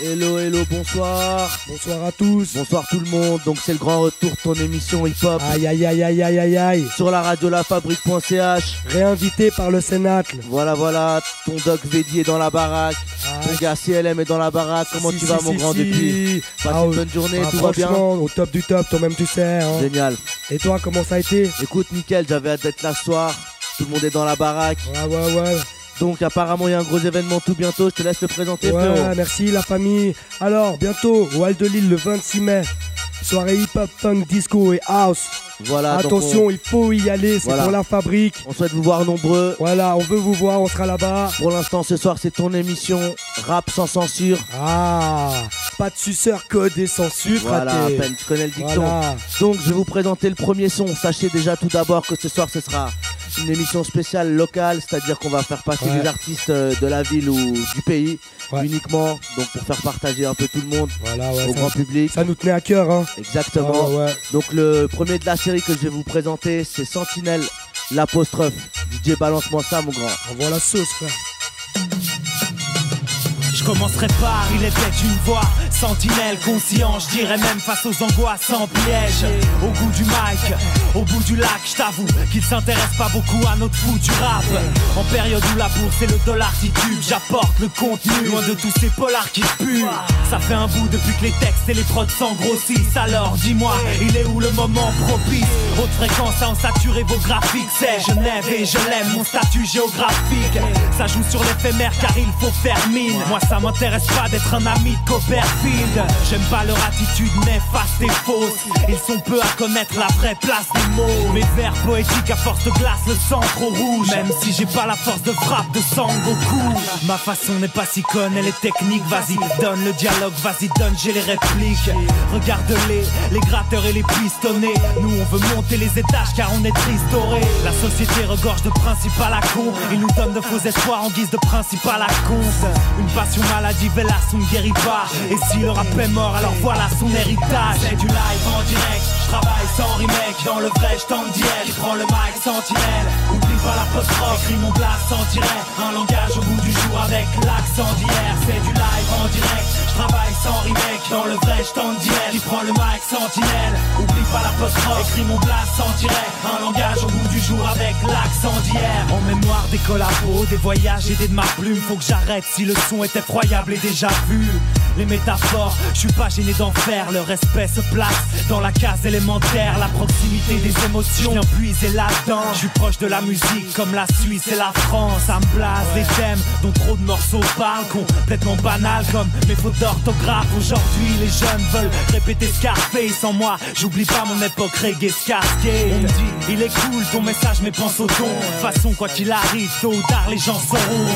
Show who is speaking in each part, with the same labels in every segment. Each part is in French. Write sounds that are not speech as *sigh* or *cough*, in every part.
Speaker 1: Hello, hello, bonsoir.
Speaker 2: Bonsoir à tous.
Speaker 1: Bonsoir tout le monde. Donc c'est le grand retour de ton émission hip-hop
Speaker 2: Aïe aïe aïe aïe aïe aïe aïe.
Speaker 1: sur la radio lafabrique.ch.
Speaker 2: Réinvité par le Cénacle.
Speaker 1: Voilà, voilà, ton doc Vedi est dans la baraque. Ton gars CLM est dans la baraque. Comment
Speaker 2: Si,
Speaker 1: tu
Speaker 2: si,
Speaker 1: vas
Speaker 2: si,
Speaker 1: mon grand depuis Passe
Speaker 2: Ah,
Speaker 1: une bonne journée,
Speaker 2: ah,
Speaker 1: tout va bien
Speaker 2: au top du top, toi-même tu sais. hein.
Speaker 1: Génial.
Speaker 2: Et toi, comment ça a été
Speaker 1: Écoute, nickel, j'avais hâte d'être là ce soir. Tout le monde est dans la baraque.
Speaker 2: Ouais, ouais, ouais.
Speaker 1: Donc apparemment il y a un gros événement tout bientôt. Je te laisse le présenter,
Speaker 2: Ouais,
Speaker 1: frérot.
Speaker 2: merci la famille. Alors, bientôt, au Hall de Lille le 26 mai. Soirée hip-hop, funk, disco et house.
Speaker 1: Voilà,
Speaker 2: Attention, il faut y aller, c'est
Speaker 1: Voilà.
Speaker 2: pour la fabrique.
Speaker 1: on, souhaite vous voir nombreux.
Speaker 2: Voilà, on veut vous voir, on sera là-bas.
Speaker 1: Pour l'instant, ce soir, c'est ton émission Rap sans censure.
Speaker 2: Ah, pas de suceur, code et censure,
Speaker 1: Voilà, à peine, tu connais le dicton.
Speaker 2: Voilà.
Speaker 1: Donc, je vais vous présenter le premier son. Sachez déjà tout d'abord que ce soir, ce sera une émission spéciale locale, c'est-à-dire qu'on va faire passer
Speaker 2: Ouais.
Speaker 1: des artistes euh, de la ville ou du pays
Speaker 2: Ouais.
Speaker 1: uniquement, donc pour faire partager un peu tout le monde
Speaker 2: Voilà, ouais,
Speaker 1: au grand public.
Speaker 2: ça nous tenait à cœur, hein.
Speaker 1: Exactement. Donc le premier de la série que je vais vous présenter, c'est Sentinelle, l'apostrophe. DJ balance-moi ça, mon grand.
Speaker 2: Envoie la sauce, frère.
Speaker 3: Commencerai par, il était une voix sentinelle, conscient, je dirais même face aux angoisses sans piège. Au bout du mic, au bout du lac, je t'avoue qu'il s'intéresse pas beaucoup à notre fou du rap. En période où la bourse et le dollar titubent, j'apporte le contenu, loin de tous ces polars qui puent. Ça fait un bout depuis que les textes et les prods s'engrossissent. Alors dis-moi, il est où le moment propice? Haute fréquence à en saturer vos graphiques, c'est Genève et je l'aime, mon statut géographique. Ça joue sur l'éphémère car il faut faire mine. Moi ça m'intéresse pas d'être un ami de Copperfield. J'aime pas leur attitude néfaste et fausse. Ils sont peu à connaître la vraie place des mots. Mes vers poétiques à force de glace le sang trop rouge. Même si j'ai pas la force de frappe de Sangoku. Ma façon n'est pas si conne, elle est technique. Vas-y, donne le dialogue, vas-y, donne, j'ai les répliques. Regarde-les, les gratteurs et les pistonnés. Nous on veut monter les étages car on est tristoré. La société regorge de principes à con. Ils nous donnent de faux espoirs en guise de principe à. Une passion maladive, hélas, on ne guérit pas. Et si le rap est mort, alors voilà son héritage. C'est du live en direct, je travaille sans remake. Dans le vrai, je tente. Je prends le mic sentinelle. Oublie pas l'apostrophe, écris mon blast sans tiret. Un langage au bout du jour avec l'accent d'hier. C'est du live en direct, je travaille sans remake. Dans le vrai, je d'y être. Je prends le mic sentinelle. Oublie pas l'apostrophe, écris mon blast sans tiret. Un langage au bout du jour avec l'accent d'hier. En mémoire des collabos, des voyages et des de ma plume. Faut que j'arrête si le son est effroyable et déjà vu. Les métaphores, je suis pas gêné d'en faire. Le respect se place dans la case élémentaire. La proximité des émotions, je viens puiser là-dedans. Je suis proche de la musique comme la Suisse et la France. Ça me blase les thèmes dont trop de morceaux parlent. Complètement banal comme mes fautes d'orthographe. Aujourd'hui, les jeunes veulent répéter Scarface. Sans moi, j'oublie pas mon époque reggae dit, il est cool ton message, mais pense au ton. Façon, quoi qu'il arrive, tôt ou tard, les gens sauront.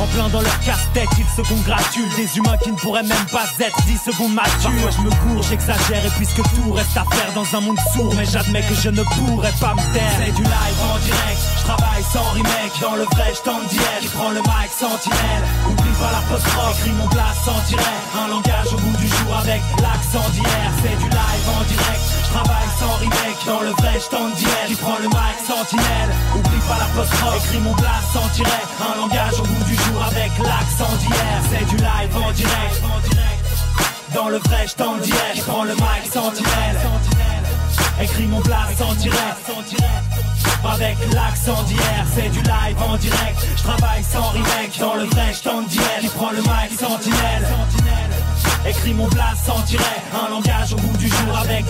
Speaker 3: En plein dans leur casse-tête, ils se congratulent. Des humains qui ne pourraient même pas être 10 secondes matures. Parfois, je me cours, j'exagère, et puisque tout reste à faire dans un monde sourd, mais j'admets que je ne pourrais pas me taire. C'est du live en direct, je travaille sans remake. Dans le vrai, je tente d'y être. Je prends le mic sentinelle. Oublie pas l'apostrophe, écris mon blast sans tiret. Un langage au bout du jour avec l'accent d'hier. C'est du live en direct, je travaille sans remake. Dans le vrai, d'y être. Je prends le mic sentinelle. Oublie pas l'apostrophe, écris mon blast sans tiret. Un langage au bout du jour avec l'accent d'hier. C'est du live en direct. Dans le vrai, d'y être. Je prends le mic sentinelle. Écris mon blast sans tiret. Avec l'accent d'hier, c'est du live en direct. Je travaille sans remake. Dans le vrai, je être. Je prends le mic sentinelle. Écris mon blast sans tiret. Un langage au bout du jour avec.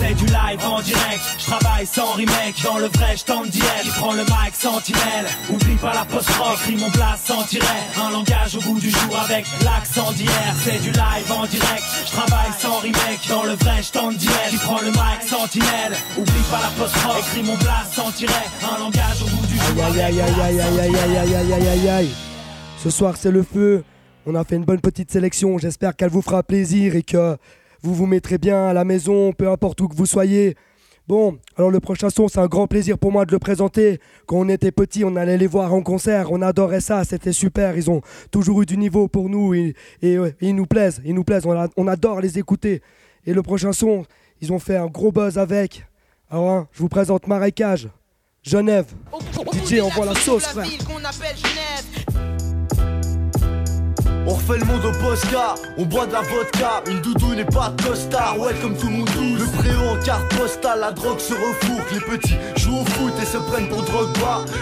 Speaker 3: C'est du live en direct, je travaille sans remake Dans le vrai, je tente d'y être, prends le mic sentinelle Oublie pas l'apostrophe, écris mon blast sans tiret Un langage au bout du jour avec l'accent d'hier C'est du live en direct, je travaille sans remake Dans le vrai, je tente d'y être, prends le mic sentinelle Oublie pas l'apostrophe, écris mon blast sans tiret Un langage au bout du jour
Speaker 2: Aïe aïe
Speaker 3: avec
Speaker 2: aïe aïe aïe aïe aïe aïe aïe aïe aïe aïe. Ce soir c'est le feu. On a fait une bonne petite sélection. J'espère qu'elle vous fera plaisir et que vous vous mettrez bien à la maison, peu importe où que vous soyez. Bon, alors le prochain son, c'est un grand plaisir pour moi de le présenter. Quand on était petit, on allait les voir en concert, on adorait ça, c'était super. Ils ont toujours eu du niveau pour nous et, et, ouais, ils nous plaisent, ils nous plaisent, on, a- on adore les écouter. Et le prochain son, ils ont fait un gros buzz avec. Alors, hein, je vous présente Marécage, Genève. DJ, envoie la sauce, frère.
Speaker 3: On refait
Speaker 4: fait le monde au Posca, on boit de la vodka, une doudou n'est pas de costard, ouais comme tout le monde Le préau en carte postale, la drogue se refourque, les petits jouent au foot et se prennent pour drogue.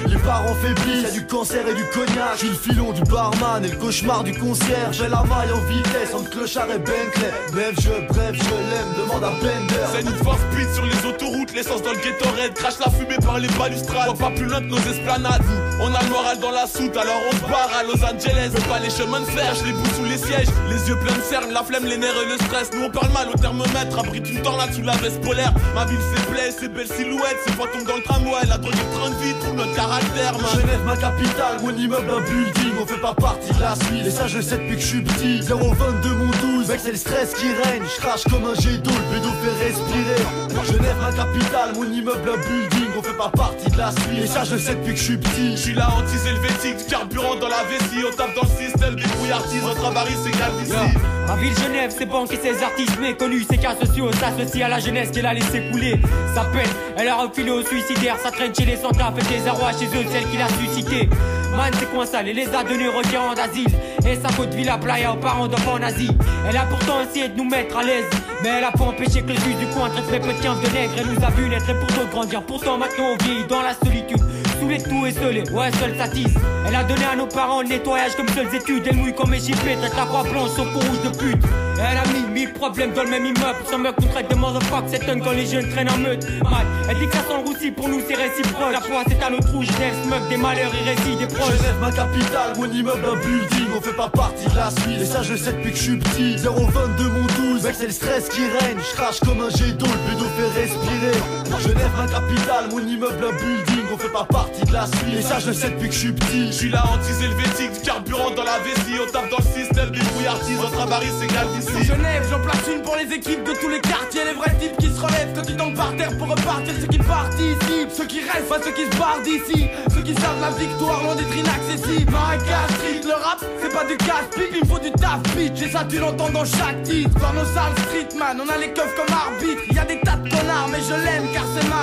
Speaker 4: Les parents faiblissent, y'a du cancer et du cognac. J'suis le filon du barman et le cauchemar du concierge. J'ai la maille en vitesse entre clochard et Bentley. Bref, je, bref, je l'aime, demande à Bender.
Speaker 5: C'est une force speed sur les autoroutes, l'essence dans le ghetto red, crache la fumée par les balustrades. On pas plus loin de nos esplanades. On a le moral dans la soute, alors on se barre à Los Angeles. Pas les chemins de fer, je les bouts sous les sièges. Les yeux pleins de cernes, la flemme, les nerfs et le stress. Nous on parle mal au thermomètre, abrite une tornade sous la veste polaire. Ma ville c'est blesse, c'est belles silhouettes, c'est fantômes dans le tramway. La drogue est train de vie, trouve notre caractère, man.
Speaker 4: Genève, ma capitale, mon immeuble, un building. On fait pas partie de la suite, et ça je sais depuis que je suis petit. 022 mon 12, mec, c'est le stress qui règne. Je crache comme un jet d'eau, le pédo fait respirer. Genève, ma capitale, mon immeuble, un building. On fait pas partie de la suite, et ça je sais depuis que je suis petit.
Speaker 5: Je suis là anti-helvétique, du carburant dans la vessie. On tape dans le système, des avarice égale d'ici.
Speaker 6: Ma ville Genève, c'est banques et ses artistes méconnus, ses cas sociaux s'associent à la jeunesse qu'elle a laissé couler. Sa peine, elle a refilé au suicidaire, ça traîne chez les centres, fait des arrois chez eux, celle qui l'a suscité. Man, c'est coin sale, elle les a donnés requérants d'asile. Et sa faute Villa Playa aux parents d'enfants en Asie. Elle a pourtant essayé de nous mettre à l'aise. Mais elle a pas empêché que le juge du coin traite les petits de nègre. Elle nous a vu naître et pour d'autres grandir. Pourtant, maintenant, on vit dans la solitude. Sous les tout et seul, ouais, seul satisse. Elle a donné à nos parents le nettoyage comme seules études. Elle mouille comme échipée, traite la croix blanche fond rouge de pute. Elle a mis mille problèmes dans le même immeuble. Sans meurtre, nous traite de motherfuck, c'est quand les jeunes traînent en meute. Mal, elle dit que ça sent le roussi, pour nous c'est réciproque. La foi, c'est à notre rouge, se des malheurs et des proches.
Speaker 4: Genève, ma capitale, mon immeuble, un building. On fait pas partie de la suite, et ça je sais depuis que je suis petit. 022 mon 12, mec, c'est le stress qui règne. Je crache comme un jet d'eau, le fait respirer. Genève, ma capitale, mon immeuble, un building. On fait pas partie la et ça je sais depuis que je suis petit.
Speaker 5: Je suis là anti-helvétique, du carburant dans la vessie. On tape dans le système, des artistes, notre avarice égale d'ici.
Speaker 7: Genève, j'en place une pour les équipes de tous les quartiers, les vrais types qui se relèvent quand ils tombent par terre pour repartir. Ceux qui participent, ceux qui restent, pas ceux qui se barrent d'ici. Ceux qui savent la victoire loin d'être inaccessible. Marécage street, le rap, c'est pas du casse-pipe, il me faut du taf bitch. Et ça, tu l'entends dans chaque titre. Dans nos salles streetman, on a les keufs comme arbitre.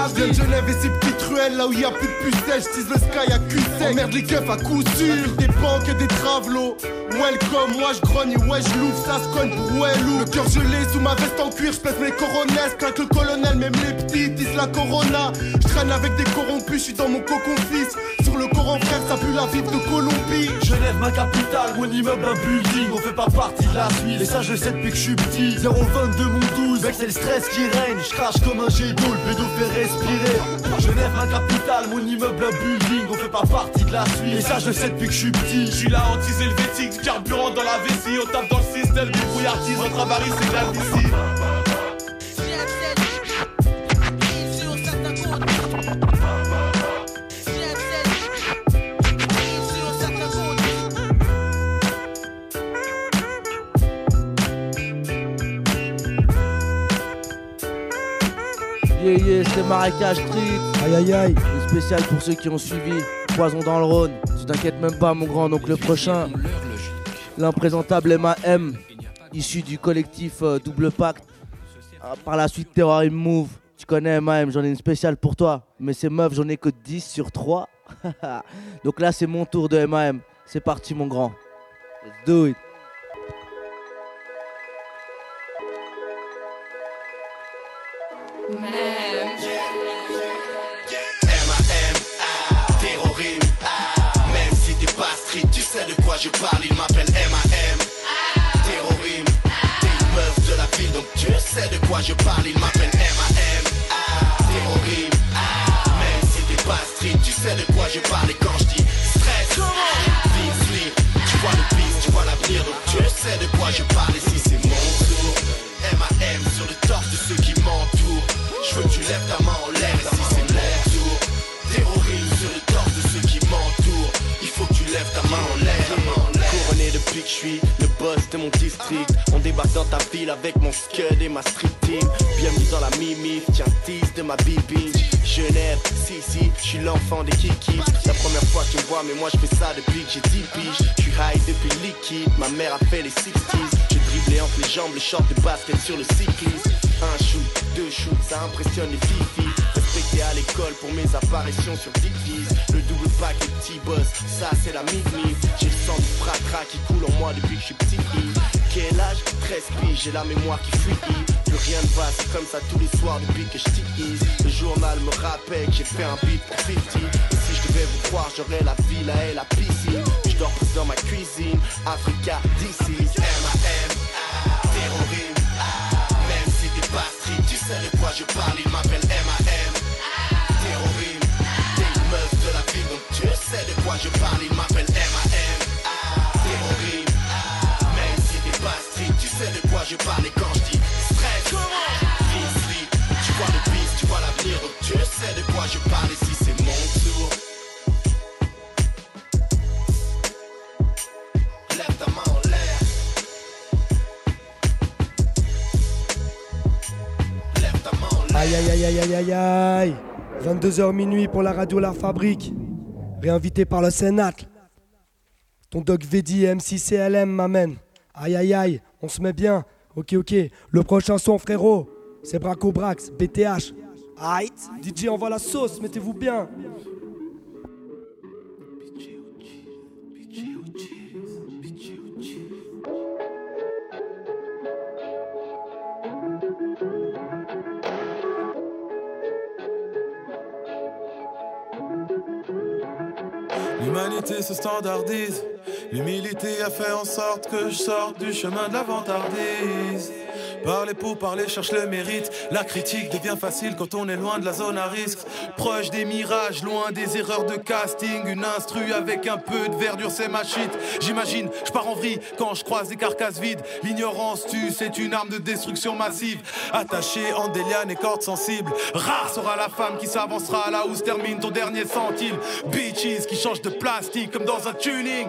Speaker 7: Ma vie.
Speaker 8: Genève et ses petites ruelles, là où y a plus de pucelles. J'tise le sky à cul sec. Merde les keufs à coup sûr. Des banques et des travelots. Welcome, moi je grogne, ouais je l'ouvre, ça se cogne ouais Le cœur gelé sous ma veste en cuir, je pèse mes coronesses, claque le colonel, même les petits disent la corona. Je traîne avec des corrompus, je suis dans mon cocon fils. Sur le Coran frère, ça pue la ville de Colombie.
Speaker 4: Genève, ma capitale, mon immeuble, un building. On fait pas partie de la suite, et ça je sais depuis que je suis petit. 022 mon 12, mec c'est le stress qui règne. Je crache comme un jet d'eau, le pédo fait respirer. Genève, ma capitale, mon immeuble, un building. On fait pas partie de la suite, et ça je sais depuis que je suis petit.
Speaker 5: Je suis là anti-helvétique, du carburant dans la vessie. On tape dans le système, des artistes, notre avarice égale d'ici.
Speaker 1: Yeah, yeah, c'est Marécage Street.
Speaker 2: Aïe aïe aïe.
Speaker 1: Une spéciale pour ceux qui ont suivi. Poison dans le Rhône. Tu t'inquiètes même pas, mon grand. Donc le prochain, l'imprésentable MAM, issu du collectif euh, Double Pacte. Ah, par la suite, Terrorism Move. Tu connais MAM, j'en ai une spéciale pour toi. Mais ces meufs, j'en ai que 10 sur 3. *laughs* Donc là, c'est mon tour de MAM. C'est parti, mon grand. Let's do it.
Speaker 9: M-A-M, terrorisme. Même si sais de quoi je parle. Il m'appelle M-A-M, terrorisme. Même si t'es pas street, tu sais de quoi je parle. Et quand je dis stress, tu vois le bis, tu vois l'avenir, donc tu sais de quoi je parle. Et si c'est mon tour, M-A-M sur le torse de ceux qui m'entourent. Je veux que tu lèves ta main en l'air. Et si c'est mon tour, terrorisme sur le torse de ceux qui m'entourent. Il faut que tu lèves ta main en l'air. Couronné depuis que je suis boss de mon district. On débarque dans ta ville avec mon scud et ma street team. Bienvenue dans la mimi, tiens, tease de ma bibine. Genève, si, si, je suis l'enfant des kikis. La première fois que tu vois, mais moi je fais ça depuis que j'ai 10 piges. Je suis high depuis liquide, ma mère a fait les 60s. J'ai dribblé entre les jambes, les shorts de basket sur le cycliste. Un shoot, deux shoots, ça impressionne les filles Respecté à l'école pour mes apparitions sur Dickies Le double pack et petit boss, ça c'est la mid J'ai le sang du fracra qui coule en moi depuis que je suis petit. Quel âge? 13 piges, j'ai la mémoire qui fuit. Plus rien ne va, c'est comme ça tous les soirs depuis que je Le journal me rappelle que j'ai fait un beat pour 50 Et si je devais vous croire, j'aurais la villa et la piscine. Je dors plus dans ma cuisine, Africa, DC, M.A.M. Terrorisme. Même si t'es pas street, tu sais de quoi je parle, il m'appelle je parle, il m'appelle M.A.M. Terrorisme Même si t'es pas street, tu sais de quoi je parle, et quand je dis stress Sleep, tu vois le bis, tu vois l'avenir, tu sais de quoi je parle, et si c'est mon tour. Lève ta main en l'air. Lève ta main en l'air.
Speaker 2: Aïe aïe aïe aïe aïe aïe. aïe 22h minuit pour la radio La Fabrique. Réinvité par le Sénat. Ton doc Vedi M6CLM m'amène. Aïe aïe aïe, on se met bien. Ok ok. Le prochain son frérot, c'est Braco Brax, BTH. Aïe, DJ envoie la sauce, mettez-vous bien.
Speaker 10: Se standardise. L'humilité a fait en sorte que je sorte du chemin de la vantardise. Parler pour parler cherche le mérite. La critique devient facile quand on est loin de la zone à risque. Proche des mirages, loin des erreurs de casting. Une instru avec un peu de verdure, c'est ma shit. J'imagine, je pars en vrille quand je croise des carcasses vides. L'ignorance tue, c'est une arme de destruction massive. Attachée en des lianes et cordes sensibles. Rare sera la femme qui s'avancera là où se termine ton dernier centime. Bitches qui changent de plastique comme dans un tuning.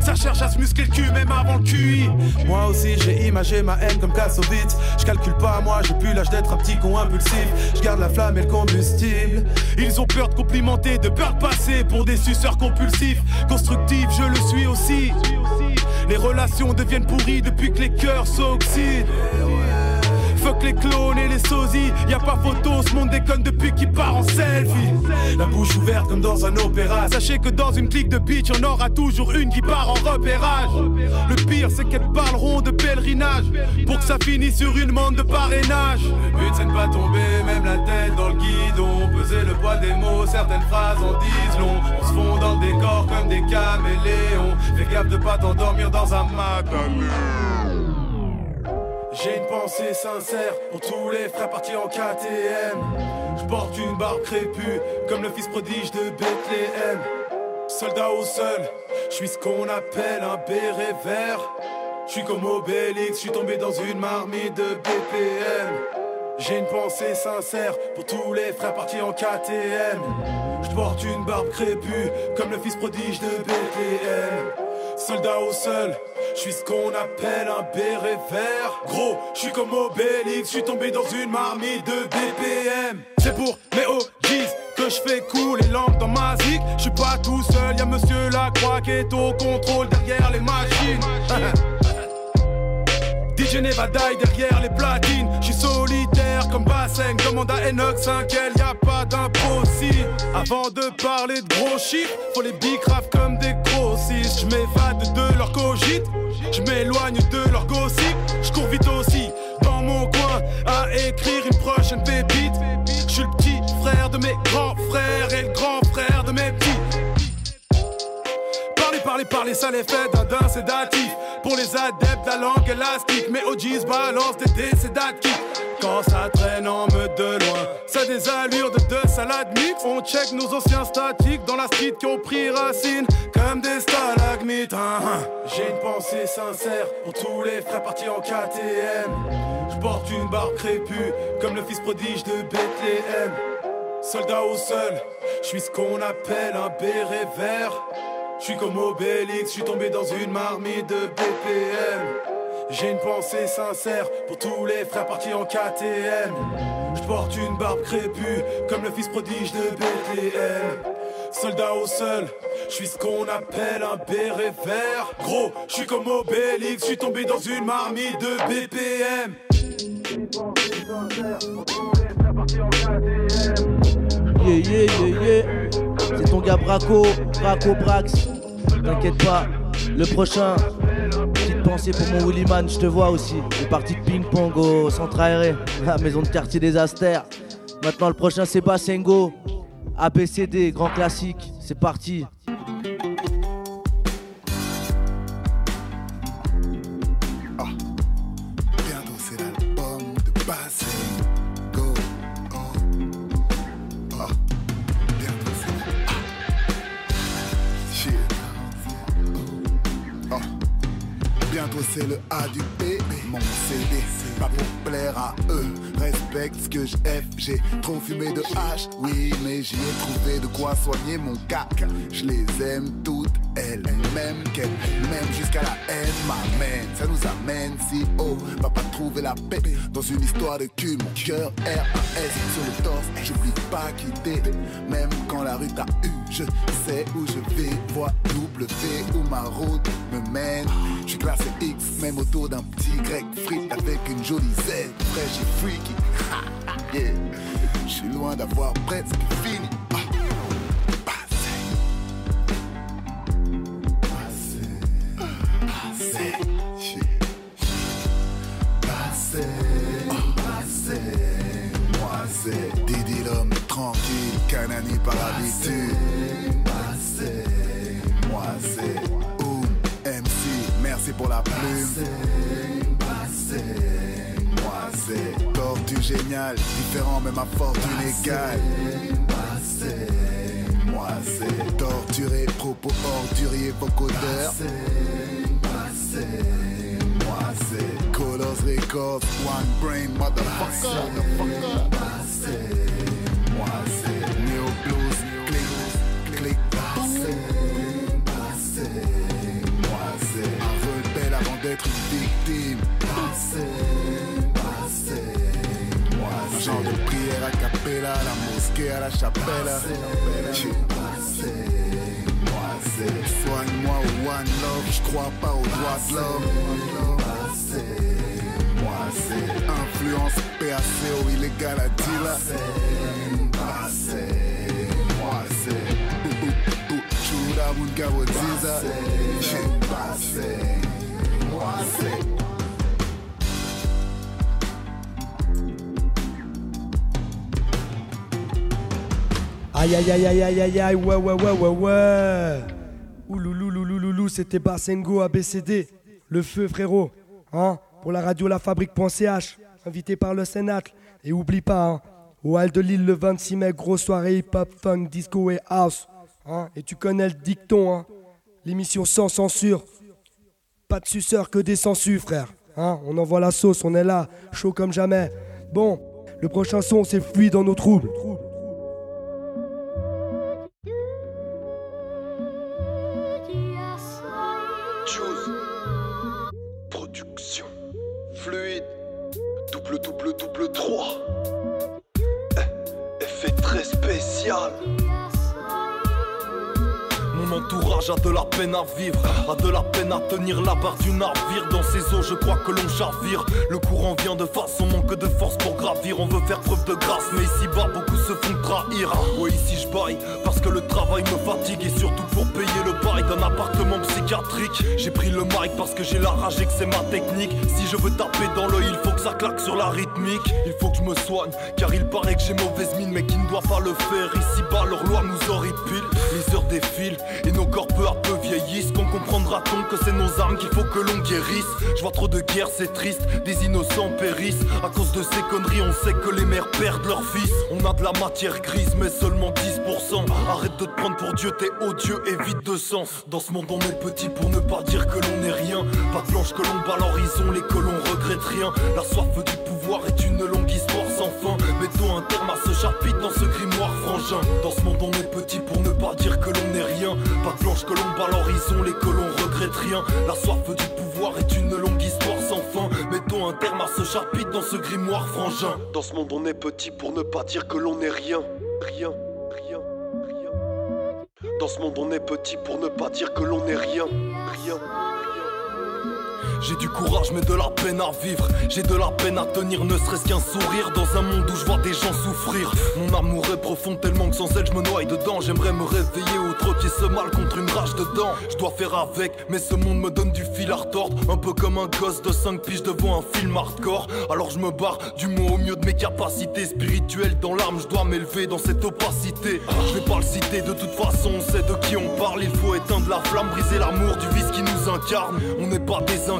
Speaker 10: Ça cherche à se muscler le cul même avant le QI. Moi aussi j'ai imagé ma haine comme Kassovitz. Je calcule pas moi, j'ai plus l'âge d'être un petit con impulsif. Je garde la flamme et le combustible. Ils ont peur de complimenter, de peur de passer pour des suceurs compulsifs. Constructifs, je le suis aussi. Les relations deviennent pourries depuis que les cœurs s'oxydent. Fuck les clones et les sosies, y a pas photo, ce monde déconne depuis qu'il part en selfie. La bouche ouverte comme dans un opéra. Sachez que dans une clique de bitch, on aura toujours une qui part en repérage. Le pire, c'est qu'elles parleront de pèlerinage pour que ça finisse sur une mande de parrainage. Le but, c'est de pas tomber, même la tête dans le guidon. Peser le poids des mots, certaines phrases en disent long. On se fond dans le décor comme des caméléons. Fais gaffe de pas t'endormir dans un macadam. J'ai une pensée sincère pour tous les frères partis en KTM. Je porte une barbe crépue comme le fils prodige de Bethléem. Soldat au sol, je suis ce qu'on appelle un béret vert. Je suis comme Obélix, je suis tombé dans une marmite de BPM. J'ai une pensée sincère pour tous les frères partis en KTM. Je porte une barbe crépue comme le fils prodige de Bethléem. Soldat au sol, je suis ce qu'on appelle un béret vert. Gros, je suis comme Obélix, je suis tombé dans une marmite de BPM. C'est pour mes OGs que je fais couler l'encre dans ma zig. Je suis pas tout seul, y'a monsieur Lacroix qui est au contrôle derrière les machines. *laughs* DJ Nevadaille derrière les platines. Je suis comme Bassin. Demande à Enoch 5 y a pas d'impossible. Avant de parler de gros chiffres, faut les bicraves comme des grossistes. Je m'évade de leur cogite, je m'éloigne de leur gossip. Je cours vite aussi dans mon coin à écrire une prochaine pépite. Parler, parler, ça les fait d'un sédatif. Pour les adeptes, la langue élastique. Mais OGs balance des décédatifs. Quand ça traîne en meute de loin, ça des allures de deux salades mix. On check nos anciens statiques dans la street qui ont pris racine comme des stalagmites. hein, hein. J'ai une pensée sincère pour tous les frères partis en KTM. Je porte une barbe crépue comme le fils prodige de Bethléem. Soldat au sol, je suis ce qu'on appelle un béret vert. Je suis comme Obélix, je suis tombé dans une marmite de BPM. J'ai une pensée sincère pour tous les frères partis en KTM. Je porte une barbe crépue comme le fils prodige de Bethléem. Soldat au sol, je suis ce qu'on appelle un béret vert. Gros, je suis comme Obélix, je suis tombé dans une marmite de BPM.
Speaker 1: Yeah, yeah, yeah, yeah. C'est ton gars Braco, Braco Brax. T'inquiète pas, le prochain. Petite pensée pour mon Willyman, je te vois aussi. Les parties de ping-pong au centre aéré, *laughs* la maison de quartier des Astères. Maintenant, le prochain, c'est Bassengo. ABCD, grand classique. C'est parti.
Speaker 11: J'ai trop fumé de H, oui, mais j'y ai trouvé de quoi soigner mon cac. Je les aime toutes, elles, même qu'elles m'aiment jusqu'à la haine m'amène. Ça nous amène si haut, va pas trouver la paix dans une histoire de cul. Mon cœur R.A.S. sur le torse, j'oublie pas quitter. Même quand la rue t'a eu, je sais où je vais. Vois W où ma route me mène. Je suis classé X, même autour d'un petit grec frite avec une jolie Z, fraîche et freaky. *laughs* yeah. Je suis loin d'avoir presque fini. Ah. Moi c'est tortue génial, différent mais ma fortune égale. Moi c'est torturé, propos ordurier, vocodeur. Moi c'est Colors Records, One Brain, motherfucker. Moi d'être une victime. Moi c'est un genre de prière à capella, la mosquée à la chapelle. Moi c'est soigne-moi au one love, je crois pas au droit de l'homme. Moi c'est influence PACO illégal à Dilla. Moi c'est bou bou bou chura munga
Speaker 2: Aïe aïe aïe aïe aïe aïe aïe ouais ouais ouais ouais ouais. Ouloulouloulouloulou c'était Bassengo ABCD Le feu frérot hein Pour la radio la fabrique.ch Invité par le Sénat Et oublie pas hein Au Hall de Lille le 26 mai Grosse soirée hip hop funk disco et house hein. Et tu connais le dicton hein L'émission sans censure Pas de suceur que des census frère hein On envoie la sauce on est là Chaud comme jamais Bon le prochain son c'est fluide dans nos troubles.
Speaker 12: Production. Fluide. Double, double, double 3. Effet très spécial.
Speaker 13: Mon entourage a de la peine à vivre, a de la peine à tenir la barre du navire. Dans ces eaux, je crois que l'on chavire. Le courant vient de face, on manque de force pour gravir. On veut faire preuve de grâce, mais ici-bas, beaucoup se font trahir. Ouais, ici je baille, parce que le travail me fatigue et surtout pour payer le bail d'un appartement psychiatrique. J'ai pris le mic parce que j'ai la rage et que c'est ma technique. Si je veux taper dans l'œil, il faut que ça claque sur la rythmique. Il faut que je me soigne, car il paraît que j'ai mauvaise mine, mais qui ne doit pas le faire. Ici-bas, leur loi nous horripile. Les heures défilent et nos corps peu à peu vieillissent. Qu'on comprendra-t-on que c'est nos armes qu'il faut que l'on guérisse Je vois trop de guerres, c'est triste, des innocents périssent. À cause de ces conneries, on sait que les mères perdent leurs fils. On a de la matière grise, mais seulement 10%. Arrête de te prendre pour Dieu, t'es odieux et vide de sens. Dans ce monde, on est petit pour ne pas dire que l'on n'est rien. Pas de blanche que l'on bat l'horizon, les que l'on regrette rien. La soif du pouvoir est une longue histoire sans fin. Mettons un terme à ce chapitre dans ce Dans ce monde, on est petit pour ne pas dire que l'on n'est rien. Pas de blanche que l'on bat l'horizon, les que l'on regrette rien. La soif du pouvoir est une longue histoire sans fin. Mettons un terme à ce chapitre dans ce grimoire frangin.
Speaker 12: Dans ce monde, on est petit pour ne pas dire que l'on n'est rien. Rien, rien, rien. Dans ce monde, on est petit pour ne pas dire que l'on n'est. Rien, rien.
Speaker 13: J'ai du courage mais de la peine à vivre. J'ai de la peine à tenir ne serait-ce qu'un sourire. Dans un monde où je vois des gens souffrir. Mon amour est profond tellement que sans elle je me noie dedans. J'aimerais me réveiller ou troquer ce mal contre une rage dedans Je dois faire avec mais ce monde me donne du fil à retordre. Un peu comme un gosse de 5 piges devant un film hardcore. Alors je me barre du mot au mieux de mes capacités spirituelles. Dans l'arme je dois m'élever dans cette opacité. Je vais pas le citer de toute façon on sait de qui on parle. Il faut éteindre la flamme, briser l'amour du vice qui nous incarne. On n'est pas des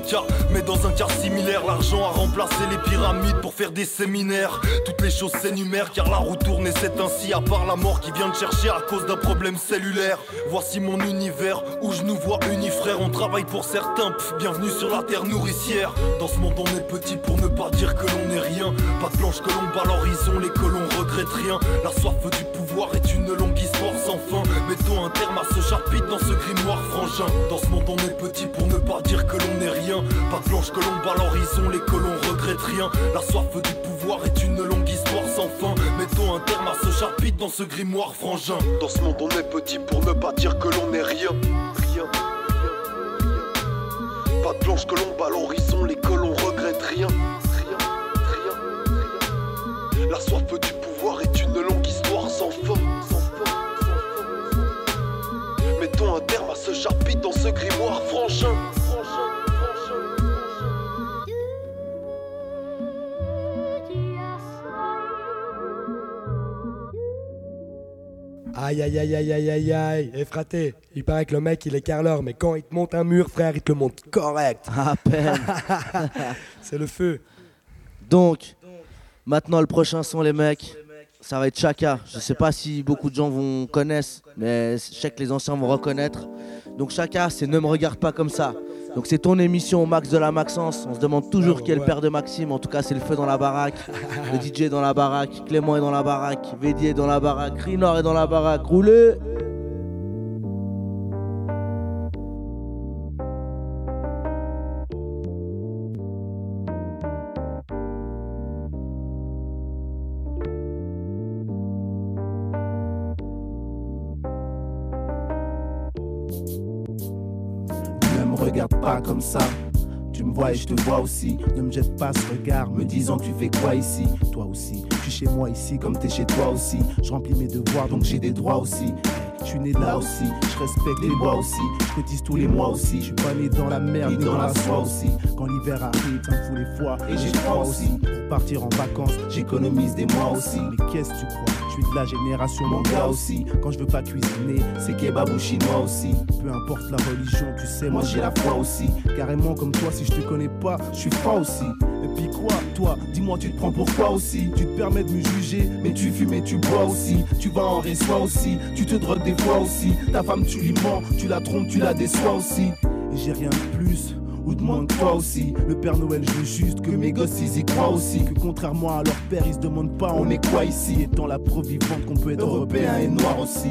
Speaker 13: mais dans un cas similaire L'argent a remplacé les pyramides pour faire des séminaires. Toutes les choses s'énumèrent car la roue tourne c'est ainsi À part la mort qui vient de chercher à cause d'un problème cellulaire. Voici mon univers où je nous vois unis frères. On travaille pour certains, bienvenue sur la terre nourricière. Dans ce monde on est petit pour ne pas dire que l'on n'est rien. Pas de planche que l'on bat l'horizon, les colons regrettent rien. La soif du pouvoir est une longue Mettons un terme à ce chapitre dans ce grimoire frangin Dans ce monde on est petit pour ne pas dire que l'on n'est rien Pas de planche que l'on bat l'horizon, les colons regrettent rien La soif du pouvoir est une longue histoire sans fin Mettons un terme à ce chapitre dans ce grimoire frangin
Speaker 12: Dans ce monde on est petit pour ne pas dire que l'on n'est rien. Rien. Pas de planche que l'on bat l'horizon, les colons regrettent rien. Rien. La soif du pouvoir est une longue histoire. Sans fin. Mettons un terme à ce chapitre dans ce grimoire frangin.
Speaker 2: Aïe aïe aïe aïe aïe aïe aïe. Et fraté, il paraît que le mec il est carleur, mais quand il te monte un mur, frère, il te le monte correct.
Speaker 1: À peine. *laughs*
Speaker 2: C'est le feu.
Speaker 1: Donc, maintenant le prochain son, les mecs, ça va être Chaka. Je sais pas si beaucoup de gens vont connaissent, mais je sais que les anciens vont reconnaître. Donc Chaka, c'est Ne me regarde pas comme ça. Donc c'est ton émission Max de la Maxence. On se demande toujours qui est le père de Maxime. En tout cas, c'est le feu dans la baraque. *laughs* Le DJ est dans la baraque. Clément est dans la baraque. Védier est dans la baraque. Rinor est dans la baraque. Roulez
Speaker 14: pas comme ça. Tu me vois et je te vois aussi. Ne me jette pas ce regard, me disant tu fais quoi ici Toi aussi, tu es chez moi ici comme t'es chez toi aussi. Je remplis mes devoirs donc j'ai des droits aussi. Je suis né là aussi, je respecte les lois aussi. Je cotise tous les mois aussi. Je suis pas né dans la merde ni dans la soie aussi. Quand l'hiver arrive, ça me fout les foies et j'ai froid aussi. Pour partir en vacances, j'économise des mois aussi. Mais qu'est-ce que tu crois? Je suis de la génération manga aussi. Quand je veux pas cuisiner, c'est kebab ou chinois aussi. Peu importe la religion, tu sais, moi j'ai la foi aussi. Carrément comme toi, si je te connais pas, je suis froid aussi. Toi, dis-moi, tu te prends pour quoi aussi? Tu te permets de me juger, mais tu fumes et tu bois aussi. Tu vas en reçois aussi, tu te drogues des fois aussi. Ta femme, tu lui mens, tu la trompes, tu la déçois aussi. Et j'ai rien de plus ou de moins que toi aussi. Le Père Noël, veux juste que mes gosses ils y croient aussi. Que contrairement à leur père, ils se demandent pas on est quoi ici? Étant la preuve vivante qu'on peut être européen et noir aussi.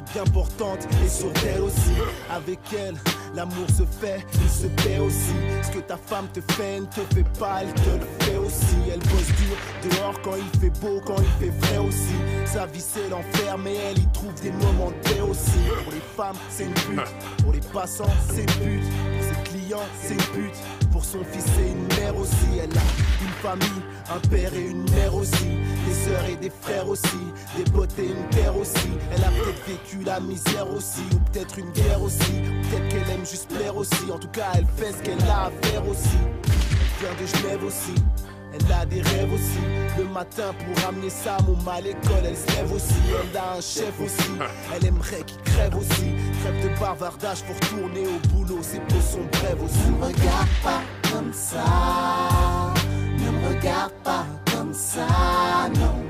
Speaker 14: Elle bien portante et sur elle aussi. Avec elle, l'amour se fait, il se paie aussi. Ce que ta femme te fait, ne te fait pas, elle te le fait aussi. Elle bosse dur dehors quand il fait beau, quand il fait vrai aussi. Sa vie c'est l'enfer, mais elle y trouve des moments de aussi. Pour les femmes, c'est une pute. Pour les passants, c'est pute. C'est une pute. Pour son fils, c'est une mère aussi. Elle a une famille, un père et une mère aussi. Des sœurs et des frères aussi. Des potes et une paire aussi. Elle a peut-être vécu la misère aussi. Ou peut-être une guerre aussi. Peut-être qu'elle aime juste plaire aussi. En tout cas, elle fait ce qu'elle a à faire aussi. Elle vient de Genève aussi.
Speaker 9: Elle a des rêves aussi. Le matin pour amener ça, mon mal école, elle se lève aussi. Elle a un chef aussi. Elle aimerait qu'il crève aussi. Crève de bavardage pour tourner au boulot. Ses peaux sont brèves aussi. Ne me regarde pas comme ça. Ne me regarde pas comme ça, non.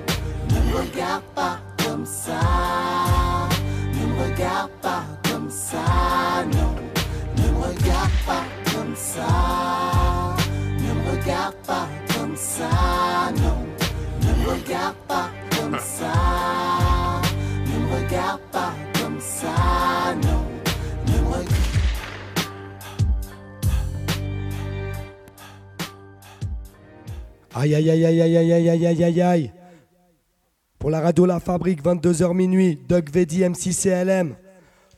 Speaker 9: Ne me regarde pas comme ça. Ne me regarde pas comme ça, non. Ne me regarde pas comme ça. Ne me regarde pas comme ça, non. Ne me regarde pas comme ça. Ne me regarde pas comme ça, non. Ne me regarde
Speaker 2: Aïe aïe aïe aïe aïe aïe aïe aïe aïe aïe aïe. Pour la radio La Fabrique, 22h minuit, Doug Vedi MCCLM.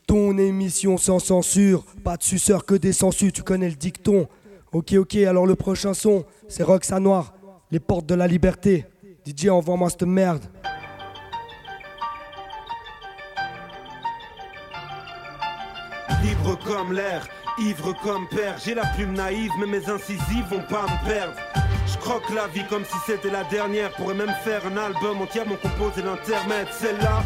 Speaker 2: Ton émission sans censure, pas de suceur que des census, tu connais le dicton. Ok ok, alors le prochain son, c'est Roxa Noir, les portes de la liberté. DJ envoie-moi cette merde.
Speaker 15: Libre comme l'air, ivre comme père. J'ai la plume naïve, mais mes incisives vont pas me perdre. Je croque la vie comme si c'était la dernière. Pourrais même faire un album entièrement composé d'intermèdes. Celle-là,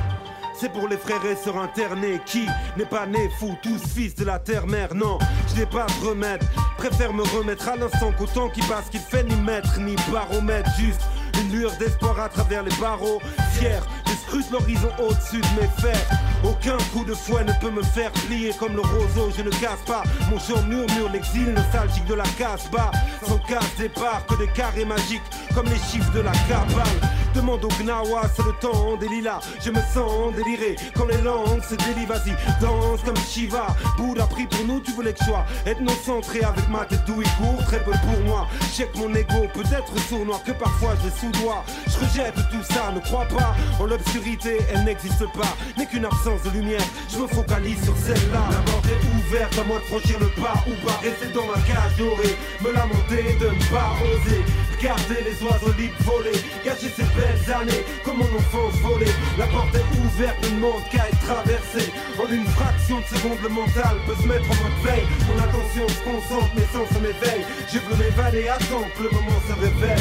Speaker 15: c'est pour les frères et sœurs internés qui n'est pas né fou, tous fils de la terre-mère. Non, je n'ai pas de remède. Préfère me remettre à l'instant qu'au temps qui passe, qui fait ni maître ni baromètre. Juste une lueur d'espoir à travers les barreaux. Fier, je scrute l'horizon au-dessus de mes fers. Aucun coup de fouet ne peut me faire plier comme le roseau, je ne casse pas. Mon chant murmure l'exil nostalgique de la casse-bas. Sans casse départ que des carrés magiques comme les chiffres de la cabale. Demande au Gnawa, c'est le temps des lilas. Je me sens déliré quand les langues se délient. Vas-y, danse comme Shiva. Bouddha pris pour nous, tu voulais que je sois ethnocentré avec ma tête douille court. Très peu pour moi. Check mon ego, peut-être sournois que parfois je sous-dois. Je rejette tout ça, ne crois pas en l'obscurité, elle n'existe pas. N'est qu'une absence de lumière. Je me focalise sur celle-là. La porte est ouverte, à moi de franchir le pas ou pas. Rester dans ma cage dorée, me lamenter de ne pas oser. Regarder les oiseaux libres voler, gâcher ces belles années comme mon enfance volée. La porte est ouverte, ne demande qu'à être traversée. En une fraction de seconde, le mental peut se mettre en mode veille. Mon attention se concentre, mes sens se m'éveillent. Je veux m'évader, attends que le moment se révèle.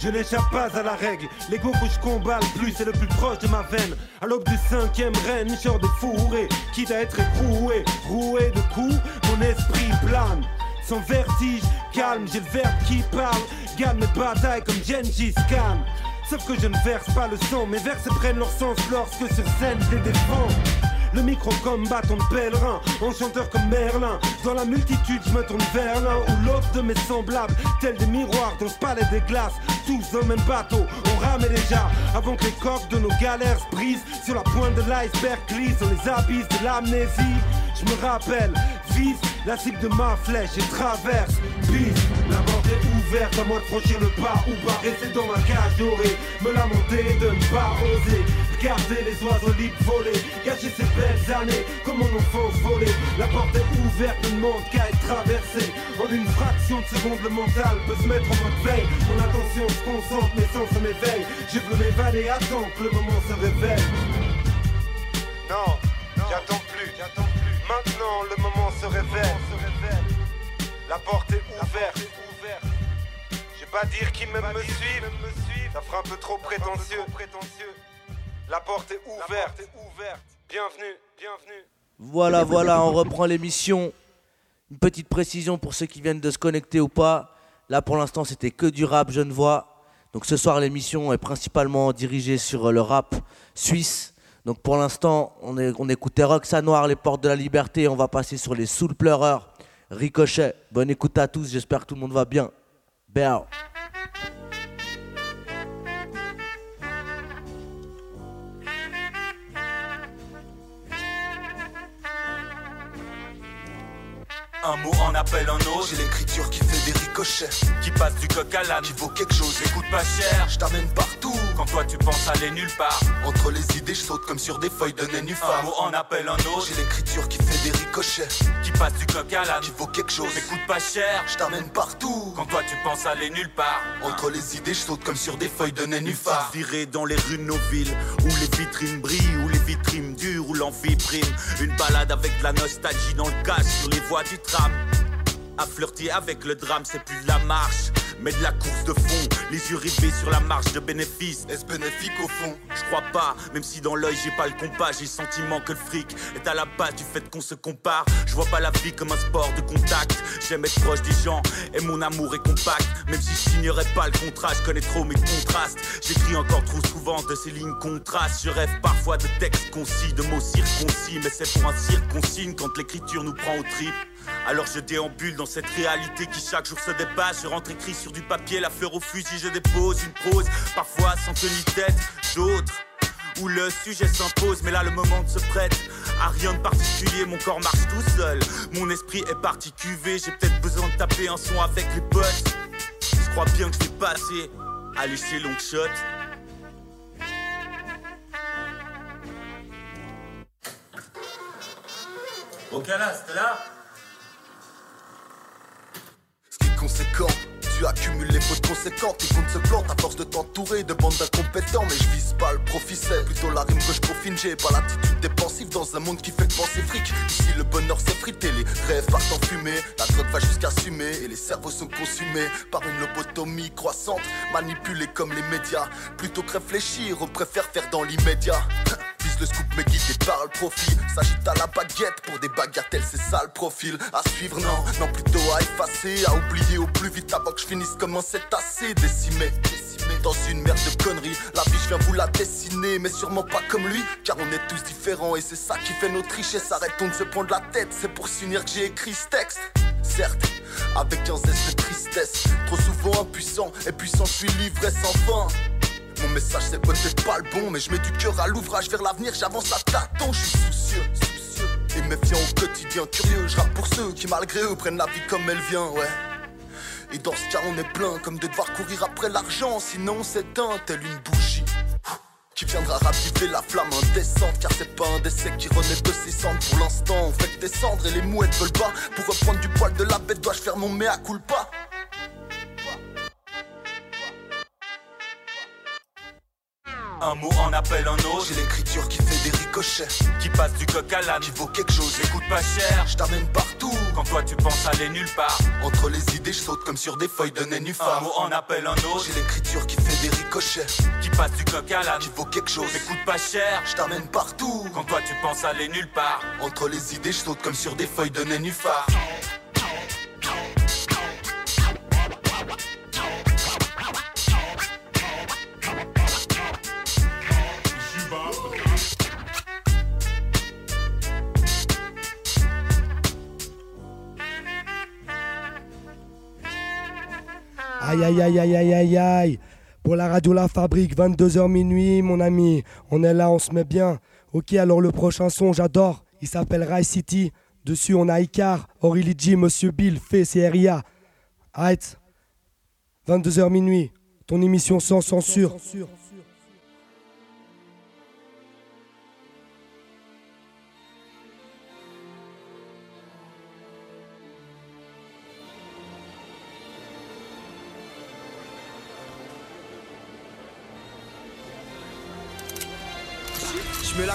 Speaker 15: Je n'échappe pas à la règle. L'ego que je combats le plus est le plus proche de ma veine. À l'aube du cinquième règne, genre de fourré. Quitte à être éproué, roué de coups, mon esprit plane. Sans vertige, calme, j'ai le verbe qui parle. Gagne mes batailles comme Genghis Khan. Sauf que je ne verse pas le sang, mes versets prennent leur sens lorsque sur scène je les défends. Le micro comme bâton de pèlerin, enchanteur comme Merlin. Dans la multitude, je me tourne vers l'un ou l'autre de mes semblables, tels des miroirs dans ce palais des glaces. Tous dans même bateau, on ramait déjà avant que les coques de nos galères se brisent. Sur la pointe de l'iceberg glisse dans les abysses de l'amnésie. Je me rappelle, vise la cible de ma flèche et traverse. Bise, la porte est ouverte, à moi de franchir le pas ou pas rester dans ma cage dorée. Me lamenter de ne pas oser. Regarder les oiseaux libres voler, gâcher ces belles années comme mon enfance volée. La porte est ouverte, ne demande qu'à être traversée. En une fraction de seconde, le mental peut se mettre en mode veille. Mon attention se concentre, mes sens se m'éveillent. Je veux m'évader, attends que le moment se révèle. Non, j'attends plus, j'attends plus. Maintenant, le moment se révèle. La porte est ouverte. Je vais pas dire qu'ils même me suivent. Ça fera un peu trop prétentieux. La porte est ouverte. Bienvenue, bienvenue.
Speaker 1: Voilà, voilà, on reprend l'émission. Une petite précision pour ceux qui viennent de se connecter ou pas. Là, pour l'instant, c'était que du rap Genevois. Donc ce soir, l'émission est principalement dirigée sur le rap suisse. Donc pour l'instant, on, est- on écoutait Roxa Noir, Les Portes de la Liberté. On va passer sur les Soul Pleureurs, Ricochet. Bonne écoute à tous, j'espère que tout le monde va bien. Béao.
Speaker 16: Un mot en appelle un autre.
Speaker 11: J'ai l'écriture qui fait des ricochets.
Speaker 16: Qui passe du coq à l'âne.
Speaker 11: Qui vaut quelque chose.
Speaker 16: Ça coûte pas cher.
Speaker 11: Je t'amène partout.
Speaker 16: Quand toi tu penses aller nulle part.
Speaker 11: Entre les idées, je saute comme sur des feuilles de nénuphar.
Speaker 16: Un mot en appelle un autre.
Speaker 11: J'ai l'écriture qui fait des ricochets.
Speaker 16: Qui passe du coq à l'âne.
Speaker 11: Qui vaut quelque chose.
Speaker 16: Coûte pas cher.
Speaker 11: Je t'amène partout.
Speaker 16: Quand toi tu penses aller nulle part.
Speaker 11: Entre les idées, je saute comme sur des feuilles de nénuphar.
Speaker 17: Viré dans les rues de nos villes, où les vitrines brillent, où les vitrines durent, où l'envie. Une balade avec la nostalgie dans le cash sur les voies du À flirter avec le drame, c'est plus de la marche. mais de la course de fond. Les yeux rivés sur la marge de bénéfice. Est-ce bénéfique au fond? Je crois pas, même si dans l'œil j'ai pas le compas. J'ai le sentiment que le fric est à la base du fait qu'on se compare. Je vois pas la vie comme un sport de contact. J'aime être proche des gens et mon amour est compact. Même si je signerais pas le contrat, je connais trop mes contrastes. J'écris encore trop souvent de ces lignes contrastes. Je rêve parfois de textes concis, de mots circoncis. Mais c'est pour un circoncigne quand l'écriture nous prend au trip. Alors je déambule dans cette réalité qui chaque jour se dépasse. Je rentre écrit sur du papier, la fleur au fusil, je dépose une prose. Parfois sans tenue ni tête, d'autres où le sujet s'impose, mais là le moment se prête à rien de particulier, mon corps marche tout seul. Mon esprit est parti cuvé, j'ai peut-être besoin de taper un son avec les potes. Je crois bien que vais passer à laisser long shot.
Speaker 18: Ok c'était là?
Speaker 19: Conséquent, tu accumules les fautes conséquentes. Le monde se plante à force de t'entourer de bandes d'incompétents. Mais je vise pas le profit, c'est plutôt la rime que je peaufine. J'ai pas l'attitude dépensive dans un monde qui fait penser fric. Ici, le bonheur s'est frité, les rêves partent en fumée. La drogue va jusqu'à fumer et les cerveaux sont consumés par une lobotomie croissante, manipulée comme les médias. Plutôt que réfléchir, on préfère faire dans l'immédiat. *laughs* Vise le scoop mais guidé par le profit S'agite à la baguette pour des bagatelles c'est ça le profil. À suivre non, non plutôt à effacer À oublier au plus vite avant que je finisse comme un cétacé. Décimé dans une merde de conneries. La vie je viens vous la dessiner mais sûrement pas comme lui Car on est tous différents et c'est ça qui fait notre richesse Arrêtons de se prendre la tête, c'est pour s'unir que j'ai écrit ce texte. Certes, avec un zeste de tristesse Trop souvent impuissant et puissant je suis livré sans fin mon message c'est peut-être pas le bon Mais je mets du cœur à l'ouvrage. Vers l'avenir J'avance à tâtons, je suis soucieux, soucieux Et méfiant au quotidien, curieux Je pour ceux qui malgré eux prennent la vie comme elle vient, ouais. Et dans ce cas on est plein Comme de devoir courir après l'argent Sinon on s'éteint telle une bougie. Qui viendra raviver la flamme indécente Car c'est pas un décès qui renaît de ses cendres Pour l'instant. On fait descendre et les mouettes veulent pas. Pour reprendre du poil de la bête dois-je faire mon mea culpa?
Speaker 17: Un mot en appelle un autre.
Speaker 19: J'ai l'écriture qui fait des ricochets.
Speaker 17: Qui passe du coq à l'âne.
Speaker 19: Qui vaut quelque chose.
Speaker 17: Écoute pas cher.
Speaker 19: Je t'amène partout.
Speaker 17: Quand toi tu penses aller nulle part.
Speaker 19: Entre les idées, je saute comme sur des feuilles de nénuphar.
Speaker 17: Un mot en appelle un autre.
Speaker 19: J'ai l'écriture qui fait des ricochets.
Speaker 17: Qui passe du coq à l'âne.
Speaker 19: Qui vaut quelque chose.
Speaker 17: Écoute pas cher.
Speaker 19: Je t'amène partout.
Speaker 17: Quand toi tu penses aller nulle part.
Speaker 19: Entre les idées, je saute comme sur des feuilles de nénuphar.
Speaker 2: Aïe aïe aïe aïe aïe aïe aïe. Pour la radio La Fabrique, 22h minuit, mon ami. On est là, on se met bien. Ok, alors le prochain son, j'adore. Il s'appelle Rai City. Dessus, on a Icar, G, Monsieur Bill, Fé, CRIA. Arrête. 22h minuit. Ton émission sans censure.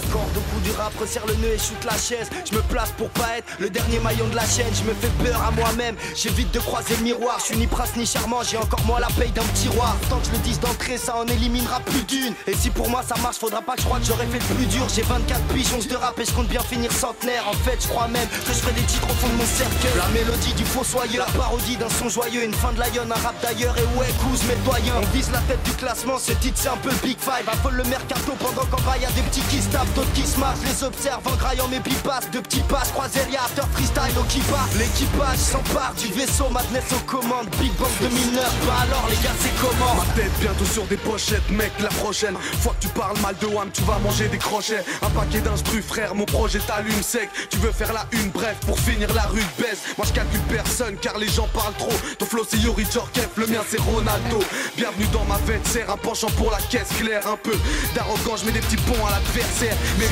Speaker 20: La corde au bout du rap, resserre le nœud et shoot la chaise. Je me place pour pas être le dernier maillon de la chaîne. Je me fais peur à moi-même, j'évite de croiser le miroir. Je suis ni prince ni charmant, j'ai encore moins la paye d'un petit roi. Tant que je le dise d'entrée, ça en éliminera plus d'une. Et si pour moi ça marche, faudra pas que je croie que j'aurais fait le plus dur. J'ai 24 pigeons de rap et je compte bien finir centenaire. En fait, je crois même que je ferai des titres au fond de mon cercueil. La mélodie du fossoyeur, la parodie d'un son joyeux, une fin de lionne, un rap d'ailleurs. Et ouais, couse, mes. On vise la tête du classement, ce titre c'est un peu Big Five. Affole le mercato pendant qu'en bas y a des petits qui se tapent, d'autres qui se marchent. Les observe en graillant mes pipasses. De petits passes, croiseria, after freestyle au kippa. L'équipage s'empare du vaisseau, madness aux commandes. Big Bang 2009, bah alors les gars, c'est comment
Speaker 13: Ma tête bientôt sur des pochettes, mec, la prochaine fois que tu parles mal de Wam, tu vas manger des crochets. Un paquet d'instru, frère, mon projet t'allume sec. Tu veux faire la une, bref, pour finir la rue baisse. Moi je calcule personne car les gens parlent trop. Ton flow c'est Yuri Djorkaeff, le mien c'est Ronaldo. Bienvenue dans ma fête, serre un penchant pour la caisse claire. Un peu d'arrogance, je mets des petits ponts à l'adversaire. Mes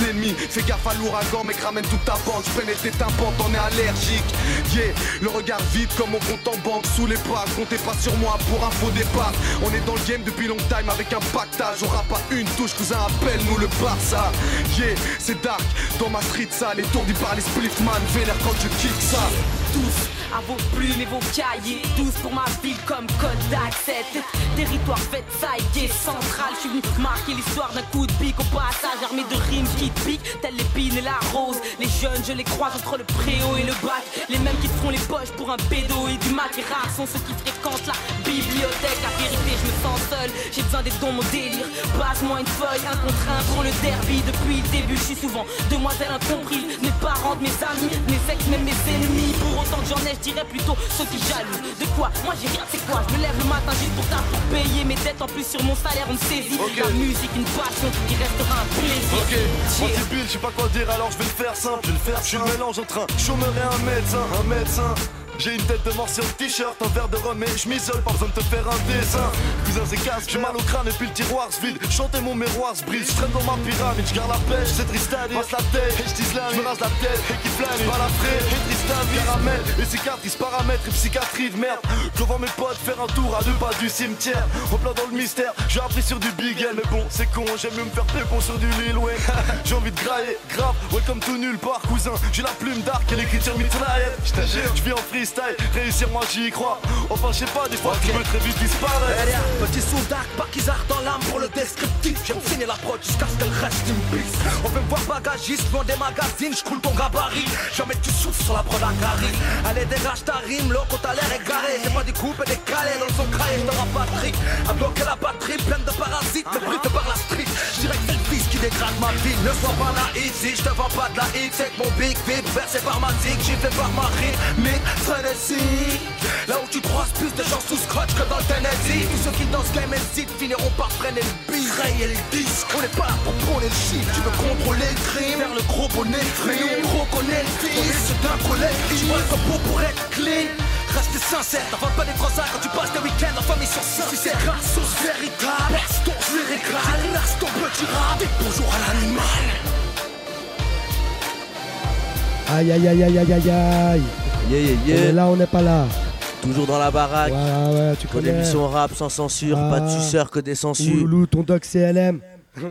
Speaker 13: l'ennemi, fais gaffe à l'ouragan, mec, ramène toute ta bande. Je prenais tes tympans, t'en es allergique. Yeah, le regard vide comme mon compte en banque sous les pas. Comptez pas sur moi pour un faux départ. On est dans le game depuis long time avec un pactage. On rappe pas une touche, cousin, appelle-nous le Barça. Yeah, c'est dark dans ma street sale, étourdi par les spliffman. Vénère quand je kick ça.
Speaker 21: Tous à vos plumes et vos cahiers. Douce pour ma ville comme code d'accès. Territoire fait et est central. Je suis venu marquer l'histoire d'un coup de pique au passage, armé de rimes qui piquent, telle l'épine et la rose. Les jeunes, je les croise entre le préau et le bac. Les mêmes qui font les poches pour un pédo et du mat. Les rares sont ceux qui fréquentent la bibliothèque. La vérité, je me sens seul. J'ai besoin d'être dans mon délire. Passe-moi une feuille, un contre un pour le derby. Depuis le début, je suis souvent demoiselle incomprise. Mes parents, mes amis, mes ex, même mes ennemis. Autant que j'en ai, je dirais plutôt ceux qui jalousent. De quoi Moi j'ai rien, c'est quoi Je me lève le matin juste pour tard pour payer mes dettes. En plus sur mon salaire, on me saisit. La musique, une passion qui restera un plaisir.
Speaker 13: Ok, anti-bill, je sais pas quoi dire alors je vais le faire simple, je vais le faire. Je suis le mélange entre un chômeur et un médecin, un médecin. J'ai une tête de mortier en t-shirt, un verre de rhum et je m'isole, pas besoin de te faire un dessin. Cousin c'est casse, j'ai mal au crâne et puis le tiroir se vide. Chantez mon miroir se brise, je dans ma pyramide, je garde la pêche, c'est dire. Passe la tête, et je la je me rase la tête, et qui flâne, pas la frais, et vie, caramel, et cicatrices, paramètres et psychiatrie de merde. Je vois mes potes faire un tour à deux pas du cimetière, en plein dans le mystère, j'ai appris sur du Big mais bon, c'est con, j'aime mieux me faire pépon sur du Lil Wayne. *laughs* j'ai envie de grailler, grave, welcome to nulle part, cousin, j'ai la plume d'arc et l'écriture mitraillette. Je vis en freestyle, réussir moi j'y crois. Enfin, je sais pas, des fois tu peux très vite disparaître.
Speaker 7: Petit soldat, pas qu'ils dans l'âme pour le descriptif. J'aime signer l'approche jusqu'à ce qu'elle reste une piste. On peut me voir bagagiste, dans des magazines, je coule ton gabarit. Jamais tu souffles sur la prod à Gary. Allez, dégage ta rime, l'eau quand t'as l'air égaré. C'est pas des coupes et des calés dans son craie, pas de trick. À bloquer la batterie, pleine de parasites, me brute par la street. Je dirais que dégrade ma vie. Ne sois pas naïf, si je te vends pas de la X, c'est que mon big bip versé par ma zig, j'ai fait par ma rythmique, frénésie. Là où tu croises plus de gens sous scotch que dans le Tennessee. Tous ceux qui dansent game and finiront par freiner le beat. Rayer le disque, on est pas là pour prôner le chiffre Tu veux contrôler le crime, faire le gros bonnet Mais nous on reconnaît le fils. C'est d'un collectif. Tu vois le beau pour être clean. Reste sincère, t'inventes pas des phrases quand tu passes des week-ends en famille sur ça Si c'est grâce source véritable, lyrical Verse ton petit rap, et bonjour à l'animal
Speaker 2: Aïe aïe aïe aïe aïe aïe aïe
Speaker 1: Yeah, yeah,
Speaker 2: On est là, on n'est pas là.
Speaker 1: Toujours dans la baraque.
Speaker 2: Ouais, ouais, tu connais.
Speaker 1: émission rap sans censure,
Speaker 2: Ah.
Speaker 1: pas de suceur que des sensus.
Speaker 2: Loulou, ton doc CLM.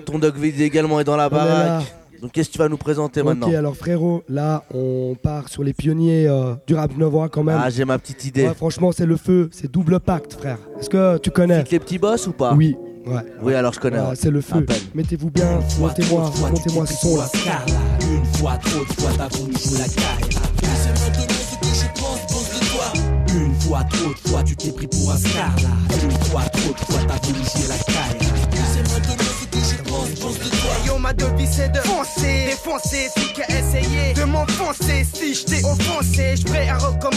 Speaker 1: Ton doc vide également est dans la
Speaker 2: On
Speaker 1: baraque. Donc qu'est-ce que tu vas nous présenter maintenant
Speaker 2: Ok, alors frérot, là, on part sur les pionniers euh, du rap nevois quand même.
Speaker 1: Ah, j'ai ma petite idée.
Speaker 2: Ouais, franchement, c'est le feu, c'est double pacte, frère. Est-ce que tu connais?
Speaker 1: Les petits boss ou pas?
Speaker 2: Oui, ouais.
Speaker 1: Oui, alors je connais.
Speaker 2: Ouais, c'est le feu. Mettez-vous bien, montez-moi, montez-moi ce son là.
Speaker 22: Une fois, trop de fois, t'as voulu jouer la caille. C'est maintenant ce que je pense, pense de toi. Une fois, trop de fois, tu t'es pris pour un scar là. Une fois, trop de fois, t'as voulu jouer la caille. C'est maintenant ce que je pense, pense de toi.
Speaker 7: Yo, ma devise c'est de foncer, défoncer, si qu'à essayer de m'enfoncer. Si je t'ai offensé, je prêt à recommencer.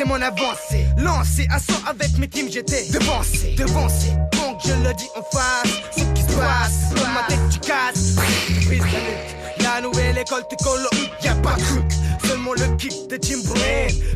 Speaker 7: Commencer mon avancée, lancer assaut avec mes teams, j'étais devancé, devancé. Donc je le dis en face, ce qui se passe, dans ma tête tu casses. Prise de nuque. La nouvelle école, tu colles au y'a pas de truc. Le kick de Jim.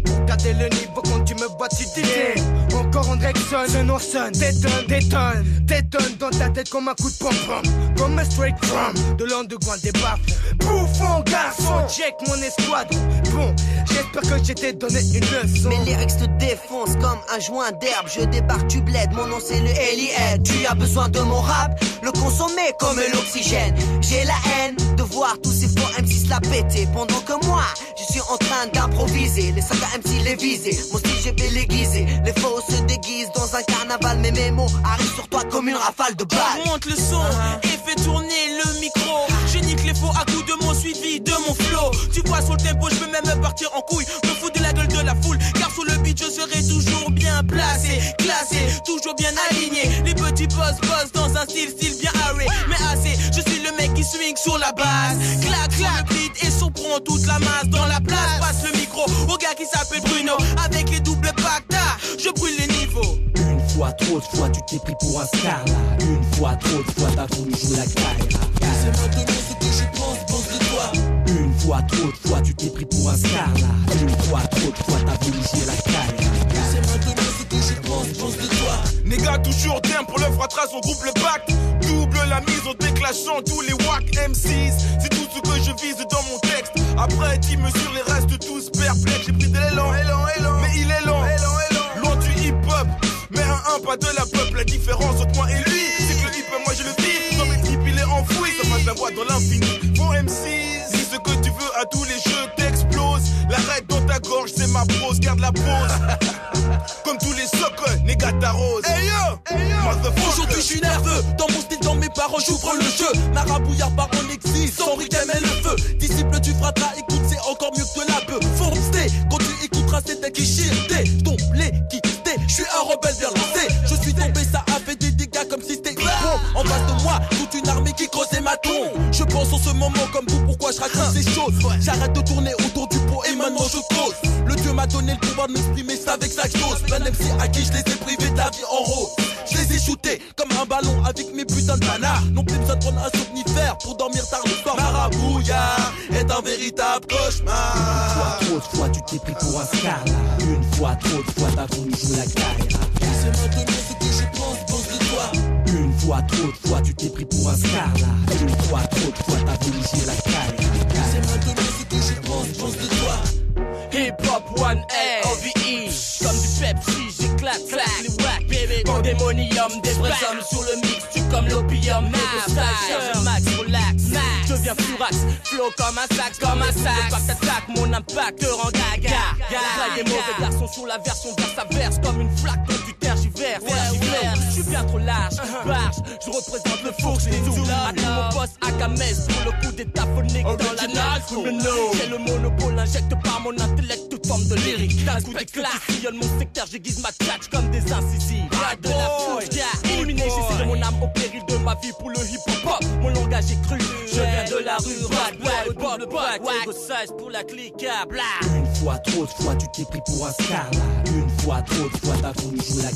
Speaker 7: Pour garder le niveau quand tu me vois, tu dis Encore en direction, non son. Détonne, détonne, détonne dans ta tête comme un coup de pom-pom. Comme un straight from de l'underground des baffes. Bouffon, garçon, check mon escouade. Bon, j'espère que j'ai t'ai donné une leçon.
Speaker 23: Mes lyrics te défoncent comme un joint d'herbe. Je débarque, tu bled, mon nom c'est le Elied. Tu as besoin de mon rap, le consommer comme l'oxygène. J'ai la haine de voir tous ces faux MC se la péter. Pendant que moi, je suis en train d'improviser. Les sagas MC les viser, mon style je vais l'aiguiser. Les faux se déguisent dans un carnaval, mais mes mots arrivent sur toi comme une rafale de balles.
Speaker 5: Monte le son et fais tourner le micro. Je nique les faux à coups de mon suivi, de mon flow. Tu vois sur le tempo, je peux même partir en couille. Me foutre de la gueule de la foule, sur le beat je serai toujours bien placé, classé, toujours bien aligné. Les petits boss boss dans un style style bien arrêt. Mais assez, je suis le mec qui swing sur la base. Clac clac, le beat et son prend toute la masse dans la place. Passe le micro au gars qui s'appelle Bruno avec les doubles pactas. Je brûle les niveaux.
Speaker 22: Une fois, trop de fois, tu t'es pris pour un scar là. Une fois, trop de fois, t'as voulu jouer la caille. Fois, trop de fois, tu t'es pris pour un scar là. Une fois, trop de fois, t'as voulu jouer la caille. C'est maintenant ce que je pense, pense de toi.
Speaker 24: Négat toujours thème pour le fratras, on groupe le bac. Double la mise en déclenchant tous les wack M6. C'est tout ce que je vise dans mon texte. Après, dis mesure les restes tous perplexes. J'ai pris de l'élan, élan, élan. Mais il est lent, élan, élan. Loin du hip hop. Mais un 1, pas de la peuple. La différence entre moi et lui, c'est que le hip hop, moi je le vis. Dans mes tripes, il est enfoui. Ça passe la voix dans l'infini. Bon M6, à tous les jeux, t'exploses. La règle dans ta
Speaker 25: gorge, c'est ma pose, garde la pose. *laughs* Comme tous les socles, négata rose. Hey yo,
Speaker 5: Aujourd'hui je suis nerveux, dans mon style, dans mes paroles, j'ouvre le jeu. Marabouillard par mon exil, sans rythme et le feu. Disciple du fratra, écoute, c'est encore mieux que de la bœuf. Foncez, quand tu écouteras, c'est un qui. Je tombe les je suis un rebelle bien lancé. Je suis tombé, ça a fait des dégâts comme si c'était. En face de moi, toute une Je pense en ce moment comme vous, pourquoi je raconte ces choses? J'arrête de tourner autour du pot et maintenant je cause. Le Dieu m'a donné le pouvoir de m'exprimer, c'est avec ça que j'ose. Un MC à qui je les ai privés de la vie en rose. Je les ai shootés comme un ballon avec mes putains de banards. Non plus besoin de prendre un somnifère pour dormir tard le soir. Marabouillard est un véritable cauchemar.
Speaker 3: Une fois trop de fois tu t'es pris pour un scar. Une fois trop de fois t'as voulu jouer la carrière. Fois trop de fois tu t'es pris pour un scar là. Fois trop de fois t'as voulu jouer la carrière.
Speaker 5: C'est maintenant ce que je pense, pense de toi.
Speaker 26: Hip hop 1A, OVE, comme du Pepsi, j'éclate, clac, les wack, bébé. Pandémonium, des vrais hommes sur le mix, tu comme l'opium, négociation, max, relax, max. Je deviens furax, flow comme un sax, comme un sax. Pas que t'attaques, mon impact te rend gaga. Gaga, des mauvais garçons sur la version verse à verse, comme une flaque quand tu tergiverses, tergiverses. Je suis bien trop large, barge, je représente le fourche des doubles. Attends mon boss à Kamez pour le coup d'état phonique dans la nage. J'ai le monopole, injecte par mon intellect toute forme de lyrique. D'un coup d'éclat, tu sillonnes mon secteur, j'aiguise ma tchatch comme des incisives. Ride de la fourche. Illuminé, j'ai serré mon âme au péril de ma vie pour le hip hop. Mon langage est cru, je viens de la rue, au double bac, ego size pour la clique, bla.
Speaker 3: Une fois trop de fois tu t'es pris pour un scar là. Une fois trop de fois t'as voulu jouer la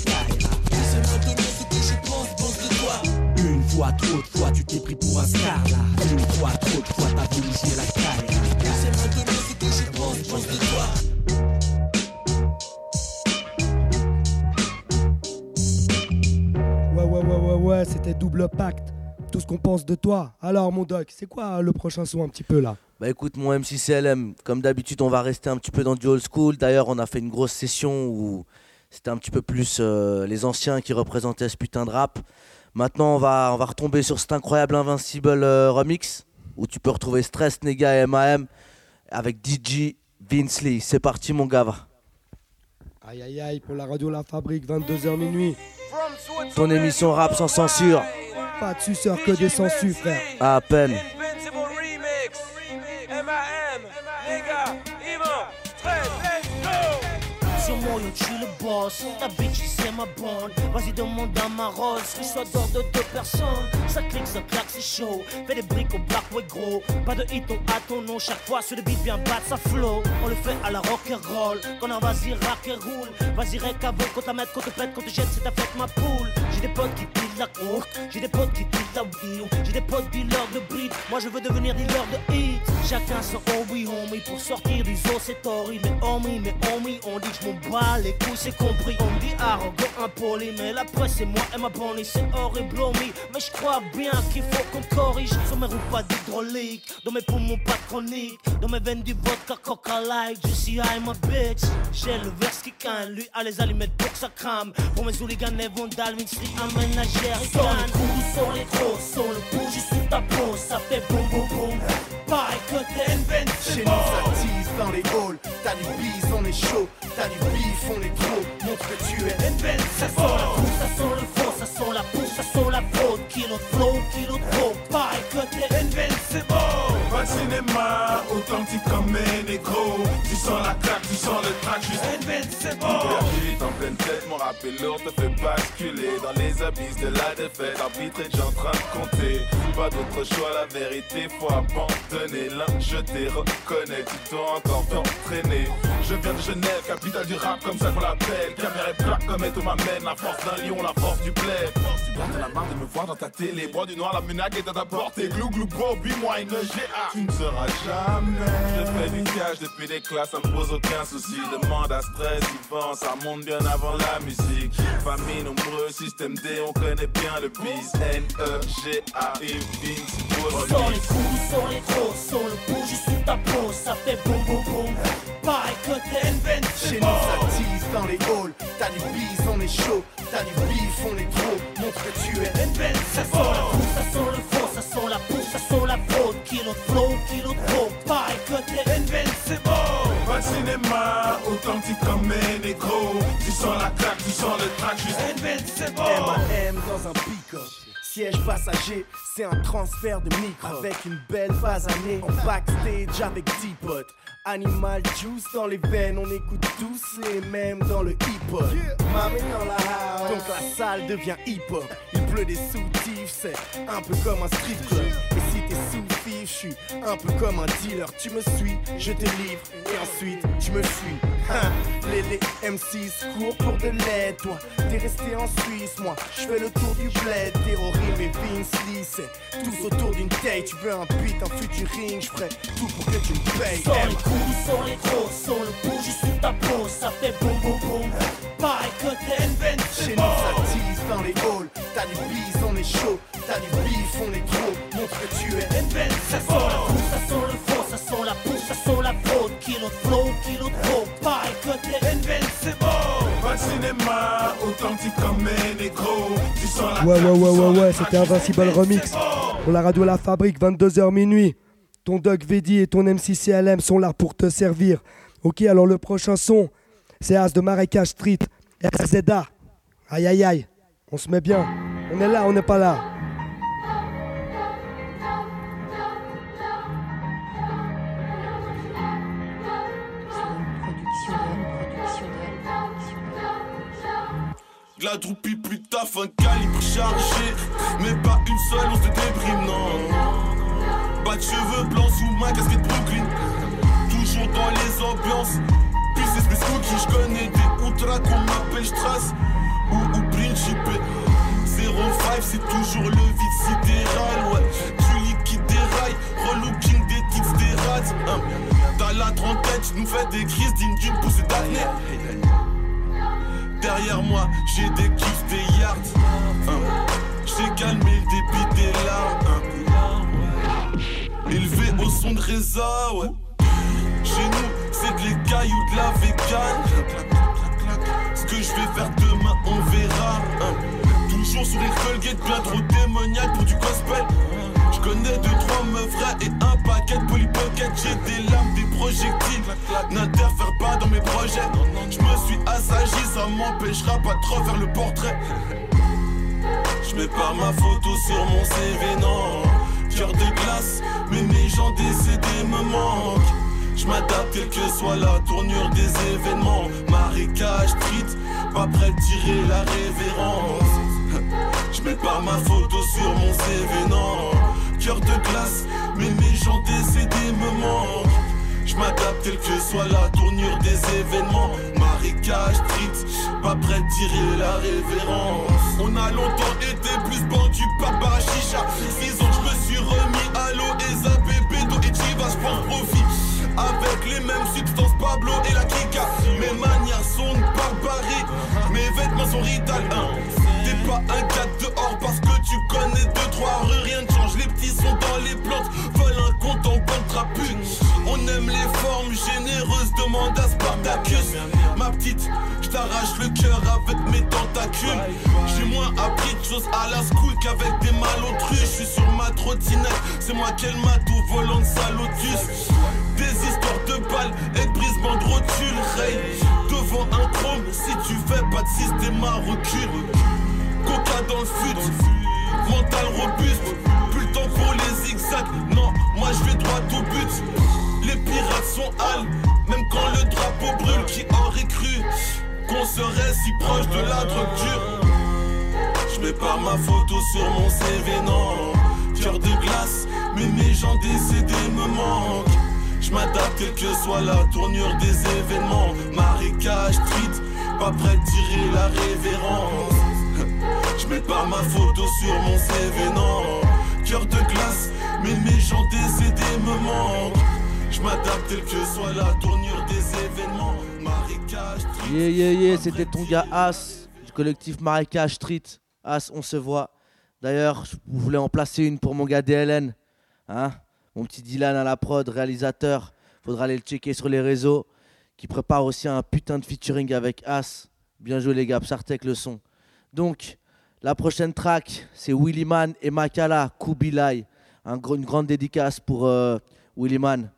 Speaker 3: Une fois trop de fois tu t'es pris pour un. Une fois trop de fois t'as voulu la
Speaker 5: pense de toi.
Speaker 2: Ouais, ouais, ouais, ouais, ouais, c'était double pacte. Tout ce qu'on pense de toi. Alors, mon doc, c'est quoi le prochain son un petit peu là?
Speaker 1: Bah écoute, mon MCCLM, comme d'habitude, on va rester un petit peu dans du old school. D'ailleurs, on a fait une grosse session où c'était un petit peu plus euh, les anciens qui représentaient ce putain de rap. Maintenant, on va, on va retomber sur cet incroyable Invincible euh, remix où tu peux retrouver Stress, Nega et MAM avec DJ Vince Lee. C'est parti, mon gars.
Speaker 2: Aïe aïe aïe, pour la radio La Fabrique, 22h minuit.
Speaker 1: Ton émission rap sans censure.
Speaker 2: Pas de suceur que des sensus, frère.
Speaker 1: À peine.
Speaker 27: Je suis le boss. Ta bitch, c'est ma bande. Vas-y, demande à ma rose. Reçois d'or de deux personnes. Ça clique, ça claque, c'est chaud. Fais des briques au black, ouais, gros. Pas de hit, on à ton nom. Chaque fois, sur le beat, bien battre, ça flow. On le fait à la rock and roll. Qu'on a, vas-y, rock et roule. Vas-y, rec avant, quand t'as mettre, quand te pète, quand te jette, c'est ta fête, ma poule. J'ai des potes qui pillent la coke. J'ai des potes qui pillent la wheel. J'ai des potes dealers de bride. Moi, je veux devenir dealer de hit. Chacun son hobby, homie. Pour sortir du zoo, c'est horrible. Mais homie, mais homie, on dit que je m'en bats les couilles, c'est compris. On dit arrogant, impoli. Mais la presse, c'est moi et ma bonnie. C'est horrible, homie. Mais je crois bien qu'il faut qu'on corrige. Sur mes roues, pas d'hydraulique. Dans mes poumons, pas chronique. Dans mes veines, du vodka, coca light. Je suis high, ma bitch. J'ai le verse qui canne. Lui, a les allumettes pour que ça crame. Pour mes hooligans, les vandales, Street, un ménagère. Sans les coups, sans les gros, sans le bougie sous ta peau. Ça fait boum, boum, boum. Pareil que t'es
Speaker 28: Chez nous ça tease dans les halls. T'as du bise, on est chaud. T'as du bif, on est trop Montre que tu es invincible
Speaker 27: Ça sent la coupe, ça sent le faux, ça sent la pousse, ça sent la fraude. Kilo de flow, kilo de trop. Pareil que t'es
Speaker 25: Invincible Pas de cinéma, authentique comme un négro. Tu sens la claque, tu sens le track, juste invincible
Speaker 13: Vite en pleine tête, mon rap est lourd te fait basculer. Dans les abysses de la défaite, arbitre est déjà en train de compter. Pas d'autre choix, la vérité, faut abandonner. L'un, je t'ai reconnaît, tu dois encore t'entraîner.
Speaker 25: Je viens de Genève, capitale du rap, comme ça qu'on l'appelle. Caméra et plaque comme Eto m'amène. La force d'un lion, la force du bled. T'en as marre de me voir dans ta télé. Bois du noir, la menace est à ta portée. Glou glou bro, moi une GA
Speaker 13: Tu ne seras jamais. Je fais du cash depuis des classes, ça me pose aucun souci. Demande à stress, Yvan, ça monte bien avant la musique. Famille nombreux, système D, on connaît bien le bis N-E-G-A, Invincible
Speaker 27: Sans les coups, sans les gros, sans le bougie sous ta peau. Ça fait boum, boum, boum. Pareil que t'es
Speaker 28: Chez nous ça tease dans les halls. T'as du bise, on est chaud. T'as du bif, on est trop Montre que tu es invincible
Speaker 27: Ça sent la coupe, ça sent le faux, sent la pousse, ça sent la fraude. Kilo de flow, kilo de trop. Pareil que t'es
Speaker 25: Invincible Pas de cinéma, authentique comme un négro. Tu sens la claque, tu sens le track, juste
Speaker 29: c'est M dans un pick-up. Siège passager, c'est un transfert de micro Avec une belle phase année En backstage avec 10 potes Animal juice dans les veines, on écoute tous les mêmes dans le hip-hop. Mamie dans la house, donc la salle devient hip-hop. Il pleut des soutifs, c'est un peu comme un strip club. Et si t'es sous-fif, je suis un peu comme un dealer. Tu me suis, je te livre, et ensuite tu me fuis. Hein, les, les M6 courent pour de l'aide, toi t'es resté en Suisse, moi je fais le tour du bled. Terrorim et Vince Lee, c'est tous autour d'une taille. Tu veux un beat, un futuring, je ferai tout pour que tu me payes.
Speaker 27: Sans les coups, sans les gros, sans le bougie sous ta peau, ça fait boum boum boum. Pareil que t'es
Speaker 29: Chez nous ça tease dans les halls, t'as du bise, on est chaud, t'as du bif, on est trop. Montre que tu es
Speaker 27: Ça sent la coupe, ça sent le faux, ça sent la pousse, ça sent la fraude. Kilo de flow, kilo de trop, pareil que t'es
Speaker 25: Pas de cinéma, authentique comme un négro. Tu sens la
Speaker 2: Ouais, ouais, ouais, ouais, ouais, c'était Invincible Remix. Pour la radio La Fabrique, 22h minuit. Ton Doc Vedi et ton MC CLM sont là pour te servir. Ok, alors le prochain son, c'est As de Marrakech Street, RZA. Aïe, aïe, aïe. On se met bien. On est là, on n'est pas là.
Speaker 30: La droupie plus taf, un calibre chargé. Mais pas une seule, on se déprime, non. Pas de cheveux blancs sous ma casquette Brooklyn. Toujours dans les ambiances. Puis c'est Space Cookie, je connais des ultras qu'on m'appelle Strass ou, ou Principe. 05, c'est toujours le vide sidéral, ouais. Tu liquides des rails, relooking des tics des rats. hein. T'as la trentaine, tu nous fais des crises dignes d'une poussée d'acné. Derrière moi, j'ai des kiffs, des yards. hein. J'ai calmé le débit des larmes. hein. Élevé au son de Reza, ouais. Chez nous, c'est de l'écaille ou de la vegan. Ce que je vais faire demain, on verra. Toujours sur les Colgate, bien trop démoniaque pour du gospel. Je connais deux, trois meufs vraies et un paquet de polypocket. J'ai des lames, des projectiles. N'interfère pas dans mes projets. Je me suis assagi, ça m'empêchera pas trop faire le portrait. Je mets pas ma photo sur mon CV, non. Cœur de glace, mais mes gens décédés me manquent. Je m'adapte quelle que soit la tournure des événements. Marécage, street, pas prêt de tirer la révérence. *laughs* Je mets pas ma photo sur mon CV, non. Cœur de glace, mais mes gens décédés me manquent. Je m'adapte quelle que soit la tournure des événements. Marécage, street, pas prêt de tirer la révérence. On a longtemps été plus bandus par ans remis à l'eau et zappé Bédo et Chivas, prends profit. Avec les mêmes substances, Pablo et la Kika. Mes manières sont de mes vêtements sont rital. hein. T'es pas un gars dehors parce que tu connais deux, trois rues, rien ne change. Les petits sont dans les plantes, veulent un compte en banque trapu. Demande à Spartacus. Ma petite, je t'arrache le cœur avec mes tentacules. J'ai moins appris de choses à la school qu'avec des malotrus. Je suis sur ma trottinette, c'est moi qu'elle m'a tout volant de salotus. Des histoires de balles et de brisement de rotule. Ray, devant un chrome, si tu fais pas de système à recul. Coca dans le fut, mental robuste. Plus le temps pour les zigzags, non, moi je vais droit au but. Les pirates sont hal, même quand le drapeau brûle. Qui aurait cru qu'on serait si proche de la drogue dure? Je mets pas ma photo sur mon CV, non. Cœur de glace, mais mes gens décédés me manquent. Je m'adapte quelle que soit la tournure des événements. Marécage, street, pas prêt de tirer la révérence. Je mets pas ma photo sur mon CV, non. Cœur de glace, mais mes gens décédés me manquent. Je m'adapte quelle que soit la tournure des événements. Marécage, street.
Speaker 1: Yeah, yeah, yeah, c'était ton gars As du collectif Marécage Street. As, on se voit. D'ailleurs, je voulais en placer une pour mon gars DLN. Hein mon petit Dylan à la prod, réalisateur. Faudra aller le checker sur les réseaux. Qui prépare aussi un putain de featuring avec As. Bien joué les gars, Psartek le son. Donc, la prochaine track, c'est Willy Man et Makala, Kubilai. Une grande dédicace pour euh, Willy Man.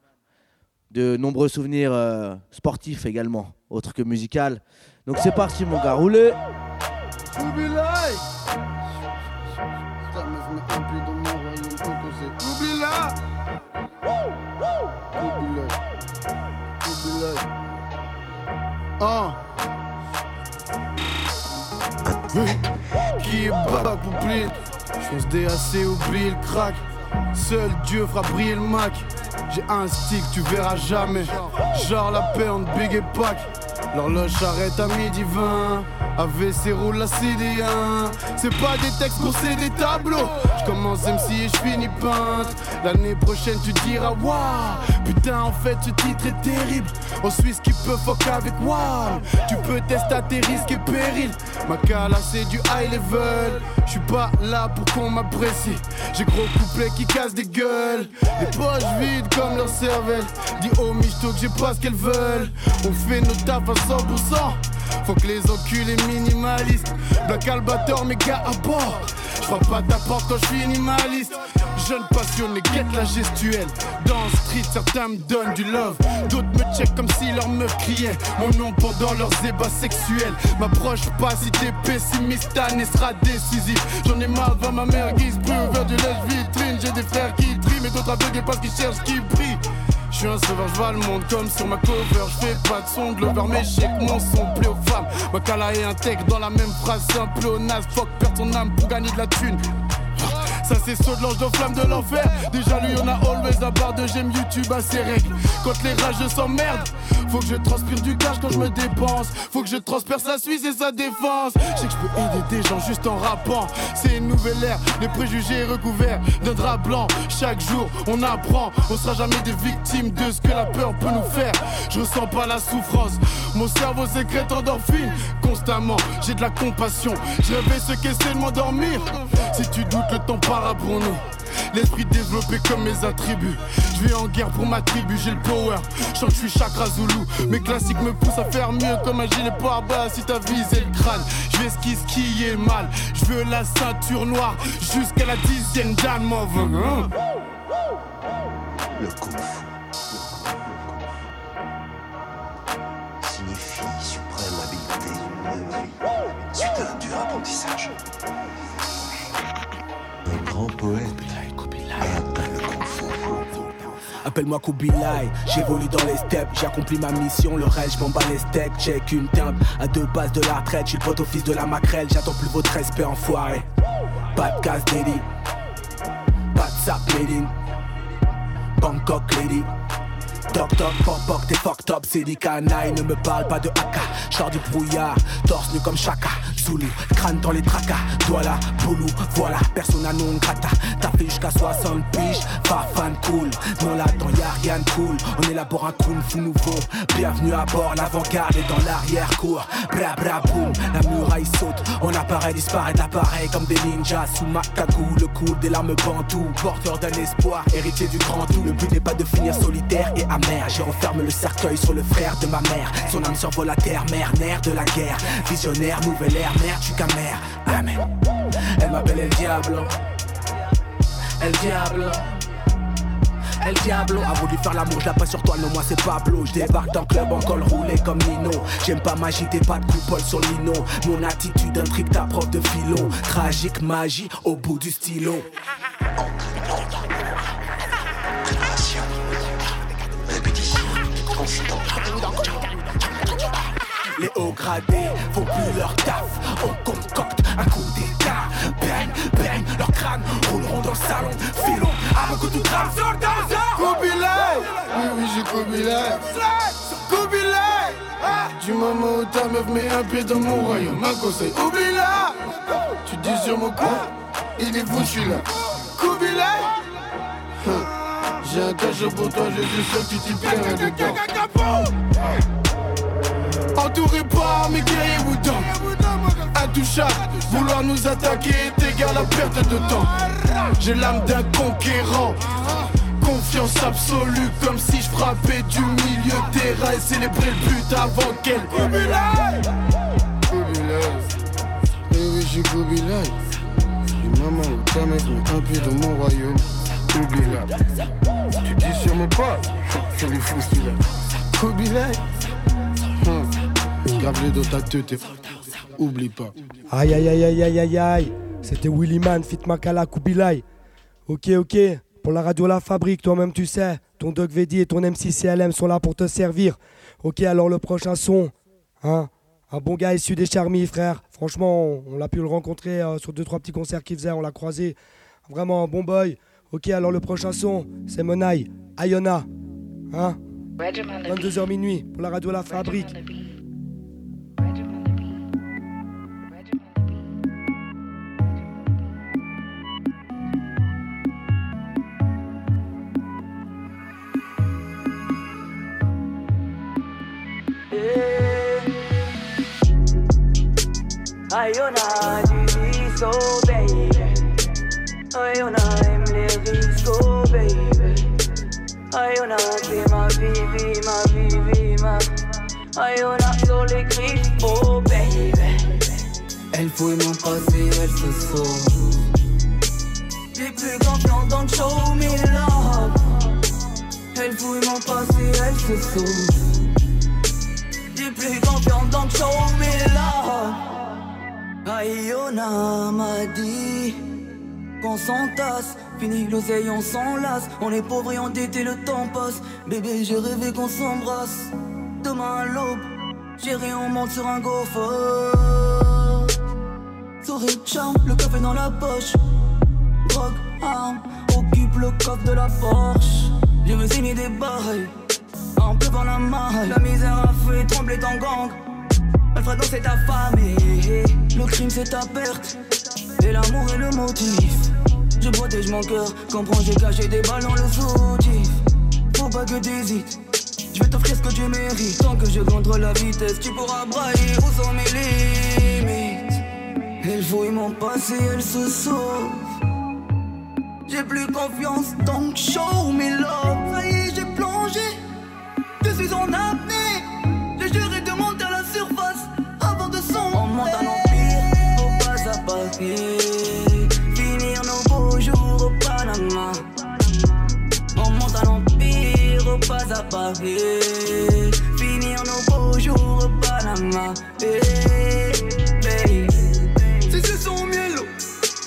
Speaker 1: De nombreux souvenirs euh, sportifs également. autre que musical. Donc c'est parti mon gars, roulez
Speaker 10: Oublie-la Ta Qui est bas pour plier J'fonce DAC, oublie le crack. Seul Dieu fera briller le Mac. J'ai un stick, tu verras jamais. Genre la paix entre Big et Pac L'horloge s'arrête à midi 20 AVC roule la CD1 C'est pas des textes pour c'est des tableaux. Je commence MC et je finis peintre. L'année prochaine tu diras waouh. Putain en fait ce titre est terrible. En Suisse qui peut fuck avec waouh Tu peux tester tes risques et périls. Ma cala c'est du high level. Je suis pas là pour qu'on m'apprécie. J'ai gros couplets qui cassent des gueules. Les poches vides comme leur cervelle. Dis aux michto que j'ai pas ce qu'elles veulent. On fait nos tafs à 100% faut que les enculés minimalistes. Black Albator, mes gars à bord. J'frappe pas ta porte quand j'suis minimaliste. Jeune passionné, guette la gestuelle. Dans le street, certains me donnent du love. D'autres me check comme si leur meuf criait. Mon nom pendant leurs ébats sexuels. M'approche pas si t'es pessimiste Année sera décisif J'en ai marre de voir ma mère qui se brûle Vers du lèche vitrine J'ai des frères qui triment Et d'autres aveuglés parce qu'ils cherchent qui brille. je suis un sauvage, je le monde comme sur ma cover. Je fais pas de son, Glover, mais je sais que mon son plaît aux femmes. Ma cala est intègre dans la même phrase, un pléonasme. Fuck, perd ton âme pour gagner de la thune. Ça c'est saut de l'ange de flamme de l'enfer. Déjà lui on a always à part de j'aime YouTube à ses règles. Quand les rageux s'emmerdent Faut que je transpire du cash quand je me dépense. Faut que je transperce la Suisse et sa défense. Je sais que je peux aider des gens juste en rappant. C'est une nouvelle ère, les préjugés recouverts d'un drap blanc. Chaque jour on apprend, on sera jamais des victimes de ce que la peur peut nous faire. Je ressens pas la souffrance, mon cerveau sécrète endorphine. Constamment, j'ai de la compassion. Je rêvais ce c'est de m'endormir. Si tu doutes le temps pour nous L'esprit développé comme mes attributs. Je vais en guerre pour ma tribu, j'ai le power. Je que je suis chakra zoulou. Mes classiques me poussent à faire mieux comme un gilet pare-bas si t'as visé le crâne. Je vais ski skier mal. Je veux la ceinture noire jusqu'à la dixième dan mauve. Hein
Speaker 31: Le fu. Signifie suprême habileté. Suite à un dur apprentissage. Grand poète.
Speaker 22: Appelle-moi Kubilai, j'évolue dans les steppes, j'ai accompli ma mission, le reste je m'en bats les steaks, check une timbre à deux passes de la retraite, je suis le pote office de la maquerelle, j'attends plus votre respect enfoiré. Pas de casse délit, pas de sap lady, Bangkok lady. Toc toc, pop pop, t'es fucked up, c'est des canailles, ne me parle pas de haka, char du brouillard, torse nu comme Chaka, Zulu, crâne dans les tracas, voilà, boulou, voilà, persona non grata, t'as fait jusqu'à 60 piges, pas fan cool, non là-dedans y'a rien de cool, on élabore un kung fu nouveau, bienvenue à bord, l'avant-garde est dans l'arrière-cour, bra bra boum, la muraille saute, on apparaît, disparaît, apparaît comme des ninjas, sous ma cagoule, le cool des larmes bantoues, porteur d'un espoir, héritier du grand tout, le but n'est pas de finir solitaire et je referme le cercueil sur le frère de ma mère, son âme survole la terre, mère, nerf de la guerre, visionnaire, nouvelle ère, merde, tu mère, amen. Elle m'appelle El Diablo, El Diablo. El Diablo a voulu faire l'amour, je la passe sur toi, non moi c'est Pablo. Je débarque dans le club en col roulé comme Nino. J'aime pas m'agiter, pas de coupole sur lino Mon attitude intrigue ta prof de philo. Tragique magie au bout du stylo. Les hauts gradés font plus leur taf. On concocte un coup d'état. Bang, bang, leurs crânes rouleront dans le salon. Filons avant que tout crame sur le danseur.
Speaker 10: Kobilai Oui, oui, j'ai Kobilai Kobilai Du moment où ta meuf met un pied dans mon royaume, un conseil, oublie-la Tu dis sur mon coin, il est fou, je suis là Kobilai Hum, J'ai un cachot pour toi, je suis sûr que tu t'y dedans Entouré par mes guerriers Woodon Intouchable, vouloir nous attaquer est égal à perte de temps. J'ai l'âme d'un conquérant. Confiance absolue comme si je frappais du milieu terrain. Et célébrer le but avant qu'elle Eh oui, où ta meuf met un pied dans mon royaume Kobilai Tu dis sur mon pas C'est les fous Kobilai Hum.
Speaker 32: Grave-les dans ta tête, oublie pas.
Speaker 2: Aïe aïe aïe aïe aïe aïe aïe. C'était Willy Man, Fit Makala, Kubilai. Ok, ok. Pour la radio La Fabrique, toi-même tu sais. Ton Doc Vedi et ton MC sont là pour te servir. Ok, alors le prochain son. Hein un bon gars issu des Charmy, frère. Franchement, on, l'a pu le rencontrer euh, sur deux trois petits concerts qu'il faisait, on l'a croisé. Vraiment un bon boy. Ok, alors le prochain son, c'est Monai, Ayona. Hein 22h minuit pour la radio La Fabrique.
Speaker 33: Ayona du disco, baby. Ayona aime les risques, baby. Ayona c'est ma vie, vie, ma vie, vie, ma. Ayona sur les griffes, oh baby.
Speaker 34: Elle fouille mon passé, elle se sauve.
Speaker 33: J'ai plus dans le show me love.
Speaker 34: Elle fouille mon passé, elle se sauve.
Speaker 33: J'ai plus dans le show me love.
Speaker 34: Ayona m'a dit qu'on s'entasse, fini l'oseille, on s'enlace. On est pauvres et endettés, le temps passe. Bébé, j'ai rêvé qu'on s'embrasse. Demain à l'aube, chérie, on monte sur un gaufre. Sourire, charme, le café dans la poche. Drogue, arme, occupe le coffre de la Porsche. Je me suis mis des barres, en pleuvant la maille. La misère a fait trembler ton gang. Alfred, c'est ta famille. Le crime, c'est ta perte. Et l'amour est le motif. Je protège mon cœur. Comprends, j'ai caché des balles dans le soutif. Faut pas que t'hésites. Je vais t'offrir ce que tu mérites. Tant que je contrôle la vitesse, tu pourras brailler où sont mes limites. Elle fouille mon passé, elle se sauve. J'ai plus confiance, donc show me love. Ça y est, j'ai plongé. Je suis en apnée. Pas à pas. Finir nos beaux jours au Panama. Hey, hey.
Speaker 33: Si c'est son mielo,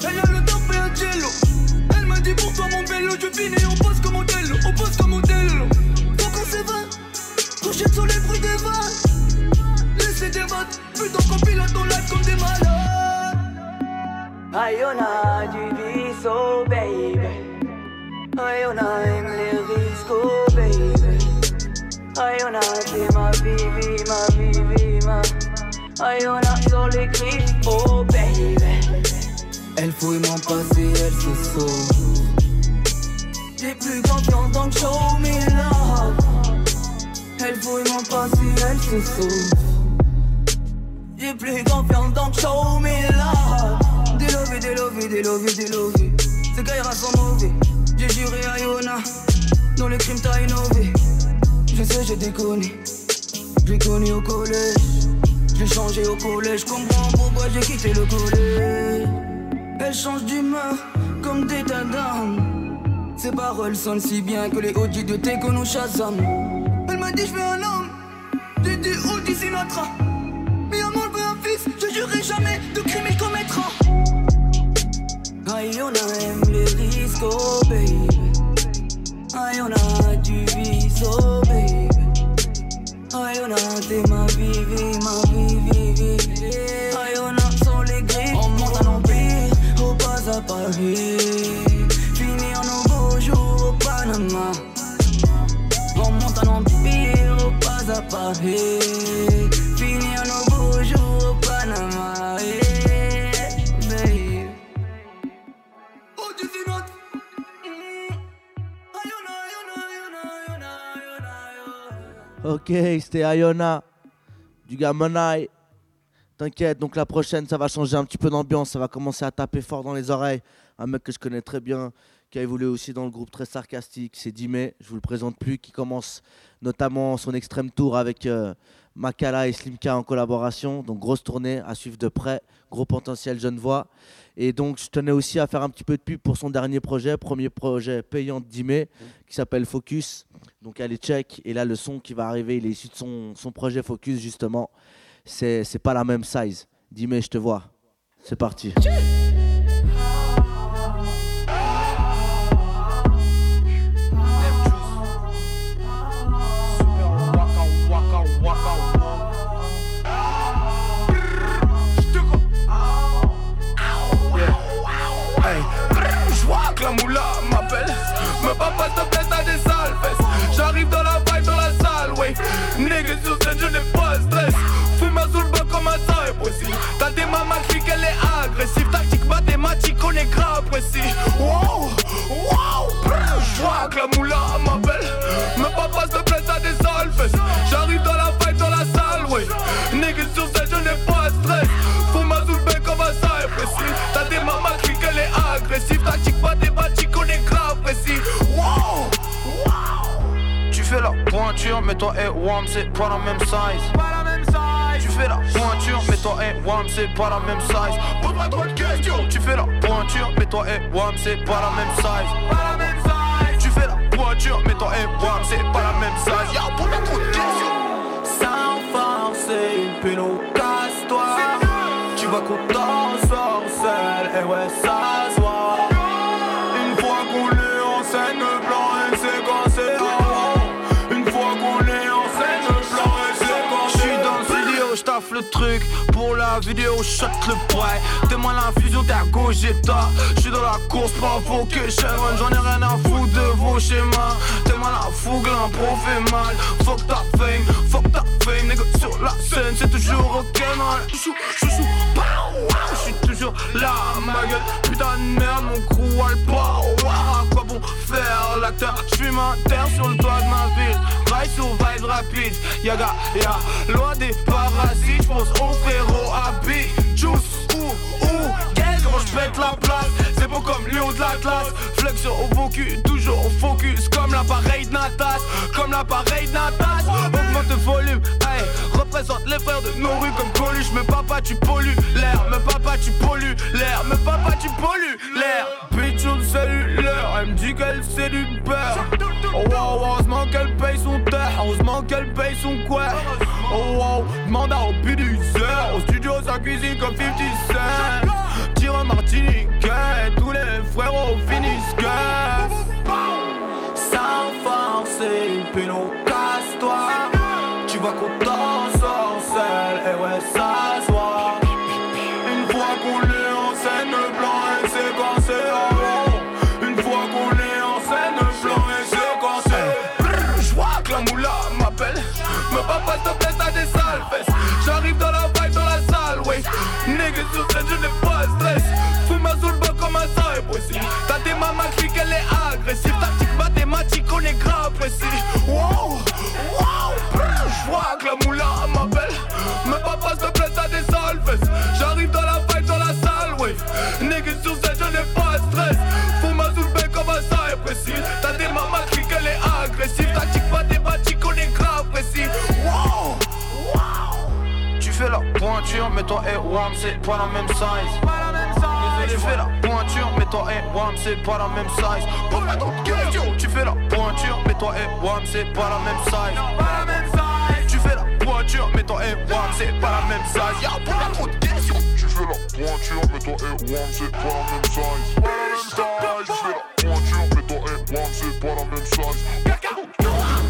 Speaker 33: elle a le top et un jello. Elle m'a dit pour toi mon vélo, je finis on passe comme modèle, on passe comme modèle. Faut qu'on s'évade, couché sur les bruits des vannes. Laissez des votes, putain qu'on pilote ton live comme des malades.
Speaker 34: Ayona du biseau, baby. Ayona C'est ma vie, vie, ma vie, vie, ma. Ayona sur les griffes, oh, baby. Elle fouille mon passé, elle se sauve.
Speaker 33: J'ai plus confiance dans le show me love.
Speaker 34: Elle fouille mon passé, elle se sauve.
Speaker 33: J'ai plus confiance le show me love.
Speaker 34: Délové, délové, délové, délové. Ces gars sont mauvais. J'ai juré à Yona. Dans le crime, t'as innové. Je sais, j'ai déconné. J'ai connu au collège. J'ai changé au collège. Comprends pourquoi j'ai quitté le collège. Elle change d'humeur comme des d'âme. Ses paroles sonnent si bien que les audits de Teco nous Shazam.
Speaker 33: Elle m'a dit, je veux un homme. J'ai dit, Audi Sinatra. Mais à moi, veut un fils. Je jurerai jamais de crime il commettra.
Speaker 34: Ayona aime les risques, oh baby. Ayona du vice, oh baby. Ayona, t'es ma vie, vie, ma vie, vie, vie. Ayona sont les grilles. On monte à l'empire, au pas à Paris. Finir nos beaux jours au Panama. On monte à l'empire, au pas à Paris.
Speaker 1: Ok, c'était Ayona du gars Monai. T'inquiète, donc la prochaine, ça va changer un petit peu d'ambiance. Ça va commencer à taper fort dans les oreilles. Un mec que je connais très bien, qui a évolué aussi dans le groupe très sarcastique, c'est Dimé. Je vous le présente plus, qui commence notamment son extrême tour avec euh, Makala et Slimka en collaboration. Donc grosse tournée à suivre de près, gros potentiel jeune voix. Et donc je tenais aussi à faire un petit peu de pub pour son dernier projet, premier projet payant de Dimé, qui s'appelle Focus. Donc allez check. Et là le son qui va arriver, il est issu de son, projet Focus justement. c'est pas la même size. Dis-moi, je te vois. C'est parti.
Speaker 35: Nigga sur scène, je n'ai pas stress. Fume le banc comme un précis. T'as des mamans qui qu'elle est agressive. Tactique mathématique, on est grave précis. Wow, wow, je vois que la moula m'appelle.
Speaker 36: Pointure, mais toi et Wam c'est pas la même size.
Speaker 35: Pas la même size.
Speaker 36: Tu fais la pointure, mais toi et Wam c'est pas la même size.
Speaker 35: Pose-moi trop de questions.
Speaker 36: Tu fais la pointure, mais toi et Wam c'est pas la même size.
Speaker 35: Pas la même size.
Speaker 36: Tu fais la pointure, mais toi et Wam c'est pas la même size.
Speaker 35: Y'a pose-moi trop de questions.
Speaker 36: Sans forcer une péno, casse-toi. Tu vois qu'on t'en sort seul, et ouais, ça
Speaker 35: le
Speaker 36: truc Pour la vidéo, shot le poil. T'es moi l'infusion, t'es à gauche, j'ai ta Je suis dans la course, pas vocation J'en ai rien à foutre de vos schémas. Mal la fougue, l'impro fait mal. Fuck ta fame, fuck ta fame. Nigga sur la scène, c'est toujours ok Je là, ma gueule. Putain de merde, mon crew a le power. À quoi bon faire l'acteur? Je suis ma terre sur le toit de ma ville. Rail sur vibe rapide Yaga, ya, loin des parasites J'pense au frérot habit Juice, ouh, Quand je pète la place? C'est beau comme Léon de l'Atlas. Flexion au focus, toujours au focus. Comme l'appareil de Natas Comme l'appareil de Natas. Augmente le volume, hey. Représente les frères de nos rues comme Coluche. Mais papa tu pollues l'air. Mais papa tu pollues l'air. Mais papa tu pollues l'air. Bitch on Elle me dit qu'elle c'est du père Oh wow, heureusement qu'elle paye son terre Heureusement qu'elle paye son quoi. Oh wow, demande à Opiduzer Au studio sa cuisine comme 50 Cent. Tire un martini Et tous les frérots finissent que Sans forcer péno, casse-toi. Tu vois qu'on t'en sort seul Et ouais
Speaker 35: Papa te plaît, t'as des sales fesses. J'arrive dans la vibe, dans la salle, ouais. Nigga sur scène, je n'ai pas stress. Fume sous le comme un est précis. T'as des mamans qui qu'elle est agressive. Tactique mathématique, on est grave précis. Wow, wow, je vois que la moula
Speaker 36: pointure, mais toi et Wam c'est pas la même size. Tu fais la pointure, mais toi et Wam c'est pas la même size. Pose-moi trop de questions. Tu fais la pointure, mais toi et Wam c'est pas la même size. Tu fais la pointure, mais toi et Wam c'est pas la même size. Y'a pas trop de questions.
Speaker 37: Tu fais la pointure, mais toi et Wam c'est pas la même size. Pas la même size. Tu fais la pointure, mais toi et Wam c'est pas la même size.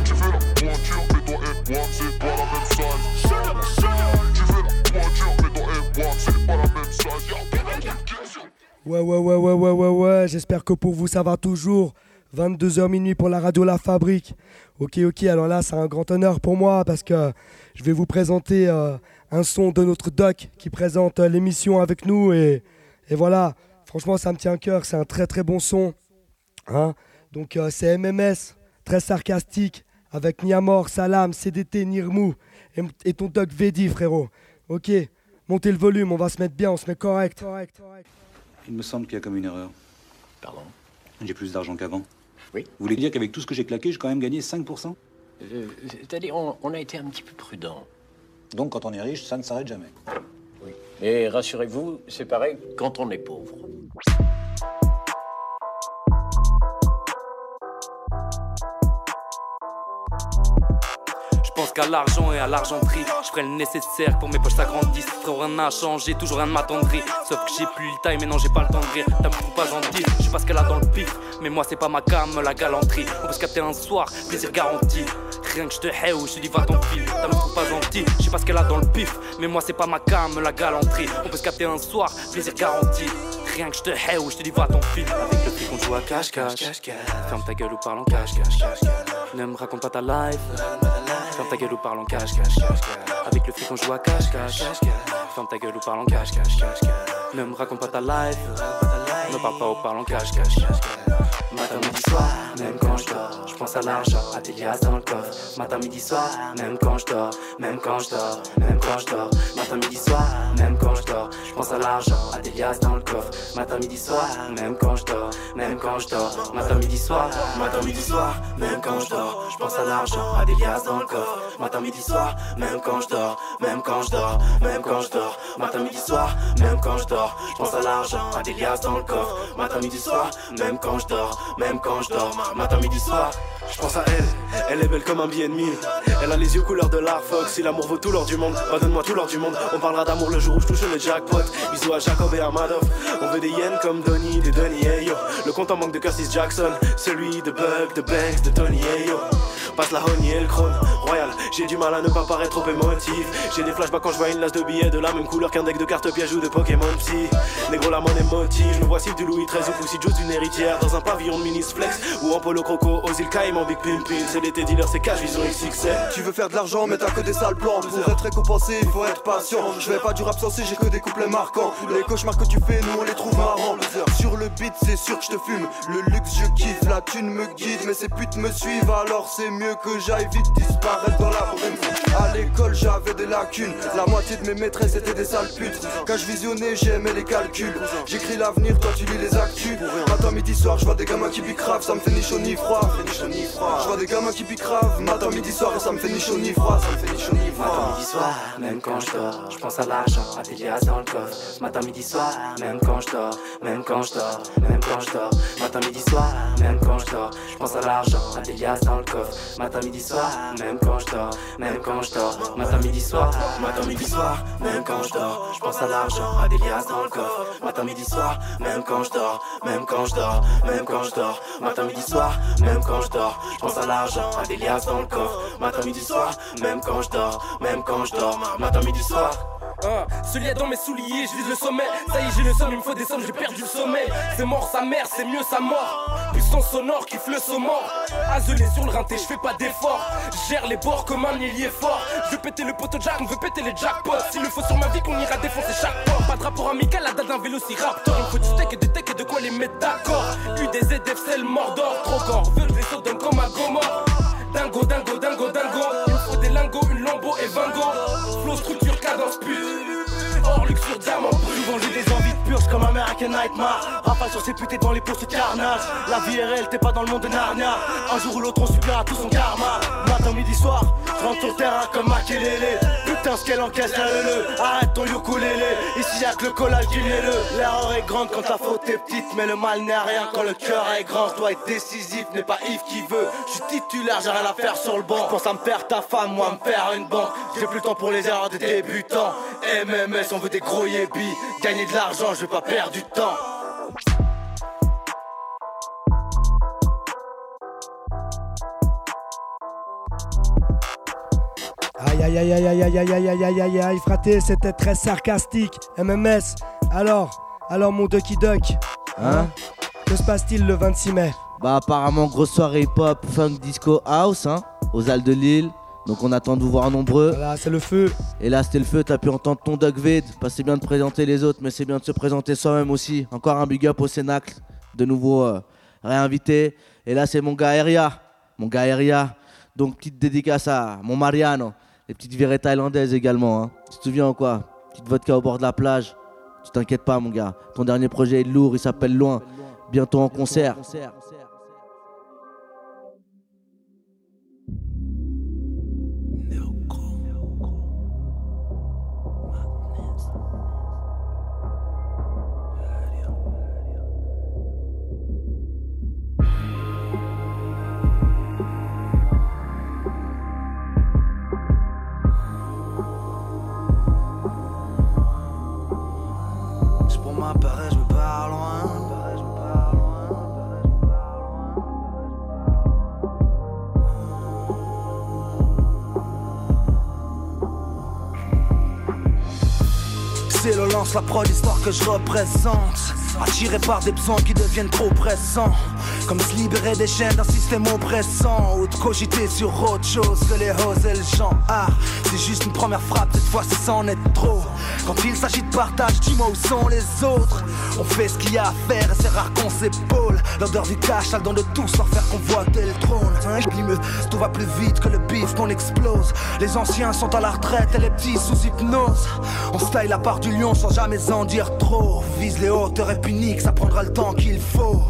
Speaker 37: Tu fais la pointure, mais toi et Wam c'est pas
Speaker 2: Ouais, ouais, ouais, ouais, ouais, ouais, ouais. J'espère que pour vous, ça va toujours. 22h minuit pour la radio La Fabrique. Ok, ok. Alors là, c'est un grand honneur pour moi parce que je vais vous présenter euh, un son de notre doc qui présente euh, l'émission avec nous. Et, et voilà, franchement, ça me tient à cœur. C'est un très, très bon son. Hein Donc, euh, c'est MMS, très sarcastique, avec Niamor, Salam, CDT, Nirmou et, et ton doc Vedi, frérot. Ok, montez le volume, on va se mettre bien, on se met correct.
Speaker 38: Il me semble qu'il y a comme une erreur.
Speaker 39: Pardon
Speaker 38: J'ai plus d'argent qu'avant.
Speaker 39: Oui.
Speaker 38: Vous voulez dire qu'avec tout ce que j'ai claqué, j'ai quand même gagné 5%
Speaker 39: Euh, C'est-à-dire, on, on a été un petit peu prudent.
Speaker 38: Donc quand on est riche, ça ne s'arrête jamais.
Speaker 39: Mais rassurez-vous, c'est pareil quand on est pauvre.
Speaker 40: Qu'à l'argent et à l'argenterie. Je ferai le nécessaire pour mes poches s'agrandissent. Frère, rien n'a changé, toujours rien ne m'attendrit. Sauf que j'ai plus le time, mais non, j'ai pas le temps de rire. T'as me pas gentil, je sais pas ce qu'elle a dans le pif. Mais moi, c'est pas ma cam, la galanterie. On peut se capter un soir, plaisir garanti. Rien que je te hais ou je te dis va ton fil. T'as me pas gentil, je sais pas ce qu'elle a dans le pif. Mais moi, c'est pas ma cam, la galanterie. On peut se capter un soir, plaisir garanti. Rien que je te hais ou je te dis va ton fil. Avec le fil qu'on joue à cache-cache. Ferme ta gueule ou parle en cache-cache. Ne me raconte pas ta life. Ferme ta gueule ou parle en cache-cache. Avec le fil qu'on joue à cache-cache. Ferme ta gueule ou parle en cache-cache. Ne me raconte pas ta life. Ne parle pas ou parle en cache-cache. Matin, midi, soir, même quand je pense à l'argent, à tes liasses dans le coffre. Matin, midi, soir, même quand je dors, même quand je dors, même quand je dors. Matin, midi, soir, même quand je dors, je pense à l'argent, à tes liasses dans le coffre. Matin, midi, soir, même quand je dors, même quand je dors. Matin, midi, soir, matin, midi, soir, même quand je dors, je pense à l'argent, à des liasses dans le coffre. Matin, midi, soir, même quand je dors, même quand je dors, même quand je dors. Matin, midi, soir, même quand je dors, je pense à l'argent, à des liasses dans le coffre. Matin, midi, soir, même quand je dors, même quand je dors. Matin, midi, soir.
Speaker 41: fuck Je pense à elle, elle est belle comme un billet de mille. Elle a les yeux couleur de l'Arfox. Si l'amour vaut tout l'or du monde, bah donne-moi tout l'or du monde. On parlera d'amour le jour où je touche le jackpot. Bisous à Jacob et à. On veut des yens comme Donny, des Donny, hey. Le compte en manque de Curtis Jackson, celui de Bug, de Banks, de Tony, hey yo. Passe la honey et le crone, royal. J'ai du mal à ne pas paraître trop émotif. J'ai des flashbacks quand je vois une lasse de billets de la même couleur qu'un deck de cartes pièges ou de Pokémon Psy. Négro, la monnaie motive. Je me vois du Louis XIII ou Pussy Juice d'une héritière. Dans un pavillon de Minis Flex ou en polo croco, Ozil Kaim C'est l'été dealer, c'est cash, vision XXL.
Speaker 42: Tu veux faire de l'argent, mais t'as que des sales plans. Pour être récompensé, il faut être patient. Je vais pas du rap sensé, j'ai que des couplets marquants. Les cauchemars que tu fais, nous on les trouve marrants. Sur le beat, c'est sûr que je te fume. Le luxe, je kiffe, la thune me guide. Mais ces putes me suivent, alors c'est mieux que j'aille vite disparaître dans la brume. À l'école, j'avais des lacunes. La moitié de mes maîtresses étaient des sales putes. Quand je visionnais, j'aimais les calculs. J'écris l'avenir, toi tu lis les actus. Matin, midi, soir, je vois des gamins qui bicravent, ça me fait ni chaud ni froid. Je vois des gamins qui bicravent, matin, midi, soir, et ça me fait ni chaud ni froid. Ça me fait ni chaud.
Speaker 40: Matin, midi, soir, même quand je dors, je pense à l'argent, à tes liasses dans le coffre. Matin, midi, soir, même quand je dors, même quand je dors, même quand je dors. Matin, midi, soir, même quand je dors, je pense à l'argent, à tes liasses dans le coffre. Matin, midi, soir, même quand je dors, même quand je dors. Matin, midi, soir, matin, midi, soir, même quand je dors, je pense à l'argent, à des liasses dans le coffre. Matin, midi, soir, même quand je dors, même quand je dors, même quand je dors. Matin, midi, soir, même quand je dors, je pense à l'argent, à des liasses dans le coffre. Matin, midi, soir, même quand je dors, même quand je dors. Matin, midi, soir.
Speaker 43: Hein, ce lien dans mes souliers, je vise le sommet. Ça y est, j'ai le somme, il me faut des sommes, j'ai perdu le sommeil. C'est mort sa mère, c'est mieux sa mort. Puissance sonore, kiffe le saumon. Azelé sur le rinté, je fais pas d'effort. Gère les bords comme un millier fort. Je veux péter le poteau jack, on veut péter les jackpots. S'il le faut sur ma vie, qu'on ira défoncer chaque porte. Pas de rapport amical, la date d'un vélociraptor. Il faut du steak et des tech et de quoi les mettre d'accord. Eu des ZF, c'est mordor. Trop corps, veut le vaisseau donne comme un gomor. Dingo, dingo, dingo, dingo. Il me faut des lingots, une lambeau et vingo. Flow, structure, cadence, pute. Or, luxe sur diamant brut.
Speaker 44: Souvent j'ai des envies de purge comme American Nightmare. Rafale sur ses putes dans les courses de carnage. La vie est réelle, t'es pas dans le monde de Narnia. Un jour ou l'autre, on subira tout son karma. Matin, midi, soir, je rentre sur terrain comme Makelele. Putain, ce qu'elle encaisse, la le Arrête ton ukulélé. Ici y'a que le collage du le L'erreur est grande quand la faute est petite, mais le mal n'est rien quand le cœur est grand. Je dois être décisif, n'est pas Yves qui veut. Je suis titulaire, j'ai rien à faire sur le banc. Je pense à me faire ta femme, moi me faire une banque. J'ai plus le temps pour les erreurs des débutants. MMS, on veut des gros yébis. Gagner de l'argent, je veux pas perdre du temps.
Speaker 2: Aïe aïe aïe aïe aïe aïe aïe aïe aïe aïe aïe aïe fraté, c'était très sarcastique. MMS, alors, alors mon Ducky Duck?
Speaker 1: Hein?
Speaker 2: Que se passe-t-il le 26 mai?
Speaker 1: Bah apparemment grosse soirée hip-hop, funk, disco, house, hein, aux Halles de Lille. Donc on attend de vous voir nombreux.
Speaker 2: Voilà, c'est le feu.
Speaker 1: Et là c'était le feu, t'as pu entendre ton Doug Vade. Pas c'est bien de présenter les autres, mais c'est bien de se présenter soi-même aussi. Encore un big up au Cénacle, de nouveau euh, réinvité. Et là c'est mon gars Eria, mon gars Eria. Donc petite dédicace à mon Mariano, les petites virées thaïlandaises également. Hein. Tu te souviens ou quoi? Petite vodka au bord de la plage. Tu t'inquiètes pas mon gars, ton dernier projet est lourd, il s'appelle Loin. Bientôt en concert.
Speaker 45: La prod, histoire que je représente. Attiré par des besoins qui deviennent trop pressants. Comme se libérer des chaînes d'un système oppressant. Ou de cogiter sur autre chose que les roses et le genre. Ah, c'est juste une première frappe, cette fois c'est sans être trop. Quand il s'agit de partage, dis-moi où sont les autres? On fait ce qu'il y a à faire et c'est rare qu'on s'épaule. L'odeur du cash a le don de tout sans faire convoiter le trône. Hein, tout va plus vite que le bif qu'on explose. Les anciens sont à la retraite et les petits sous hypnose. On style la part du lion sans jamais en dire trop. Vise les hauteurs et punique, ça prendra le temps qu'il faut.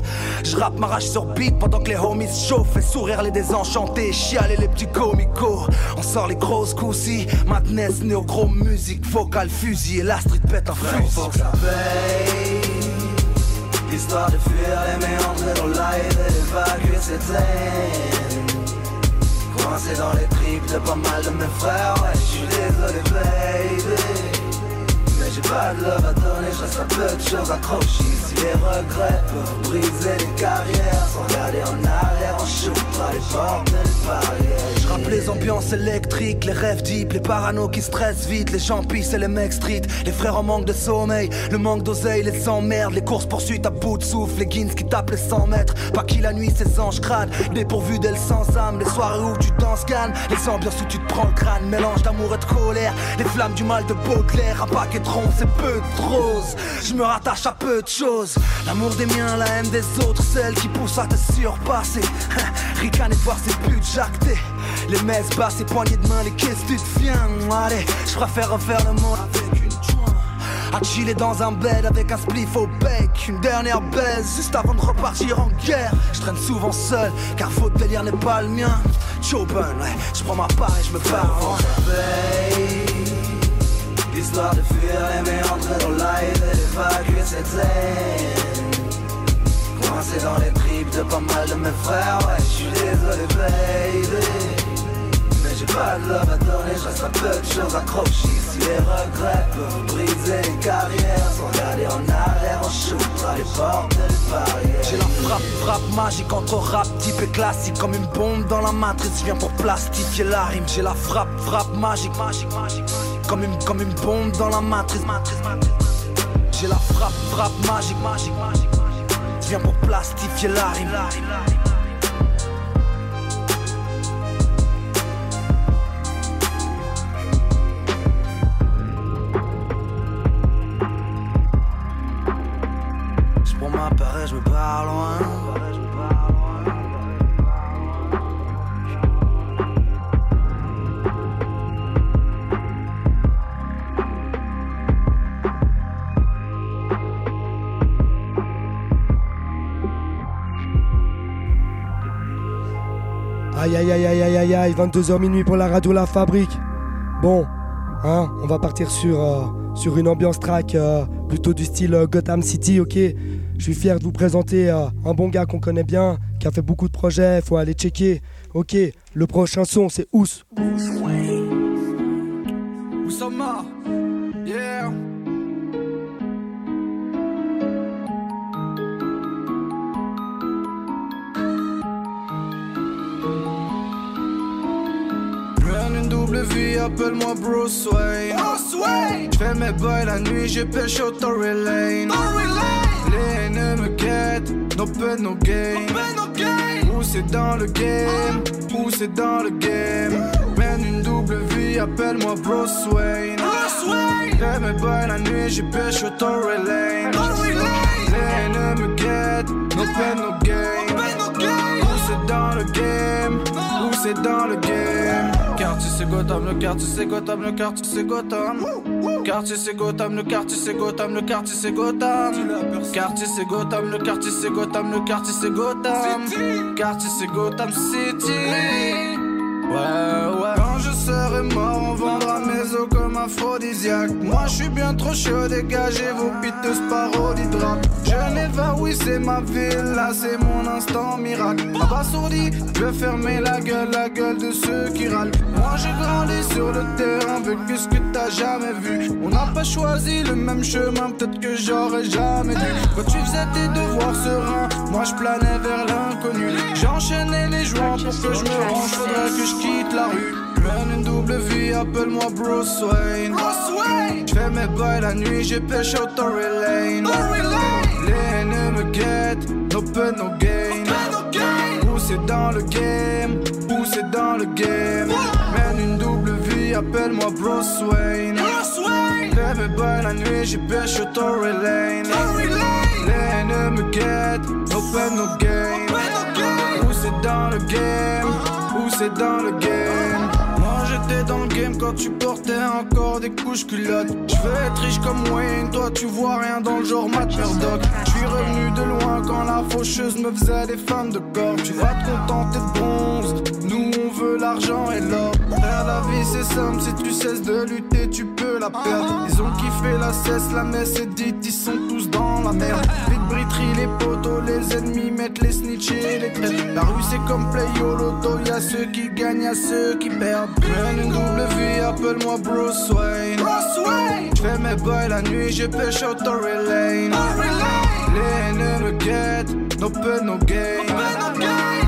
Speaker 45: Je rappe ma rage sur beat pendant que les homies chauffent. Et sourire les désenchantés, chialer les petits comicos. On sort les grosses coussis, madness, néo-gros musique, vocale, fusil. Et la street pète un fusil.
Speaker 46: Faut que ça paye. Histoire de fuir les méandres dans live et d'évacuer cette scène. Coincé dans les tripes de pas mal de mes frères, ouais, je suis désolé, baby pas de love à donner, un peu de choses accrochées Si les regrets peuvent briser les carrières. Sans regarder en arrière, on shoot les portes les barrières
Speaker 45: Je rappelle les ambiances électriques, les rêves deep, les paranos qui stressent vite Les gens pissent et les mecs street, les frères en manque de sommeil Le manque d'oseille, les emmerdes, les courses poursuites à bout de souffle Les guins qui tapent les 100 mètres, pas qui la nuit ces anges crades Dépourvus d'elles sans âme, les soirées où tu danses cannes Les ambiances où tu te prends le crâne, mélange d'amour et de colère Les flammes du mal de Baudelaire, un paquet de c'est peu de. Je me rattache à peu de choses. L'amour des miens, la haine des autres, celle qui pousse à te surpasser. *laughs* Ricaner voir ses buts jactés. Les messes basses, les poignées de main, les caisses tu deviens. Allez, je préfère refaire le monde avec une joint. À chiller dans un bed avec un spliff au bec Une dernière baisse juste avant de repartir en guerre Je traîne souvent seul car faute délire n'est pas le mien Choban, ouais, je prends ma part et je me pars
Speaker 46: L'histoire de fuir les méandres dans live et d'évacuer cette scène Coincé dans les tripes de pas mal de mes frères Ouais, je suis désolé baby. J'ai pas de love à donner, je reste un peu de choses accrochées. Si les regrets peuvent briser les carrières Sans regarder en arrière, on shootera les portes les barrières
Speaker 45: J'ai la frappe, frappe magique entre rap type et classique Comme une bombe dans la matrice, je viens pour plastifier la rime. J'ai la frappe, frappe magique, magique, magique Comme une, comme une bombe dans la matrice, matrice, matrice J'ai la frappe, frappe magique, magique, magique Je viens pour plastifier la rime
Speaker 2: aïe, 22h minuit pour la radio La Fabrique. Bon, hein, on va partir sur, euh, sur une ambiance track euh, plutôt du style euh, Gotham City, ok? Je suis fier de vous présenter un bon gars qu'on connaît bien, qui a fait beaucoup de projets, faut aller checker. Ok, le prochain son c'est Ous.
Speaker 47: Yeah. Vie, appelle-moi Bruce Wayne. Bruce Wayne. J'fais mes boys la nuit, j'ai pêché au Tory Lane. Tory Lane les ne me guettent, no pain, no gain. Où c'est dans le game, où c'est dans le game. Mène une double vie, appelle-moi Bruce Wayne. Fais mes boys la nuit, j'ai pêche au Tory Lane. Les ne me guettent, no pain, no gain. Où c'est dans le game, où c'est dans le game. Quartier c'est Gotham, le quartier c'est Gotham, le quartier c'est Gotham. Quartier c'est Gotham, le quartier c'est Gotham, le quartier c'est Gotham. Quartier c'est Gotham, le quartier c'est Gotham, le quartier c'est Gotham. Quartier c'est Gotham City. Ouais, ouais. Quand je serai mort, on vendra mes os comme aphrodisiaque. Moi, je suis bien trop chaud, dégagez vos piteuses parodies de rap. Genève, oui, c'est ma ville, là, c'est mon instant miracle. Abasourdi, je vais fermer la gueule, la gueule de ceux qui râlent. Moi, j'ai grandi sur le terrain, vécu ce que t'as jamais vu. On n'a pas choisi le même chemin, peut-être que j'aurais jamais dû. Quand tu faisais tes devoirs sereins, moi, je planais vers l'inconnu. J'enchaînais les joints pour que je me range, faudrait que je quitte la rue. Mène une double vie, appelle-moi Bruce Wayne. J'fais mes bails la nuit, j'ai pêché au Tory Lane. Les haineux me guettent, no pain, no gain. Poussé dans le game, poussé dans le game. Mène une double vie, appelle-moi Bruce Wayne. Fais mes bails la nuit, j'ai pêché au Tory Lane. Les haineux me guettent, no pain, no gain. Poussé dans le game, poussé dans le game. Moi j'étais dans le game quand tu portais encore des couches culottes. Je veux être riche comme Wayne, toi tu vois rien dans le genre Matt. Je suis revenu de loin quand la faucheuse me faisait des femmes de corps. Tu vas te contenter de bronze, nous on veut l'argent et l'or. La vie c'est simple, si tu cesses de lutter, tu peux la perdre. Ils ont kiffé la cesse, la messe est dite, ils sont tous dans la merde. Briterie, les poteaux, les ennemis mettent les snitch et les traites. La rue c'est comme play au loto, y'a ceux qui gagnent, y'a ceux qui perdent. Mène une double vie, appelle-moi Bruce Wayne. J'fais mes bails la nuit, je pêche au Tory Lane. Les haineux me guettent, no pain, no gain.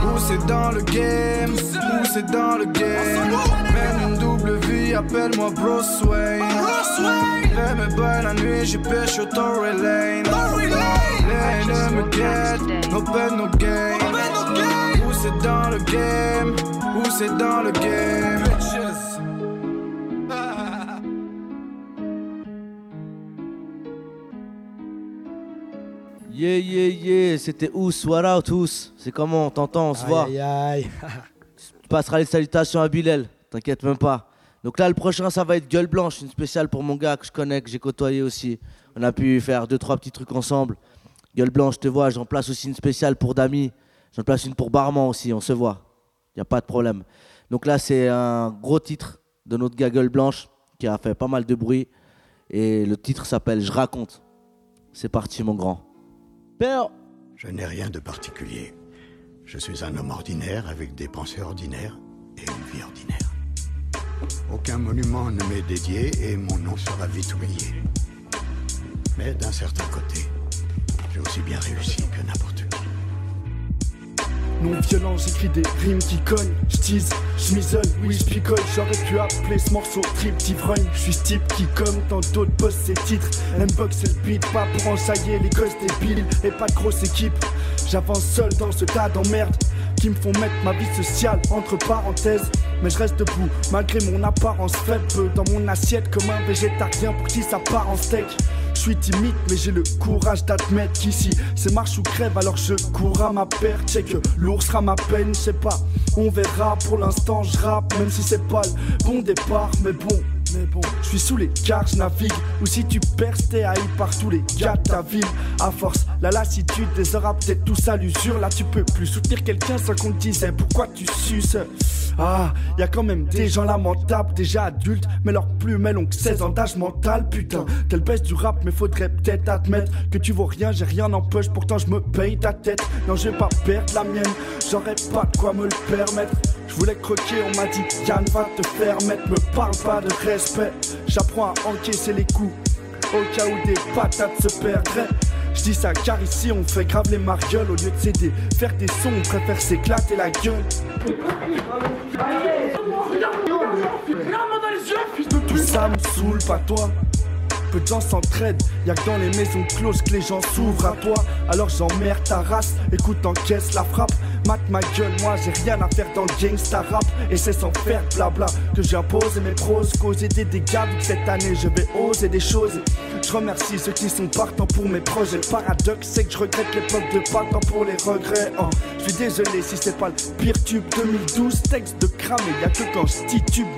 Speaker 47: Poussé dans le game, poussé dans le game? Mène une double vie, appelle-moi Bruce Wayne. Fais mes bails la nuit, je pêche au Tory Lane. Haineux me guettent, no pain, no gain. Poussé dans le game, poussé dans le game? *laughs*
Speaker 1: Yeah, yeah, yeah, c'était Ous, what out Ous C'est comment, on t'entend, on se voit.
Speaker 2: Aïe, aïe, *laughs*
Speaker 1: Tu passeras les salutations à Bilal, t'inquiète même pas. Donc là, le prochain, ça va être Gueule Blanche, une spéciale pour mon gars que je connais, que j'ai côtoyé aussi. On a pu faire deux, trois petits trucs ensemble. Gueule Blanche, je te vois, j'en place aussi une spéciale pour Dami. J'en place une pour Barman aussi, on se voit. Il a pas de problème. Donc là, c'est un gros titre de notre gars Gueule Blanche qui a fait pas mal de bruit. Et le titre s'appelle Je raconte. C'est parti, mon grand. Père
Speaker 38: Je n'ai rien de particulier. Je suis un homme ordinaire avec des pensées ordinaires et une vie ordinaire. Aucun monument ne m'est dédié et mon nom sera vite oublié. Mais d'un certain côté, j'ai aussi bien réussi que n'importe qui.
Speaker 48: Non violent, j'écris des rimes qui cognent. J'tease, j'misole, oui j'picole. J'aurais pu appeler ce morceau trip d'ivrogne. J'suis ce type qui, comme tant d'autres, bosse ses titres. Mbox et le beat, pas pour ensailler les gosses débiles. Et pas de grosse équipe. J'avance seul dans ce tas d'emmerdes qui me font mettre ma vie sociale entre parenthèses. Mais je reste debout malgré mon apparence faible. Dans mon assiette comme un végétarien pour qui ça part en steak. Je suis timide, mais j'ai le courage d'admettre qu'ici c'est marche ou crève, alors je cours à ma perte. Que lourd sera ma peine, je sais pas. On verra, pour l'instant je rappe, même si c'est pas le bon départ, mais bon. Mais bon, je suis sous les cartes, je navigue. Ou si tu perces, t'es haï par tous les gars de ta ville. À force, la lassitude des heures peut-être tout à l'usure. Là, tu peux plus soutenir quelqu'un sans qu'on te dise pourquoi tu suces? Ah, y a quand même des gens lamentables, déjà adultes, mais leurs plumes elles ont que 16 ans d'âge mental, putain. T'es le best du rap, mais faudrait peut-être admettre que tu vaux rien, j'ai rien en poche, pourtant je me paye ta tête. Non, je vais pas perdre la mienne, j'aurais pas de quoi me le permettre. Je voulais croquer, on m'a dit Yann va te faire mettre, me parle pas de respect. J'apprends à encaisser les coups, au cas où des patates se perdraient. Je dis ça car ici on fait grave les marioles au lieu de céder. Faire des sons, on préfère s'éclater la gueule. Tout ça me saoule, pas toi. Peu de gens s'entraident, y'a que dans les maisons closes que les gens s'ouvrent à toi. Alors j'emmerde ta race, écoute, encaisse la frappe. Mate ma gueule, moi j'ai rien à faire dans le gangsta rap. Et c'est sans faire blabla que j'impose mes pros, causer des dégâts. Vu que cette année je vais oser des choses. Je remercie ceux qui sont partants pour mes projets. Le paradoxe, c'est que je regrette l'époque de pas temps pour les regrets. hein. Je suis désolé si c'est pas le pire tube 2012. Texte de cramé, y'a que quand je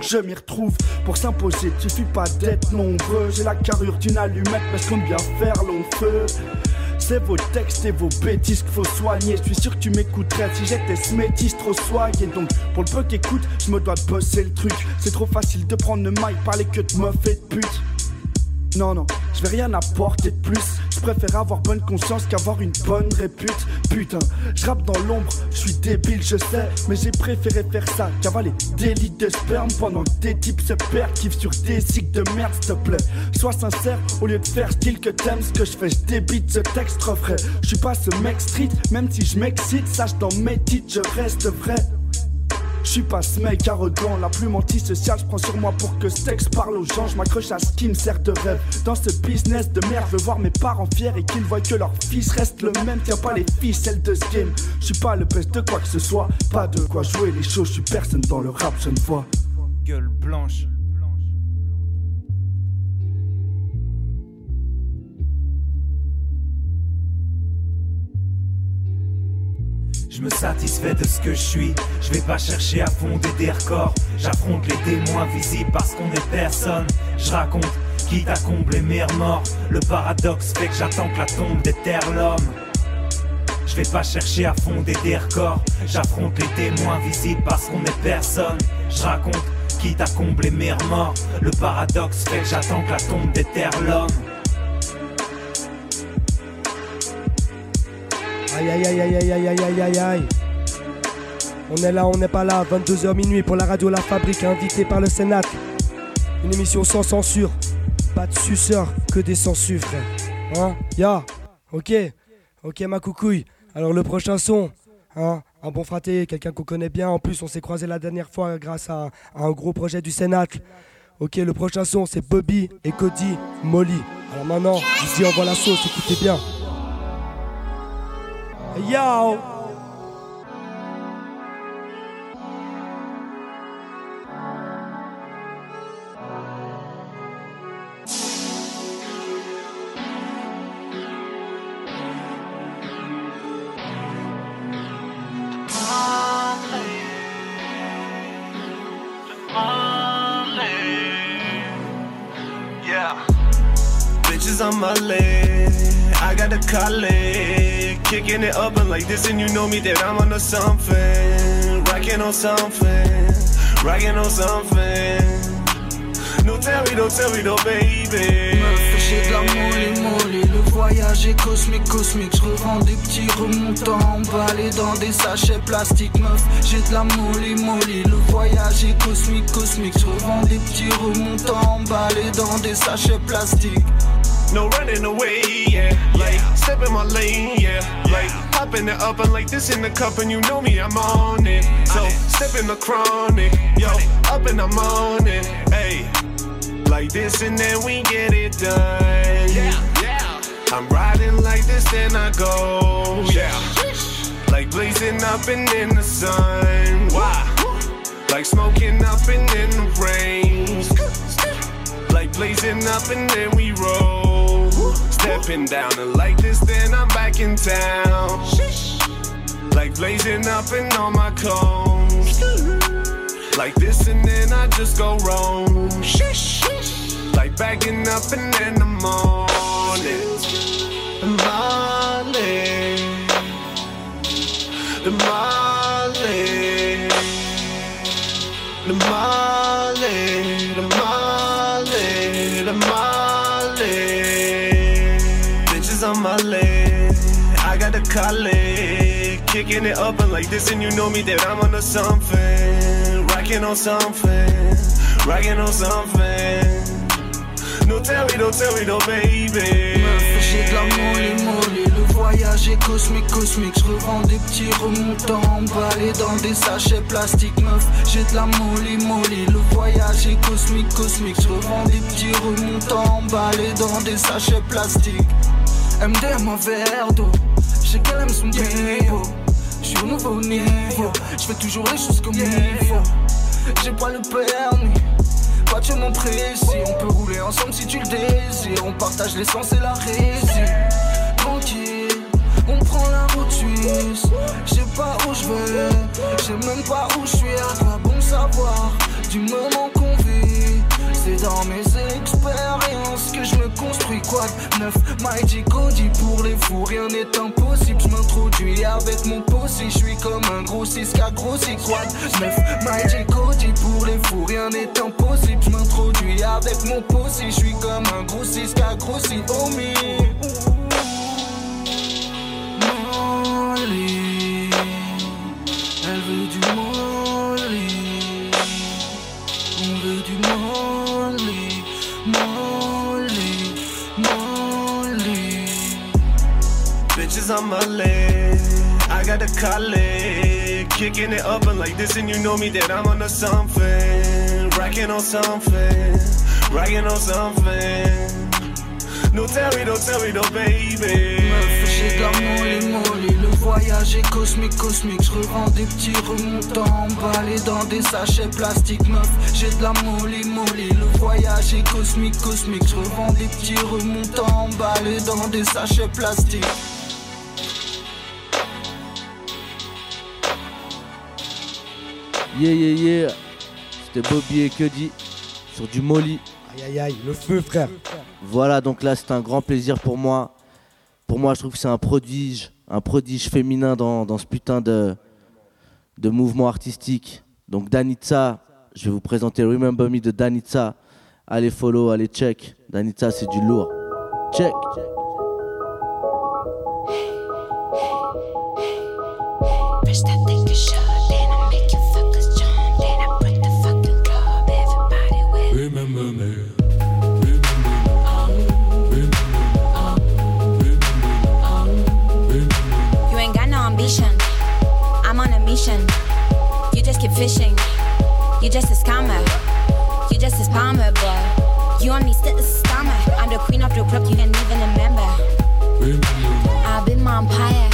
Speaker 48: je m'y retrouve. Pour s'imposer, suffit pas d'être nombreux. J'ai la carrure d'une allumette, je compte bien faire long feu. C'est vos textes et vos bêtises qu'il faut soigner. Je suis sûr que tu m'écouterais si j'étais ce métis trop soigné. Donc, pour le peu qu'écoute, je me dois bosser le truc. C'est trop facile de prendre le mic, parler que de meuf et de pute. Non, non, je vais rien apporter de plus. Je préfère avoir bonne conscience qu'avoir une bonne répute. Putain, je rappe dans l'ombre, je suis débile, je sais. Mais j'ai préféré faire ça qu'avaler des litres de sperme pendant que des types se perdent. Kiff sur des cycles de merde, s'il te plaît. Sois sincère, au lieu de faire style que t'aimes ce que je fais, je débite ce texte refrais. Je suis pas ce mec street, même si je m'excite, sache dans mes titres, je reste vrai. Je suis pas ce mec arrogant, la plume antisociale, je prends sur moi pour que ce texte parle aux gens. Je m'accroche à ce qui me sert de rêve. Dans ce business de merde, je veux voir mes parents fiers et qu'ils voient que leur fils reste le même. Tiens pas les ficelles de ce game. Je suis pas le best de quoi que ce soit. Pas de quoi jouer les choses, je suis personne dans le rap, je ne vois.
Speaker 49: Gueule blanche.
Speaker 3: Je me satisfais de ce que je suis. Je vais pas chercher à fonder des records. J'affronte les témoins visibles parce qu'on est personne. Je raconte, quitte à combler mes remords. Le paradoxe fait que j'attends que la tombe déterre l'homme. Je vais pas chercher à fonder des records. J'affronte les témoins visibles parce qu'on est personne. Je raconte, quitte à combler mes remords. Le paradoxe fait que j'attends que la tombe déterre l'homme.
Speaker 2: Aïe aïe aïe aïe aïe aïe aïe aïe aïe. On est là, on n'est pas là, 22h minuit pour la radio La Fabrique, invité par le Sénat. Une émission sans censure. Pas de suceur, que des censures, frère. Hein? Ya Ok Ok, ma coucouille. Alors, le prochain son, hein? Un bon fraté, quelqu'un qu'on connaît bien. En plus, on s'est croisé la dernière fois grâce à, un gros projet du Sénat. Ok, le prochain son, c'est Bobby et Cody Molly. Alors maintenant, ici, on voit la sauce, écoutez bien. Yo!
Speaker 50: Yeah. Bitches on my leg. I got the collie. Kicking it up and like this, and you know me that I'm on something. Rocking on something. Rocking on something. No tell me, don't tell me, no baby.
Speaker 47: J'ai de la molly molly Le voyage est cosmique cosmique Je revends des petits remontants emballés dans des sachets plastiques Meuf, j'ai de la molly molly Le voyage est cosmique cosmique Je revends des petits remontants emballés dans des sachets plastiques
Speaker 50: No running away, yeah. Like, step in my lane, yeah. Like, popping it up and like this in the cup, and you know me, I'm on it. So, step in the chronic, yo. Up and I'm on it, hey. Like this, and then we get it done. Yeah, yeah. I'm riding like this, then I go, yeah. Like blazing up and in the sun. Why? Like smoking up and in the rain. Like blazing up and then we roll. Stepping down and like this, then I'm back in town. Like blazing up and on my cones. Like this and then I just go wrong. Like backing up and in the morning. The Molly. The Molly. The Molly. The Molly. The. Bitches on my leg. I got the collie. Kicking it up and like this, and you know me that I'm on something. Rocking on something. Rocking on something. No tell me, don't tell me, no baby.
Speaker 47: J'ai de la molly molly Le voyage est cosmique cosmique Je revends des petits remontants emballés dans des sachets plastiques Meuf, j'ai de la molly molly Le voyage est cosmique cosmique Je revends des petits remontants emballés dans des sachets plastiques MD à ma verre d'eau J'ai qu'elle aime son niveau Je suis au nouveau niveau Je fais toujours les choses comme il faut J'ai pas le permis pas de chemin précis, on peut rouler ensemble si tu le désires. On partage l'essence et la résine. Tranquille, on prend la route suisse. Je sais pas où je vais, je sais même pas où je suis. À quoi bon savoir du moment qu'on vit? C'est dans mes Quad 9, Mighty Cody pour les fous, rien n'est impossible. Je m'introduis avec mon posse, je suis comme un gros 6 qui a grossi. Quad 9, Mighty Cody pour les fous, rien n'est impossible. Je m'introduis avec mon posse, je suis comme un gros 6 qui a grossi. Homie. Molly,
Speaker 50: Leg. I got the collie. kicking it up and like this, and you know me that I'm on the something, racking on something, racking on something. No tell me, don't tell me, no baby.
Speaker 34: J'ai de la molly molly. Le voyage est cosmique, cosmique. Je revends des petits remontants emballés dans des sachets plastiques. Meuf, j'ai de la molly molly. Le voyage est cosmique, cosmique. Je revends des petits remontants emballés dans des sachets plastiques.
Speaker 1: Yeah, yeah, yeah. C'était Bobby et Cuddy sur du Molly.
Speaker 2: Aïe, aïe, aïe, le feu, frère.
Speaker 1: Voilà, donc là, c'est un grand plaisir pour moi. Pour moi, je trouve que c'est un prodige, un prodige féminin dans, dans ce putain de, de mouvement artistique. Donc, Danitza, je vais vous présenter Remember Me de Danitza. Allez follow, allez check. Danitza, c'est du lourd. Check.
Speaker 51: Fishing. You just a scammer. You just a spammer, boy. You only sit a scammer. I'm the queen of the club, you can't even remember. I've been my empire.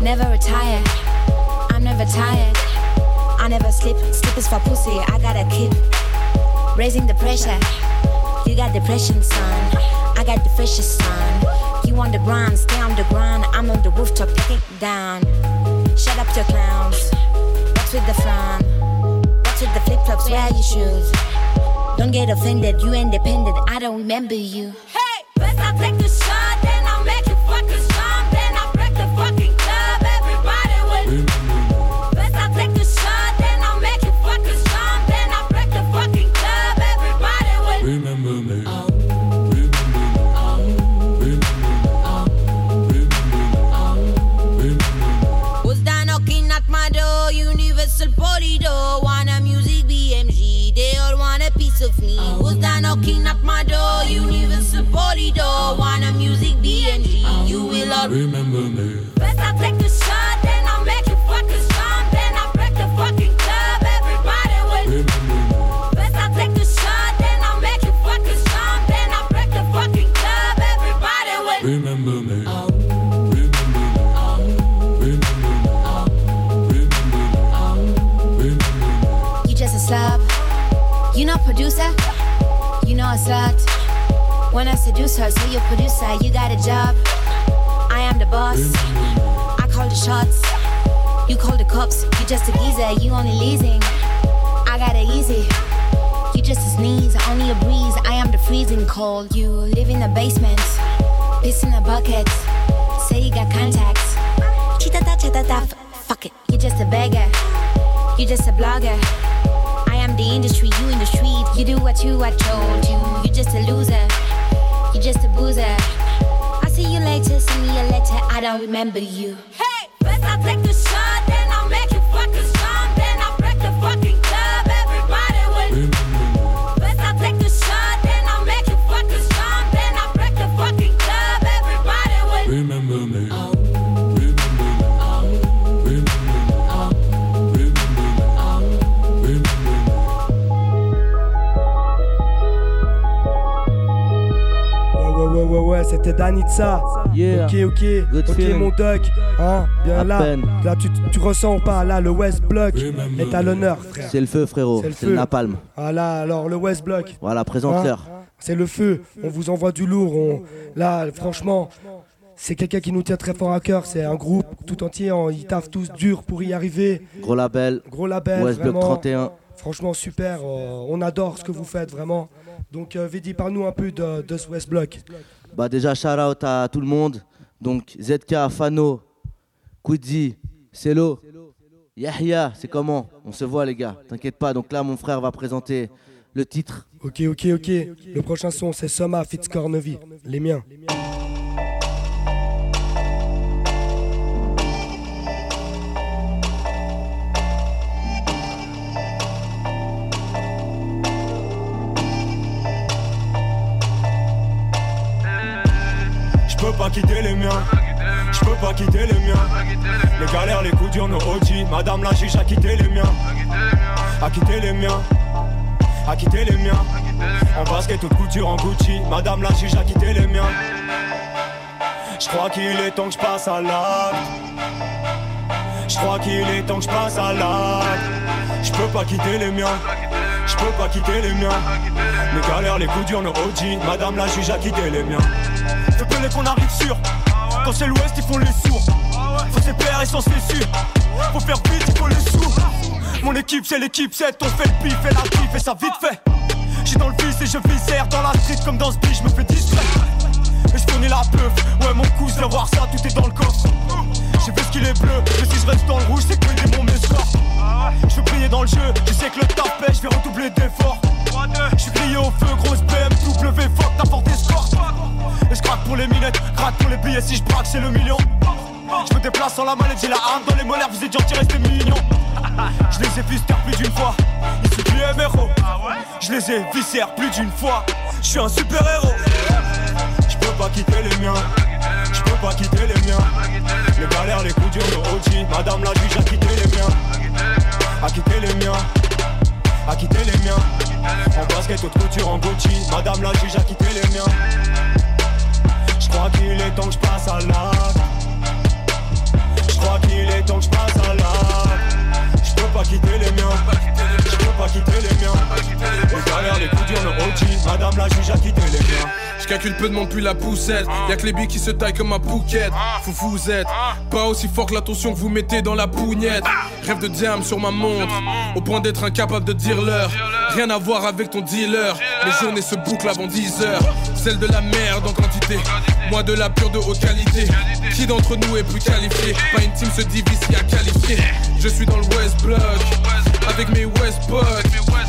Speaker 51: Never retire. I'm never tired. I never sleep. Sleep is for pussy. I got a kid. Raising the pressure. You got depression, son. I got the freshest son. You on the grind, stay on the grind. I'm on the rooftop, it down. Shut up your clowns. What's with the frown? What's with the flip flops? Where are your shoes? Don't get offended, you independent. I don't remember you. Hey, best I take the shot, Producer. You know a slut. When I seduce her, so you producer, you got a job. I am the boss. I call the shots. You call the cops. You just a geezer. You only leasing. I got it easy. You just a sneeze. Only a breeze. I am the freezing cold. You live in the basement. Piss in a bucket. Say you got contacts. Chitata chatata. f- Fuck it. You just a beggar. You just a blogger. The industry, you in the street. You do what you I told you. you're just a loser. you're just a boozer. I'll see you later, send me a letter. I don't remember you. Hey, best I take the shot,
Speaker 2: c'était Danitza.
Speaker 1: Yeah.
Speaker 2: Ok, ok.
Speaker 1: Good
Speaker 2: ok,
Speaker 1: feeling.
Speaker 2: mon duck. Hein, bien
Speaker 1: À
Speaker 2: là.
Speaker 1: peine.
Speaker 2: Là, tu, tu ressens pas. Là, le West Block est à l'honneur, frère.
Speaker 1: C'est le feu, frérot. C'est le napalm.
Speaker 2: Ah là, alors, le West Block.
Speaker 1: Voilà, présente-leur.
Speaker 2: Hein, C'est le feu. On vous envoie du lourd. On... Là, franchement, c'est quelqu'un qui nous tient très fort à cœur. C'est un groupe tout entier. on- Ils taffent tous dur pour y arriver.
Speaker 1: Gros label.
Speaker 2: Gros label.
Speaker 1: West Block
Speaker 2: vraiment.
Speaker 1: 31.
Speaker 2: Franchement, super. euh, on adore ce que vous faites, vraiment. Donc, euh, Vedi, parle-nous un peu de, de ce West Block.
Speaker 1: Bah déjà shout out à tout le monde. Donc ZK, Fano, Quidzi, Celo, Yahya, c'est comment? On se voit les gars, t'inquiète pas. Donc là mon frère va présenter le titre.
Speaker 2: Ok, ok, ok. Le prochain son, c'est Soma Fitzcornevi. Les miens.
Speaker 36: Quitter les miens. Je
Speaker 52: peux pas quitter les miens. Les galères, les coups durs, nos OG. Madame la juge a quitté les miens. A quitté les miens. A quitté les miens. En basket, toute couture en Gucci. Madame la juge a quitté les miens. Je crois qu'il est temps que je passe à l'acte. Je crois qu'il est temps que je passe à l'acte. Je peux pas quitter les miens. Je peux pas quitter les miens. Les galères, les coups durs, nos OG. Madame la juge a quitté les miens.
Speaker 36: Je connais qu'on arrive sûr. Quand c'est l'ouest, ils font les sourds. Faut ses pères et sans ses sûr. Faut faire vite, il faut les sous. Mon équipe, c'est l'équipe 7. On fait le pif et la pif et ça vite fait. J'suis dans le vice et je viscère dans la street comme dans ce je me fais distrait. Et je fournis la peuf. Ouais, mon cousin, viens voir ça, tout est dans le coffre. J'ai vu ce qu'il est bleu, mais si je reste dans le rouge, c'est que les démons me. Je veux briller dans le jeu, tu sais que le paie, je vais redoubler d'efforts. Je suis au feu, grosse BMW, fuck, t'as fort escorte. Et je craque pour les minettes, craque pour les billets, si je braque, c'est le million. Je me déplace sans la mallette, j'ai la arme dans les molaires, vous êtes gentil, restez mignons. Je les ai viscères plus d'une fois, ici du MRO. Je les ai viscères plus d'une fois, je suis un super héros.
Speaker 52: Peux pas quitter les miens. Je peux pas quitter les miens. Les galères, les coups durs, nos OG. Madame la juge a quitté les miens. A quitté les miens. A quitté les miens. En basket, haute couture, en Gucci. Madame la juge a quitté les miens. Je crois qu'il est temps que je passe à l'acte. Je crois qu'il est temps que je passe à l'acte. Je peux pas quitter les miens. Je peux pas quitter les miens. Les galères, les coups durs, nos OG. Madame la juge a quitté les miens.
Speaker 10: Je calcule peu de monde puis la poussette. Y'a que les billes qui se taillent comme un bouquette. Faut vous êtes pas aussi fort que l'attention que vous mettez dans la pougnette. Rêve de diam sur ma montre, au point d'être incapable de dire l'heure. Rien à voir avec ton dealer. Les journées se bouclent avant 10 heures. Celle de la merde en quantité, moi de la pure de haute qualité. Qui d'entre nous est plus qualifié? Pas une team se divise si à qualifier. Je suis dans le West Block avec mes West Bucks.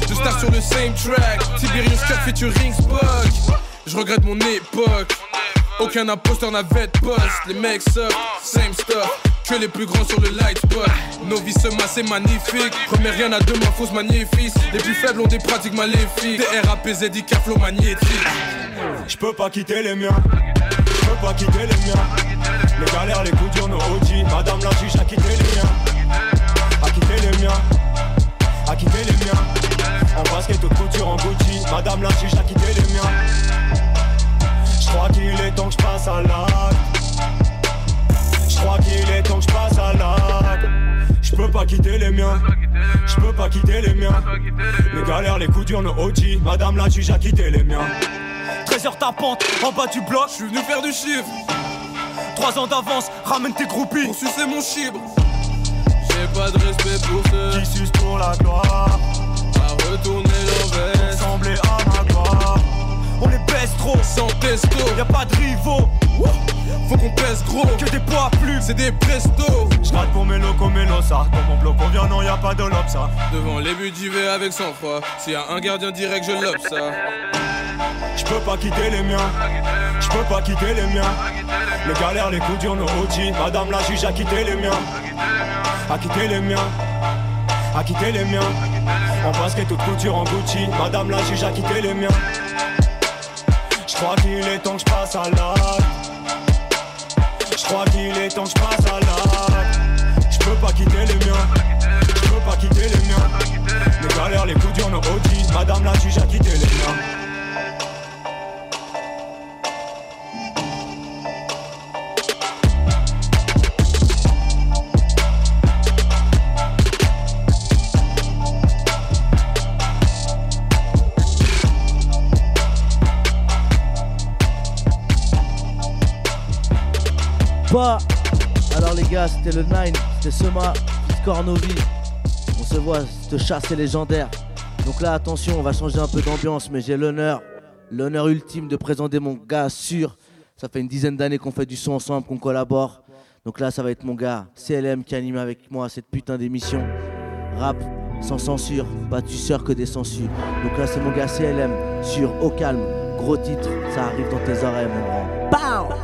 Speaker 10: Je start sur le same track. Tiberius Cut featuring Spock. Je regrette mon époque. Aucun imposteur n'avait de poste. Les mecs suck, same stuff. Que les plus grands sur le light spot. Nos vies se massent, c'est magnifique. Remets rien à demain, fausse magnifique. Les plus faibles ont des pratiques maléfiques. Des RAP, ZDK, flow magnétique.
Speaker 52: Je peux pas quitter les miens. Je peux pas quitter les miens. Les galères, les coups durs, nos OG. Madame la juge a quitté les miens. A quitté les miens. A quitté les miens. En basket, haute couture, en Gucci. Madame la juge a quitté les miens. Je crois qu'il est temps que je passe à l'acte. Je crois qu'il est temps que je passe à l'acte. Je peux pas quitter les miens. Je peux pas quitter les miens. Les galères, les coups durs, nos OG. Madame la juge a quitté les miens.
Speaker 36: 13h tapante, en bas du bloc.
Speaker 10: Je suis venu faire du chiffre.
Speaker 36: 3 ans d'avance, ramène tes groupies.
Speaker 10: Pour sucer mon chibre. J'ai pas de respect pour ceux
Speaker 52: qui sucent pour la gloire.
Speaker 10: À retourner leur veste.
Speaker 52: Gloire.
Speaker 36: On les baisse trop,
Speaker 10: sans testo.
Speaker 36: Y'a pas de rivaux.
Speaker 10: Faut qu'on pèse gros.
Speaker 36: Que des poids plus,
Speaker 10: c'est des presto.
Speaker 52: J'gratte pour mes locaux, mes ça. Dans mon bloc, on vient, non, y'a pas de lob, ça.
Speaker 10: Devant les buts, j'y vais avec sang-froid. S'il y a un gardien direct, je lobe ça.
Speaker 52: Je peux pas quitter les miens. Je peux pas quitter les miens. Les galères, les coups durs, nos OG. Madame la juge a quitté les miens. A quitté les miens. A quitté les miens. En basket, toute couture en Gucci. Madame la juge a quitté les miens. Je crois qu'il est temps que je passe à l'acte. Je crois qu'il est temps que je passe à l'acte. Je peux pas quitter les miens. Je peux pas quitter les miens. Les galères, les coups nos OG. Madame la juge a quitté les miens.
Speaker 1: Alors les gars, c'était le 9, c'était Sema, Cornovi. On se voit, cette chasse est légendaire. Donc là, attention, on va changer un peu d'ambiance, mais j'ai l'honneur, l'honneur ultime de présenter mon gars sûr. Ça fait une dizaine d'années qu'on fait du son ensemble, qu'on collabore. Donc là, ça va être mon gars CLM qui anime avec moi cette putain d'émission. Rap sans censure, pas tu sors que des censures. Donc là, c'est mon gars CLM sur Au Calme. Gros titre, ça arrive dans tes oreilles, mon grand.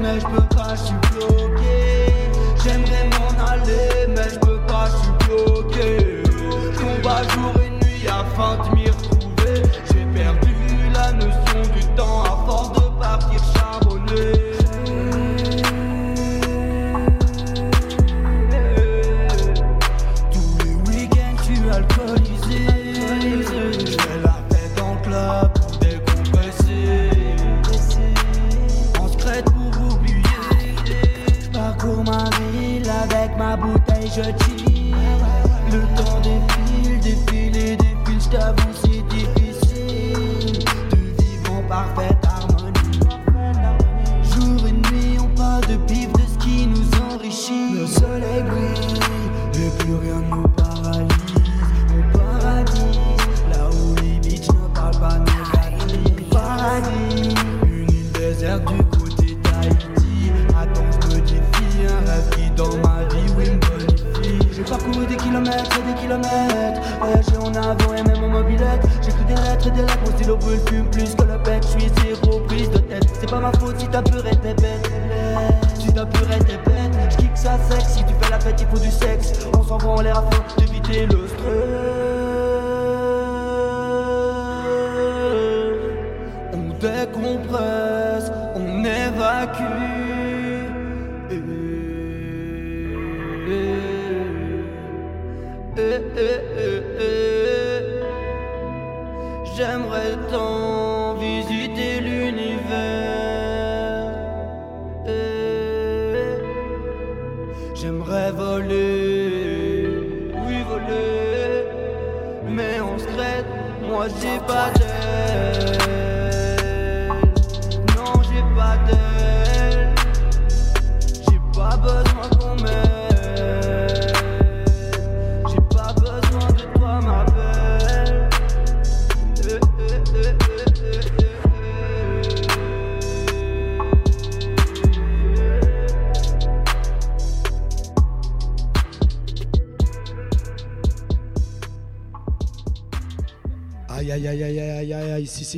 Speaker 34: Mais je peux pas, je suis bloqué. J'aimerais m'en aller, mais je peux pas, je suis bloqué. Combat jour et nuit afin de brûle, fume plus que le bête. Je suis zéro prise de tête. C'est pas ma faute si ta peur était bête. Si ta peur était bête. J'kick ça sec. Si tu fais la fête, il faut du sexe. On s'en va en l'air afin d'éviter le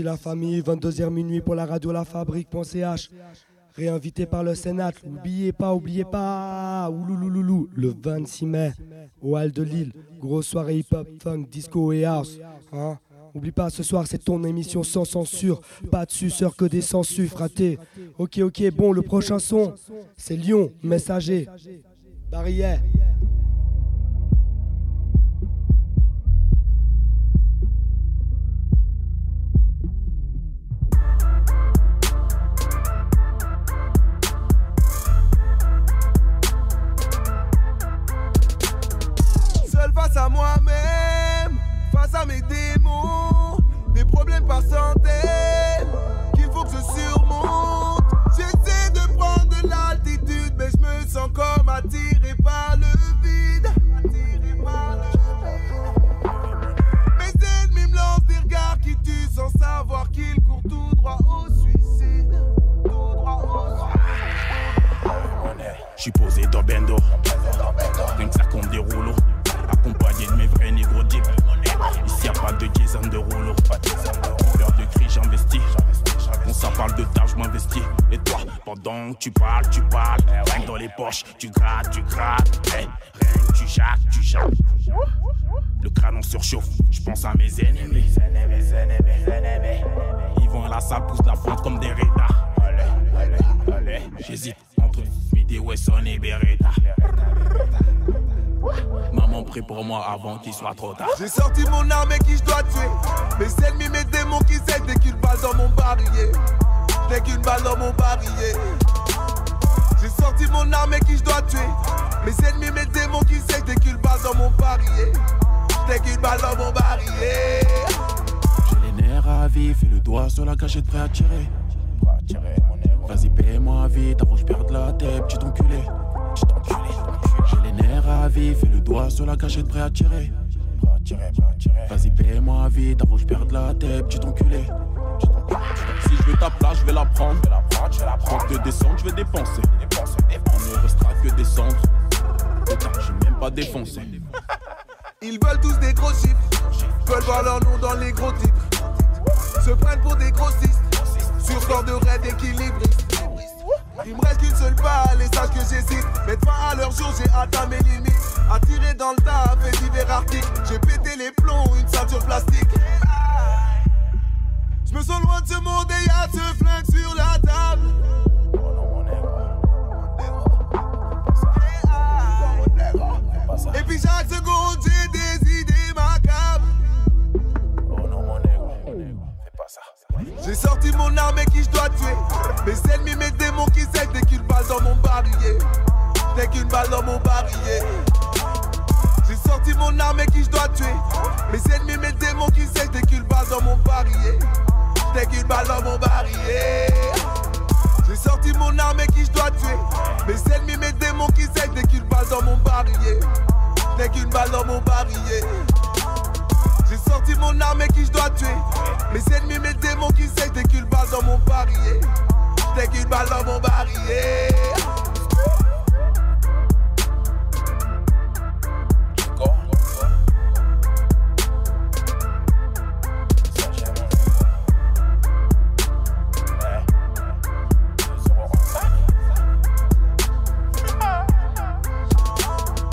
Speaker 2: la famille, 22h minuit pour la radio La Fabrique.ch. Réinvité par le Sénat, n'oubliez pas, oubliez pas, ouloulouloulou, le 26 mai, au Hall de Lille, grosse soirée hip-hop, funk, disco et house. Hein Oublie pas, ce soir c'est ton émission sans censure, pas de suceur que des censures fratés. Ok, ok, bon, le prochain son, c'est Lyon, messager, barrière.
Speaker 53: Face à mes démons, des problèmes par centaines qu'il faut que je surmonte. J'essaie de prendre de l'altitude, mais je me sens comme attiré par le vide. Attiré par le vide. Mes ennemis me lancent des regards qui tuent sans savoir qu'ils courent tout droit au suicide. Tout droit au suicide.
Speaker 54: Je suis posé dans Bendo. Tu parles, tu parles. Rien que dans les poches, tu grattes, tu grattes. Hey, rien tu jacques, tu jacques. Le crâne on surchauffe, je pense à mes ennemis. Ils vont à la salle, la fonte comme des. Allez, allez, j'hésite entre midi, Wesson et Beretta. Maman prie pour moi avant qu'il soit trop tard.
Speaker 53: J'ai sorti mon arme et qui je dois tuer. Mes ennemis, mes démons qui s'aident dès qu'une balle dans mon barillet. Dès qu'une balle dans mon barillet. Sorti mon arme et qui je dois tuer. Mes ennemis, mes démons qui s'aident dès qu'une balle dans mon barillet. Dès qu'une balle dans mon barillet.
Speaker 54: J'ai les nerfs à vif et le doigt sur la cachette prêt à tirer. Vas-y, paie-moi vite avant que je perde la tête, petit enculé. J'ai les nerfs à vif et le doigt sur la tirer, prêt à tirer. Vas-y, paie-moi vite avant que je perde la tête, petit enculé. Si je veux ta place, je vais la prendre. Je prendre. de descendre, je vais dépenser. On ne restera que descendre. Putain, j'ai même pas défoncé.
Speaker 53: Ils veulent tous des gros chiffres. Veulent voir leur nom dans les gros titres. Se prennent pour des grossistes. Sur score de rêve équilibristes. Il me reste qu'une seule balle et sache que j'hésite. Mettre fin à leur jeu
Speaker 54: atteint mes limites. Attiré dans le tas, fait divers articles. J'ai pété les plombs, une ceinture plastique. Je me sens loin de ce monde et y'a ce flingue sur la table. Et puis chaque seconde j'ai des idées macabres. J'ai sorti mon arme qui je dois tuer. Mes ennemis, mes démons qui sèchent dès qu'une balle dans mon barillet. Dès qu'une balle dans mon barillet. J'ai sorti mon arme et qui je dois tuer. Mes ennemis, mes démons qui sèchent dès qu'une balle dans mon barillet. Dès qu'une balle dans mon barillet. J'ai sorti mon arme et qui je dois tuer. Mes ennemis, mes démons qui sèchent dès qu'une balle dans mon barillet. Dès qu'une balle dans mon barillet. J'ai sorti mon arme et qui je dois tuer. Mes ennemis, mes démons qui sèchent dès qu'une balle dans mon barillet. Dès qu'une balle dans mon barillet.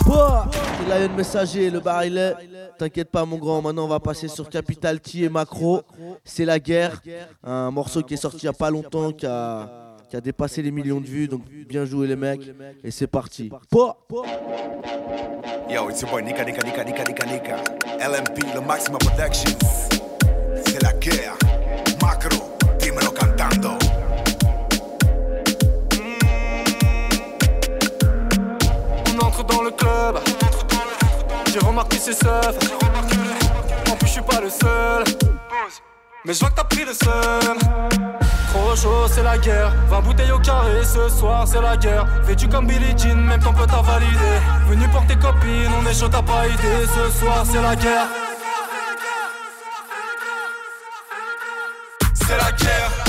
Speaker 1: Bah, c'est Lion Messager, le barillet. T'inquiète pas, mon grand. Maintenant, on va passer sur Capital T et Macro. C'est la guerre. Un morceau qui est sorti il n'y a pas longtemps, qui a, qui a dépassé les millions de vues. Donc, bien joué, les mecs. Et c'est parti.
Speaker 11: Yo, it's your boy Nika Nika Nika Nika Nika Nika. LMP, le. C'est la guerre. Macro, dímelo cantando.
Speaker 10: J'ai remarqué ces seufs. En plus, je suis pas le seul. Mais je vois que t'as pris le seum. Trop chaud, c'est la guerre. 20 bouteilles au carré, ce soir c'est la guerre. Vêtu comme Billie Jean, même ton pote a. Venu pour tes copines, on est chaud, t'as pas idée. Ce soir c'est la guerre.
Speaker 11: C'est la guerre.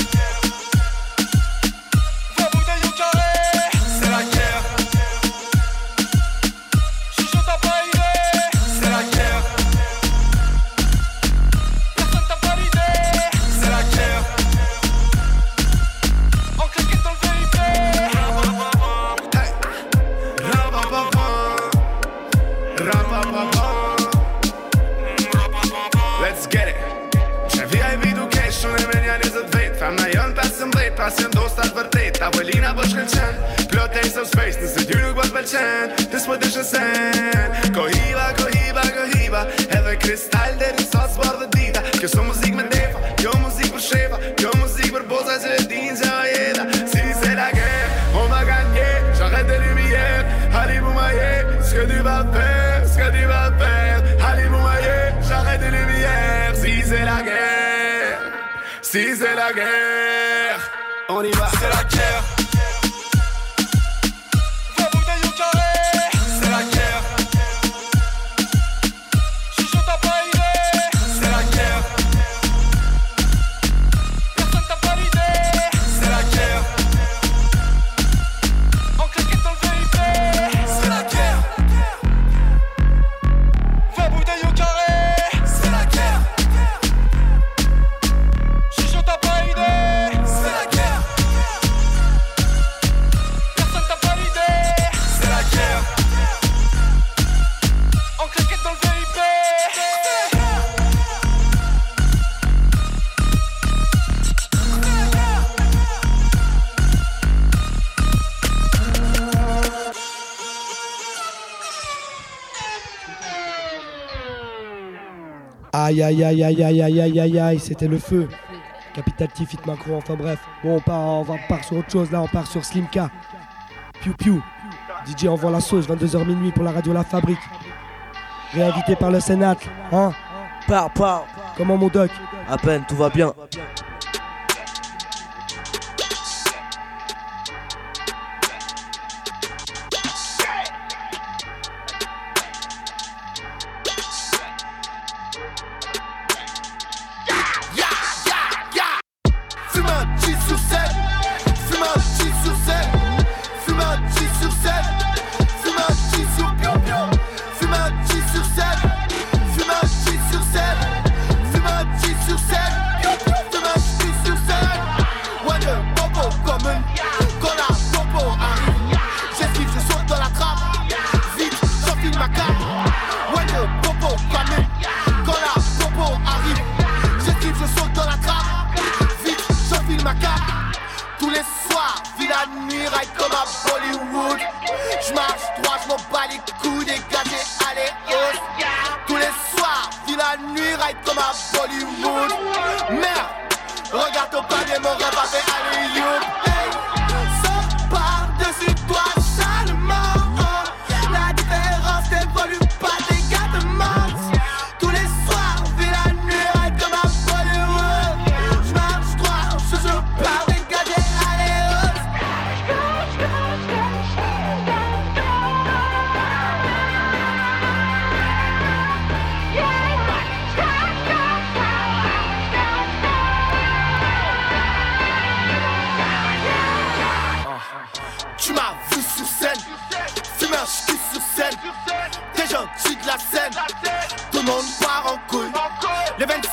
Speaker 2: aïe aïe aïe aïe aïe aïe aïe aïe, c'était le feu. Capital T, Fit Macro, enfin bref. Bon, on part, on va part sur autre chose là, on part sur Slimka. Piu piu. DJ envoie la sauce, 22h minuit pour la radio La Fabrique. Réinvité par le Sénat, hein?
Speaker 1: Par, par.
Speaker 2: Comment mon doc?
Speaker 1: À peine, tout va bien.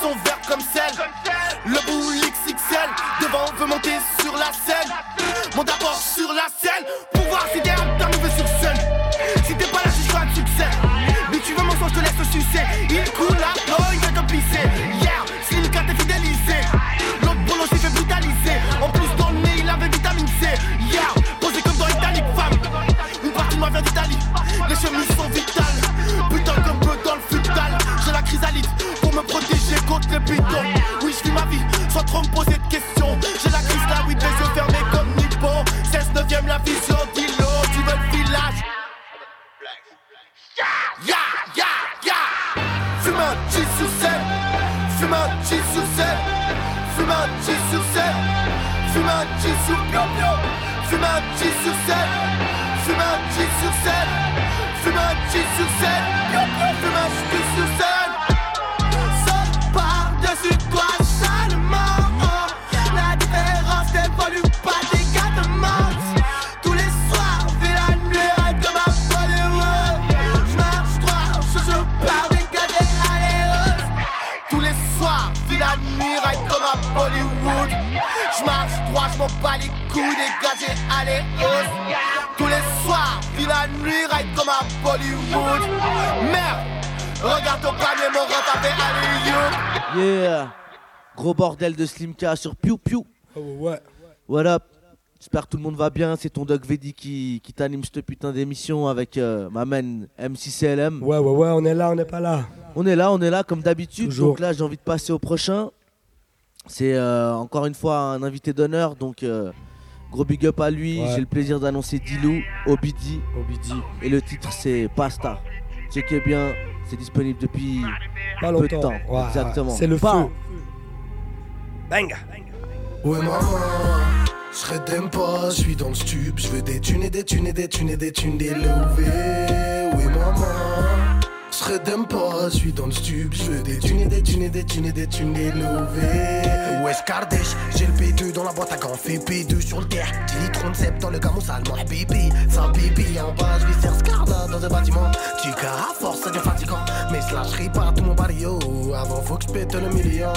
Speaker 55: Sont vertes comme sel, le boule XXL. Devant veut monter
Speaker 1: bordel de Slimka sur Piu Piu.
Speaker 2: ouais.
Speaker 1: Voilà. J'espère que tout le monde va bien. C'est ton Doc Vedi qui, qui t'anime cette putain d'émission avec euh, ma man M6CLM.
Speaker 2: Ouais, ouais, ouais, on est là, on n'est pas là.
Speaker 1: On est là, on est là comme d'habitude. Donc là, j'ai envie de passer au prochain. C'est euh, encore une fois un invité d'honneur. Donc euh, gros big up à lui.
Speaker 2: Ouais.
Speaker 1: J'ai le plaisir d'annoncer Dilou, Obidi. Et le titre, c'est Pasta. Checkez bien. C'est disponible depuis
Speaker 2: Pas
Speaker 1: peu de
Speaker 2: longtemps.
Speaker 1: temps.
Speaker 2: Ouais,
Speaker 1: Exactement.
Speaker 2: c'est le feu. Bang
Speaker 55: Ouais maman, je t'aime pas, je suis dans le stup, je veux des thunes et des thunes et des thunes et des thunes des. Oui maman, serais t'aime pas, suis dans le stup, je veux des thunes et des thunes des thunes et des thunes des levées. Wesh Kardec, j'ai le P2 dans la boîte à gants, fait P2 sur le terre, 10 litres de cep dans le camo allemand, bébé, sans bébé en bas, je vais faire dans un bâtiment. Tu à force, ça devient fatigant, mais je lâcherai pas tout mon barrio, avant faut que je pète le million.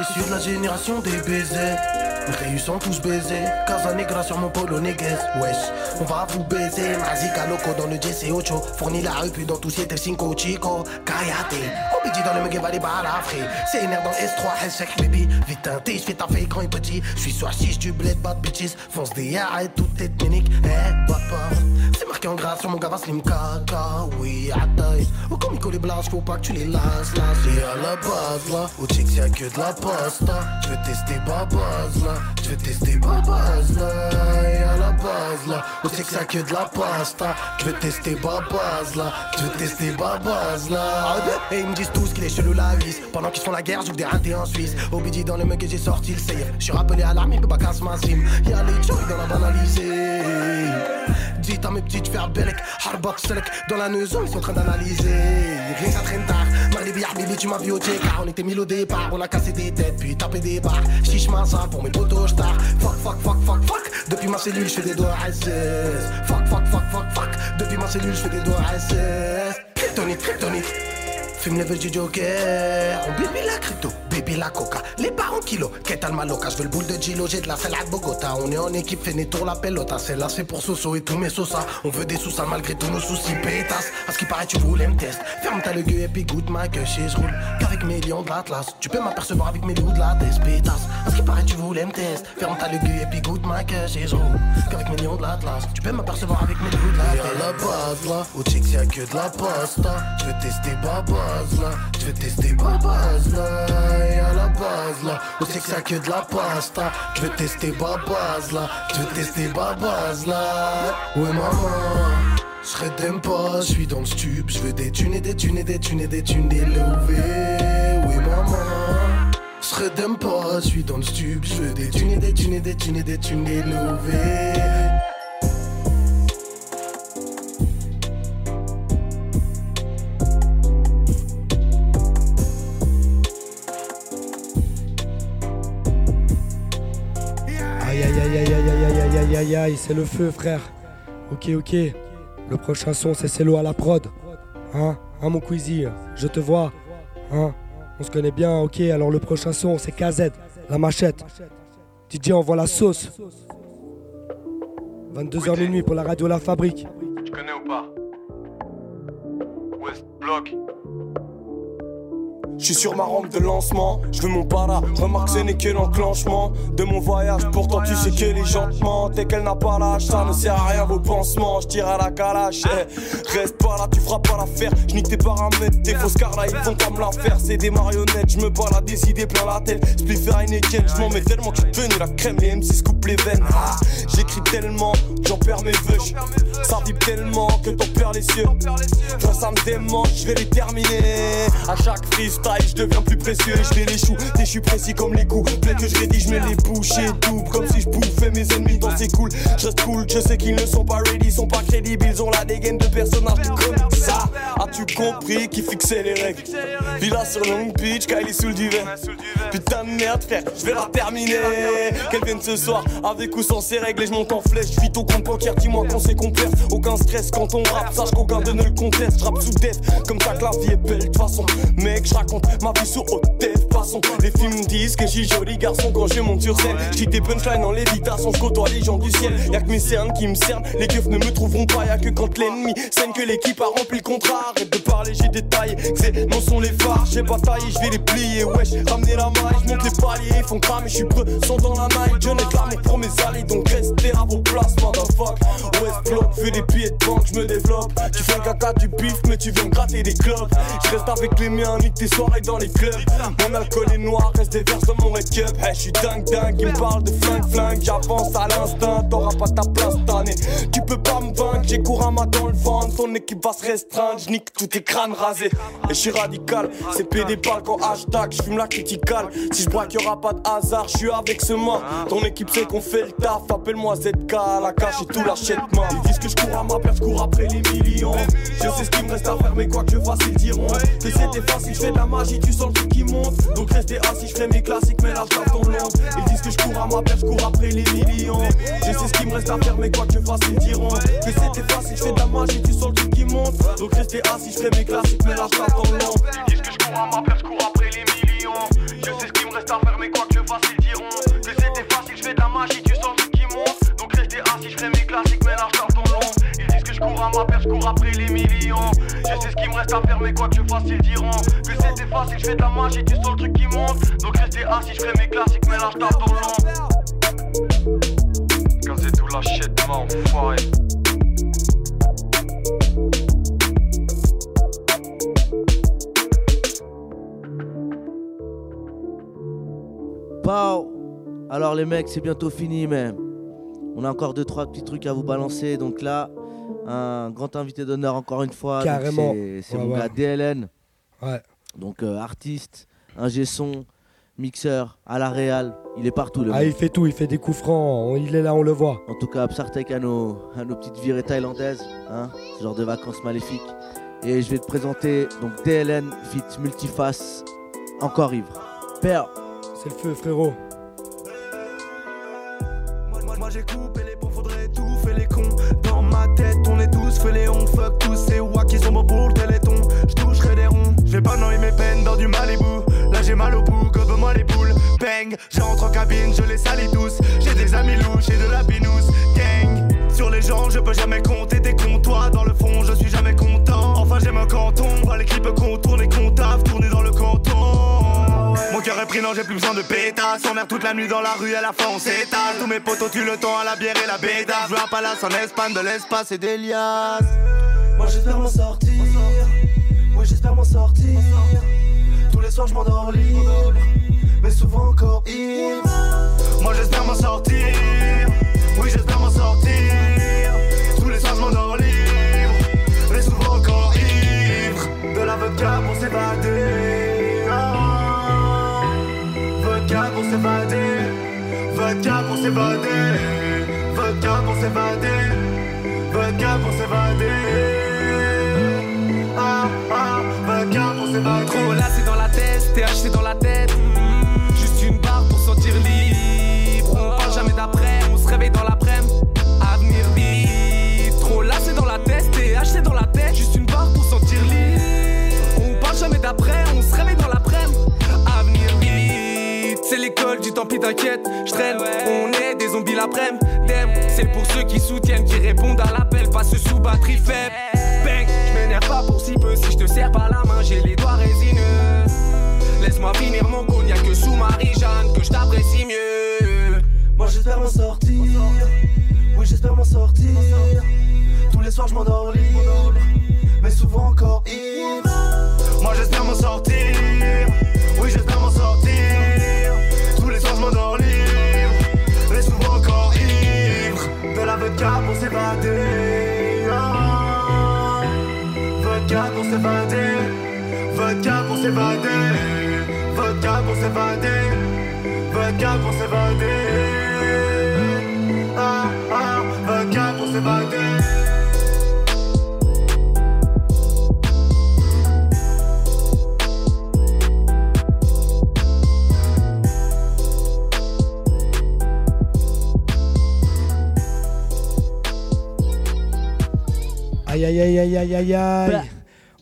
Speaker 55: Issu de la génération des baisers. Réus sont tous baisés. Casa Negra sur mon polo néguez. Wesh, on va vous baiser. Mazika loco dans le Jesse Ocho. Fourni la rue, puis dans tout siete cinco chico. Kayate. Obidi dans le Mugue va les balafré. C'est une dans S3, Hessek baby. Vite teinté, j'fais ta fake grand et petit. J'suis sur 6 du bled, bad bitches. Fonce des et tout est ménique. Eh, pas peur. C'est marqué en gras sur mon gava slim kaka. Oui, à taille. Au comico les blanches, faut pas que tu les lasses. Là, c'est à la base là. Au chicks y'a que de la pasta. Veux tester babaz là. Veux tester babaz là. Et à la base là. Au chicks y'a que de la pasta. Veux tester babaz là. Veux tester babaz Et ils me disent tous qu'il est chelou la vis. Pendant qu'ils font la guerre, j'ouvre des ratés en Suisse. Au bidi dans le mug que j'ai sorti le safe. Je suis rappelé à l'armée, peut pas casse ma sim. Y'a les chocs dans la banalisée. Dites à mes petites faire belek, harbok selek Dans la maison ils sont en train d'analyser Rien ça traîne tard Marlibi Habibi tu m'as vu au Car on était mille au départ On a cassé des têtes puis tapé des barres Chiche ça pour mes potos j'tar Fuck fuck fuck fuck fuck Depuis ma cellule je des doigts SS Fuck fuck fuck fuck fuck Depuis ma cellule je fais des doigts SS Kryptonite kryptonite. Fume les du joker. Baby la crypto bébé la coca. Les parents kilo, qu'est le maloca. Je veux le boule de Gilo, j'ai de la salade Bogota. On est en équipe, fait tour la pelota. Celle-là c'est pour Soso et tous mes sauces. On veut des sous malgré tous nos soucis pétasses. À ce qui paraît, tu voulais me tester. Ferme ta le gueule et puis goûte ma queue. Chez je roule qu'avec mes lions de l'Atlas. Tu peux m'apercevoir avec mes loups de la pétasse. À ce qui paraît, tu voulais me tester. Ferme ta le gueule et puis goûte ma. Chez je roule qu'avec mes lions de l'Atlas. Tu peux m'apercevoir avec mes loups de la. Et à la base là, au chick y'a que de la pasta. Je veux tester babaz là. Je veux tester babaz là. À la base là, au chick y'a que de la pasta? Je veux tester babaz là. Je veux tester babaz là. Ouais maman. Je serais t'aime pas, je suis dans le stup, je veux des thunes et des thunes et des thunes et des thunes des. Oui maman, je serais t'aime pas, je suis dans le stup, je veux des thunes et des thunes et des thunes et des thunes des.
Speaker 2: Aïe aïe c'est le feu frère. Ok ok. Le prochain son c'est Celo à la prod. Hein Hein mon Queasy, je te vois. Hein On se connaît bien, ok. Alors le prochain son c'est KZ, la machette. DJ envoie la sauce. 22h minuit pour la radio La Fabrique.
Speaker 56: Tu connais ou pas? West Block.
Speaker 36: Je suis sur ma rampe de lancement, je veux mon para. Remarque, ce n'est que l'enclenchement de mon voyage. Pourtant, tu sais que les gens te mentent et qu'elle n'a pas l'âge. Ça ne sert à rien vos pansements. Je tire à la calache. eh. Reste pas là, tu feras pas l'affaire. Je nique tes paramètres, tes fausses car là, ils font pas me la faire. C'est des marionnettes, je me balade des idées plein la tête. Spliff Heineken, je m'en mets tellement que devenu la crème. Les M6 coupent les veines. Ah, J'écris tellement, j'en perds mes vœux. Ça vibre tellement que t'en perds les cieux. Ça me démange, je vais les terminer. À chaque freestyle, je deviens plus précieux et je les l'échoue. Et je suis précis comme les coups. Plein que je rédige, je mets les bouchées doubles. Comme si je bouffais mes ennemis dans ces cool. Je cool, je sais qu'ils ne sont pas ready, sont pas crédibles. Ils ont la dégaine de personnages comme ça. As-tu compris qui fixait les règles? Villa sur Long Beach, Kylie sous le duvet. Putain de merde, frère, je vais la terminer. Qu'elle vienne ce soir, avec ou sans ses règles. Et je monte en flèche, vis ton compte bancaire. Dis-moi qu'on s'est qu'on. Aucun stress quand on rappe, sache qu'aucun de ne le conteste. Je rappe sous def, comme ça que la vie est belle de toute façon. Mec, je raconte ma vie sous haute. Passons, les films disent que suis joli garçon quand je monte sur scène. J'dis des punchlines en lévitation, je côtoie les gens du ciel. Y'a que mes cernes qui me cernent, les keufs ne me trouveront pas. Y'a que quand l'ennemi scène que l'équipe a rempli le contrat. Arrête de parler, j'ai détaillé. C'est non sont les phares, j'ai bataillé, je vais les plier. Wesh, ramener la maille, je monte les paliers, ils font cramer, je suis preux, sont dans la night. Je n'ai l'amour pour mes alliés, donc restez à vos places, motherfuck. West Block, fais des billets de banque, je me développe. Tu fais le caca du bif, mais tu viens gratter des clubs. Je reste avec les miens, nique tes dans les clubs. Mon alcool est noir, reste des verses dans mon red cup. Hey, je suis dingue, dingue, il me parle de flingue, flingue. J'avance à l'instinct, t'auras pas ta place cette année. Tu peux pas me vaincre, j'ai Kurama dans le ventre. Ton équipe va se restreindre, je nique tous tes crânes rasés. Et je suis radical, c'est PD balles quand hashtag, je fume la criticale. Si je braque, y'aura pas de hasard, je suis avec ce main. Ton équipe sait qu'on fait le taf, appelle-moi ZK à la cache et tout l'achète-moi. Ils disent que je cours à ma perte, je cours après les millions. Je sais ce qu'il me reste à faire, mais quoi que je fasse, ils diront que c'était facile, je fais de la tu sens le truc qui monte. Donc restez assis, je ferai mes classiques, mais là je ton long. Ils disent que je cours à ma perte, je cours après les millions. Je sais ce qu'il me reste à faire, mais quoi que je fasse, ils diront que c'était facile, je fais de la magie, tu sens le truc qui monte. Donc restez assis, je ferai mes classiques, mais là je ton long. Ils disent que je cours à ma perte, je cours après les millions. Je sais ce qu'il me reste à faire, mais quoi que je fasse, ils diront que c'était facile, je fais de la magie, tu sens à ma perte, je cours après les millions. Je sais ce qu'il me reste à faire, mais quoi que je fasse, ils diront que c'était facile, je fais de la magie, tu sens le truc qui monte. Donc restez assis, je ferai mes classiques, mais là je tape ton long. C'est tout l'achètement, enfoiré.
Speaker 1: Pow Alors les mecs, c'est bientôt fini, mais on a encore deux trois petits trucs à vous balancer. Donc là, un grand invité d'honneur encore une fois.
Speaker 2: Carrément.
Speaker 1: C'est c'est
Speaker 2: Ouais,
Speaker 1: mon
Speaker 2: ouais.
Speaker 1: gars DLN.
Speaker 2: Ouais.
Speaker 1: Donc euh, artiste, ingé son, mixeur, à la réal. Il est partout le
Speaker 2: Ah,
Speaker 1: mec.
Speaker 2: il fait tout, il fait des coups francs, on- il est là, on le voit.
Speaker 1: En tout cas, Absartek à nos, à nos petites virées thaïlandaises, hein, ce genre de vacances maléfiques. Et je vais te présenter donc DLN fit Multiface, encore ivre. Père.
Speaker 2: C'est le feu, frérot.
Speaker 34: Moi, moi j'ai coupé dans du Malibu. Là j'ai mal au bout, gobe
Speaker 36: Bang, j'entre en cabine, je les salis tous. J'ai des amis louches et de la binous. Gang, sur les gens, je peux jamais compter des comptoirs. Dans le fond, je suis jamais content. Enfin, j'aime un canton. Vois l'équipe contourne et comptable, tourner dans le canton. Mon cœur est pris, non, j'ai plus besoin de pétasse. On erre toute la nuit dans la rue, à la fin on s'étale. Tous mes potos tuent le temps à la bière et la béda. Je veux un palace en Espagne, de l'espace et des.
Speaker 57: Moi j'espère m'en sortir. Oui, j'espère m'en sortir. Les soirs je m'endors libre, mais souvent encore ivre.
Speaker 36: Moi j'espère m'en sortir. Oui, j'espère m'en sortir. Tous les soirs je m'endors libre, mais souvent encore ivre.
Speaker 57: De la vodka pour s'évader. Ah.
Speaker 36: Vodka pour s'évader. Vodka pour s'évader. Vodka pour s'évader. Vodka pour s'évader. Ah, ah, vodka pour s'évader.
Speaker 58: Trop là c'est THC dans la tête. Juste une barre pour sentir libre. On parle jamais d'après, on se réveille dans l'après-midi. Avenir vite. Trop là c'est dans la tête, THC dans la tête. Juste une barre pour sentir libre. On parle jamais d'après, on se réveille dans l'après-midi. Avenir vite. C'est l'école du tant pis t'inquiète. J'traîne, on est des zombies l'après-midi. C'est pour ceux qui soutiennent, qui répondent à l'appel, pas sous batterie faible. Bang, j'm'énerve pas pour si peu. Si je te serre par la main, j'ai les doigts résineux. Laisse-moi finir mon goal, y'a que sous Marie-Jeanne que je t'apprécie mieux.
Speaker 57: Moi j'espère m'en sortir. Oui, j'espère m'en sortir. Tous les soirs je m'endors libre, mais souvent encore ivre.
Speaker 36: Moi j'espère m'en sortir. Oui, j'espère m'en sortir. Tous les soirs je m'endors libre, mais souvent encore ivre.
Speaker 57: De la vodka pour s'évader. Ah.
Speaker 36: Vodka pour s'évader. Vodka pour s'évader. Vodka pour s'évader. Vodka pour s'évader. Ah, ah, vodka pour s'évader.
Speaker 2: Aïe aïe aïe aïe aïe aïe aïe.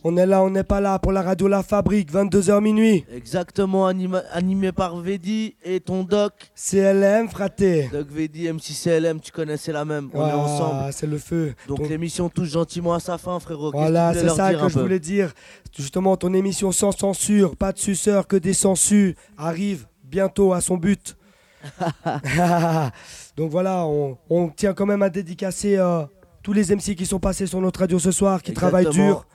Speaker 2: On est là, on n'est pas là pour la radio La Fabrique, 22h minuit.
Speaker 1: Exactement, anima- animé par Vedi et ton doc.
Speaker 2: CLM, fraté.
Speaker 1: Doc Vedi, MC CLM, tu connais, c'est la même. On est
Speaker 2: Ah,
Speaker 1: ensemble.
Speaker 2: c'est le feu.
Speaker 1: Donc
Speaker 2: Ton-
Speaker 1: l'émission touche gentiment à sa fin, frérot. Qu'est-ce
Speaker 2: Voilà, c'est
Speaker 1: leur
Speaker 2: ça
Speaker 1: dire
Speaker 2: que
Speaker 1: un
Speaker 2: je
Speaker 1: peu
Speaker 2: voulais dire. Justement, ton émission sans censure, pas de suceur, que des census, arrive bientôt à son but. *laughs* *laughs* Donc voilà, on, on tient quand même à dédicacer euh, tous les MC qui sont passés sur notre radio ce soir, qui travaillent
Speaker 1: Exactement.
Speaker 2: dur.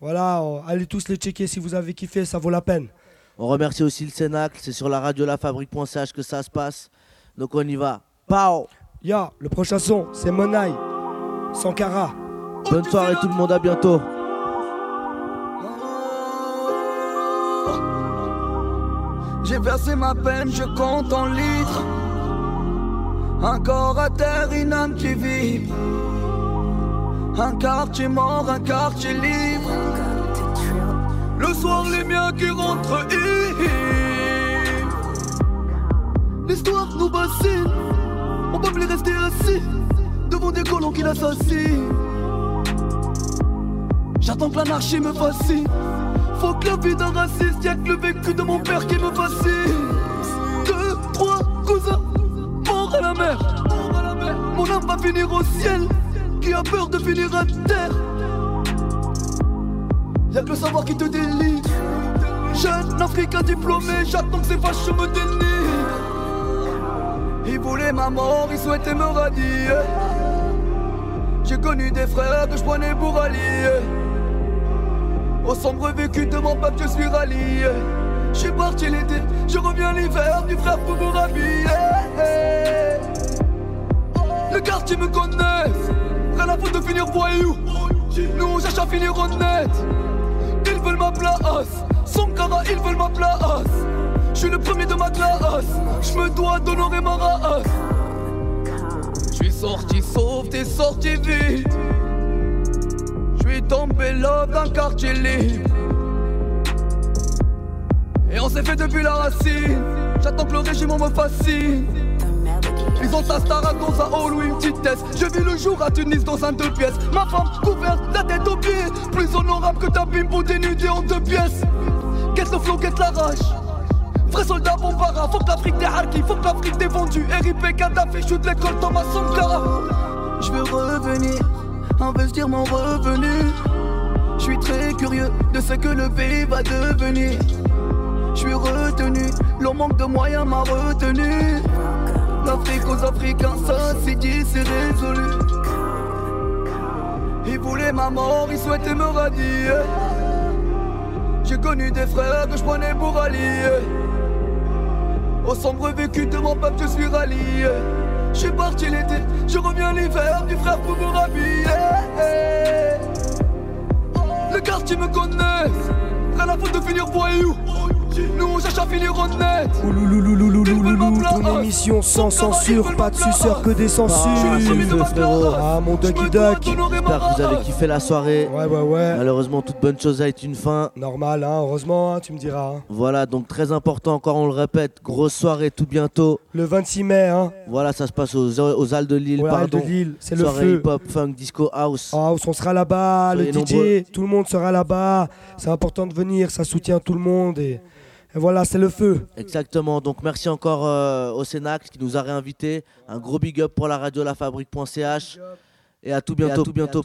Speaker 2: Voilà, euh, allez tous les checker si vous avez kiffé, ça vaut la peine.
Speaker 1: On remercie aussi le Cénacle, c'est sur la radio lafabrique.ch que ça se passe. Donc on y va. Pao
Speaker 2: Ya, le prochain son, c'est Monaï, Sankara.
Speaker 1: Bonne soirée tout le monde, à bientôt.
Speaker 34: J'ai versé ma peine, je compte en litres. Un corps à terre, une âme qui vibre. Un quartier mort, un quartier libre. Le soir, les miens qui rentrent. L'histoire nous bassine. On peut plus rester assis devant des colons qui l'assassinent. J'attends que l'anarchie me fascine. Faut que la vie d'un raciste, y'a que le vécu de mon père qui me fascine. Deux, trois cousins, morts à la mer. Mon âme va finir au ciel, qui a peur de finir à terre. Y'a que le savoir qui te délie. Jeune africain diplômé, j'attends que ces fâches me dénient. Ils voulaient ma mort, ils souhaitaient me radier. J'ai connu des frères que je prenais pour alliés. Au sombre vécu de mon peuple, je suis rallié. Je suis parti l'été, je reviens l'hiver, du frère pour vous rhabiller. Le quartier me connaît, rien à foutre de finir voyou. Nous on cherche à finir honnête. Ils veulent ma place, son cara, ils veulent ma place. Je suis le premier de ma classe, je me dois d'honorer ma race. Je suis sorti sauf, t'es sorti vite. Je suis tombé là d'un quartier libre. Et on s'est fait depuis la racine. J'attends que le régime me fascine. Ils ont ta star dans un hall ou une petite test. Je vis le jour à Tunis dans un deux pièces. Ma femme couverte, la tête aux pieds. Plus honorable que ta bimbo dénudée en deux pièces. Qu'est-ce le flow, qu'est-ce la rage Vrai soldat bombara, faut que l'Afrique des harkis, faut que l'Afrique des vendus. RIP Kadhafi, shoot l'école Thomas Sankara. Je veux revenir, investir mon revenu. Je suis très curieux de ce que le pays va devenir. Je suis retenu, le manque de moyens m'a retenu. L'Afrique aux Africains, ça c'est dit, c'est résolu. Ils voulaient ma mort, ils souhaitaient me radier. J'ai connu des frères que je prenais pour alliés. Au sombre vécu de mon peuple, je suis rallié. Je suis parti l'été, je reviens l'hiver, du frère pour me rhabiller. Le quartier me connaît, rien à foutre de finir voyou. Nous on cherche à finir
Speaker 2: ton émission sans censure, pas de suceur que des censures.
Speaker 1: Ah, frérot.
Speaker 2: Ah, mon Ducky Duck.
Speaker 1: J'espère que vous avez kiffé la soirée.
Speaker 2: Ouais, ouais, ouais.
Speaker 1: Malheureusement, toute bonne chose a une fin.
Speaker 2: Normal, hein, heureusement, hein, tu me diras. hein.
Speaker 1: Voilà, donc très important, encore on le répète, grosse soirée tout bientôt.
Speaker 2: Le 26 mai, hein.
Speaker 1: Voilà, ça se passe aux, aux Halles de Lille,
Speaker 2: Ouais, Halles de
Speaker 1: pardon.
Speaker 2: Lille, c'est le
Speaker 1: Soirée
Speaker 2: feu.
Speaker 1: hip-hop, funk, disco, house.
Speaker 2: House, on sera là-bas, le DJ,
Speaker 1: nombreux.
Speaker 2: tout le monde sera là-bas. C'est important de venir, ça soutient tout le monde et voilà, c'est le feu.
Speaker 1: Exactement, donc merci encore euh, au Sénac qui nous a réinvités. Un gros big up pour la radio lafabrique.ch. Et à tout bientôt. tout bientôt.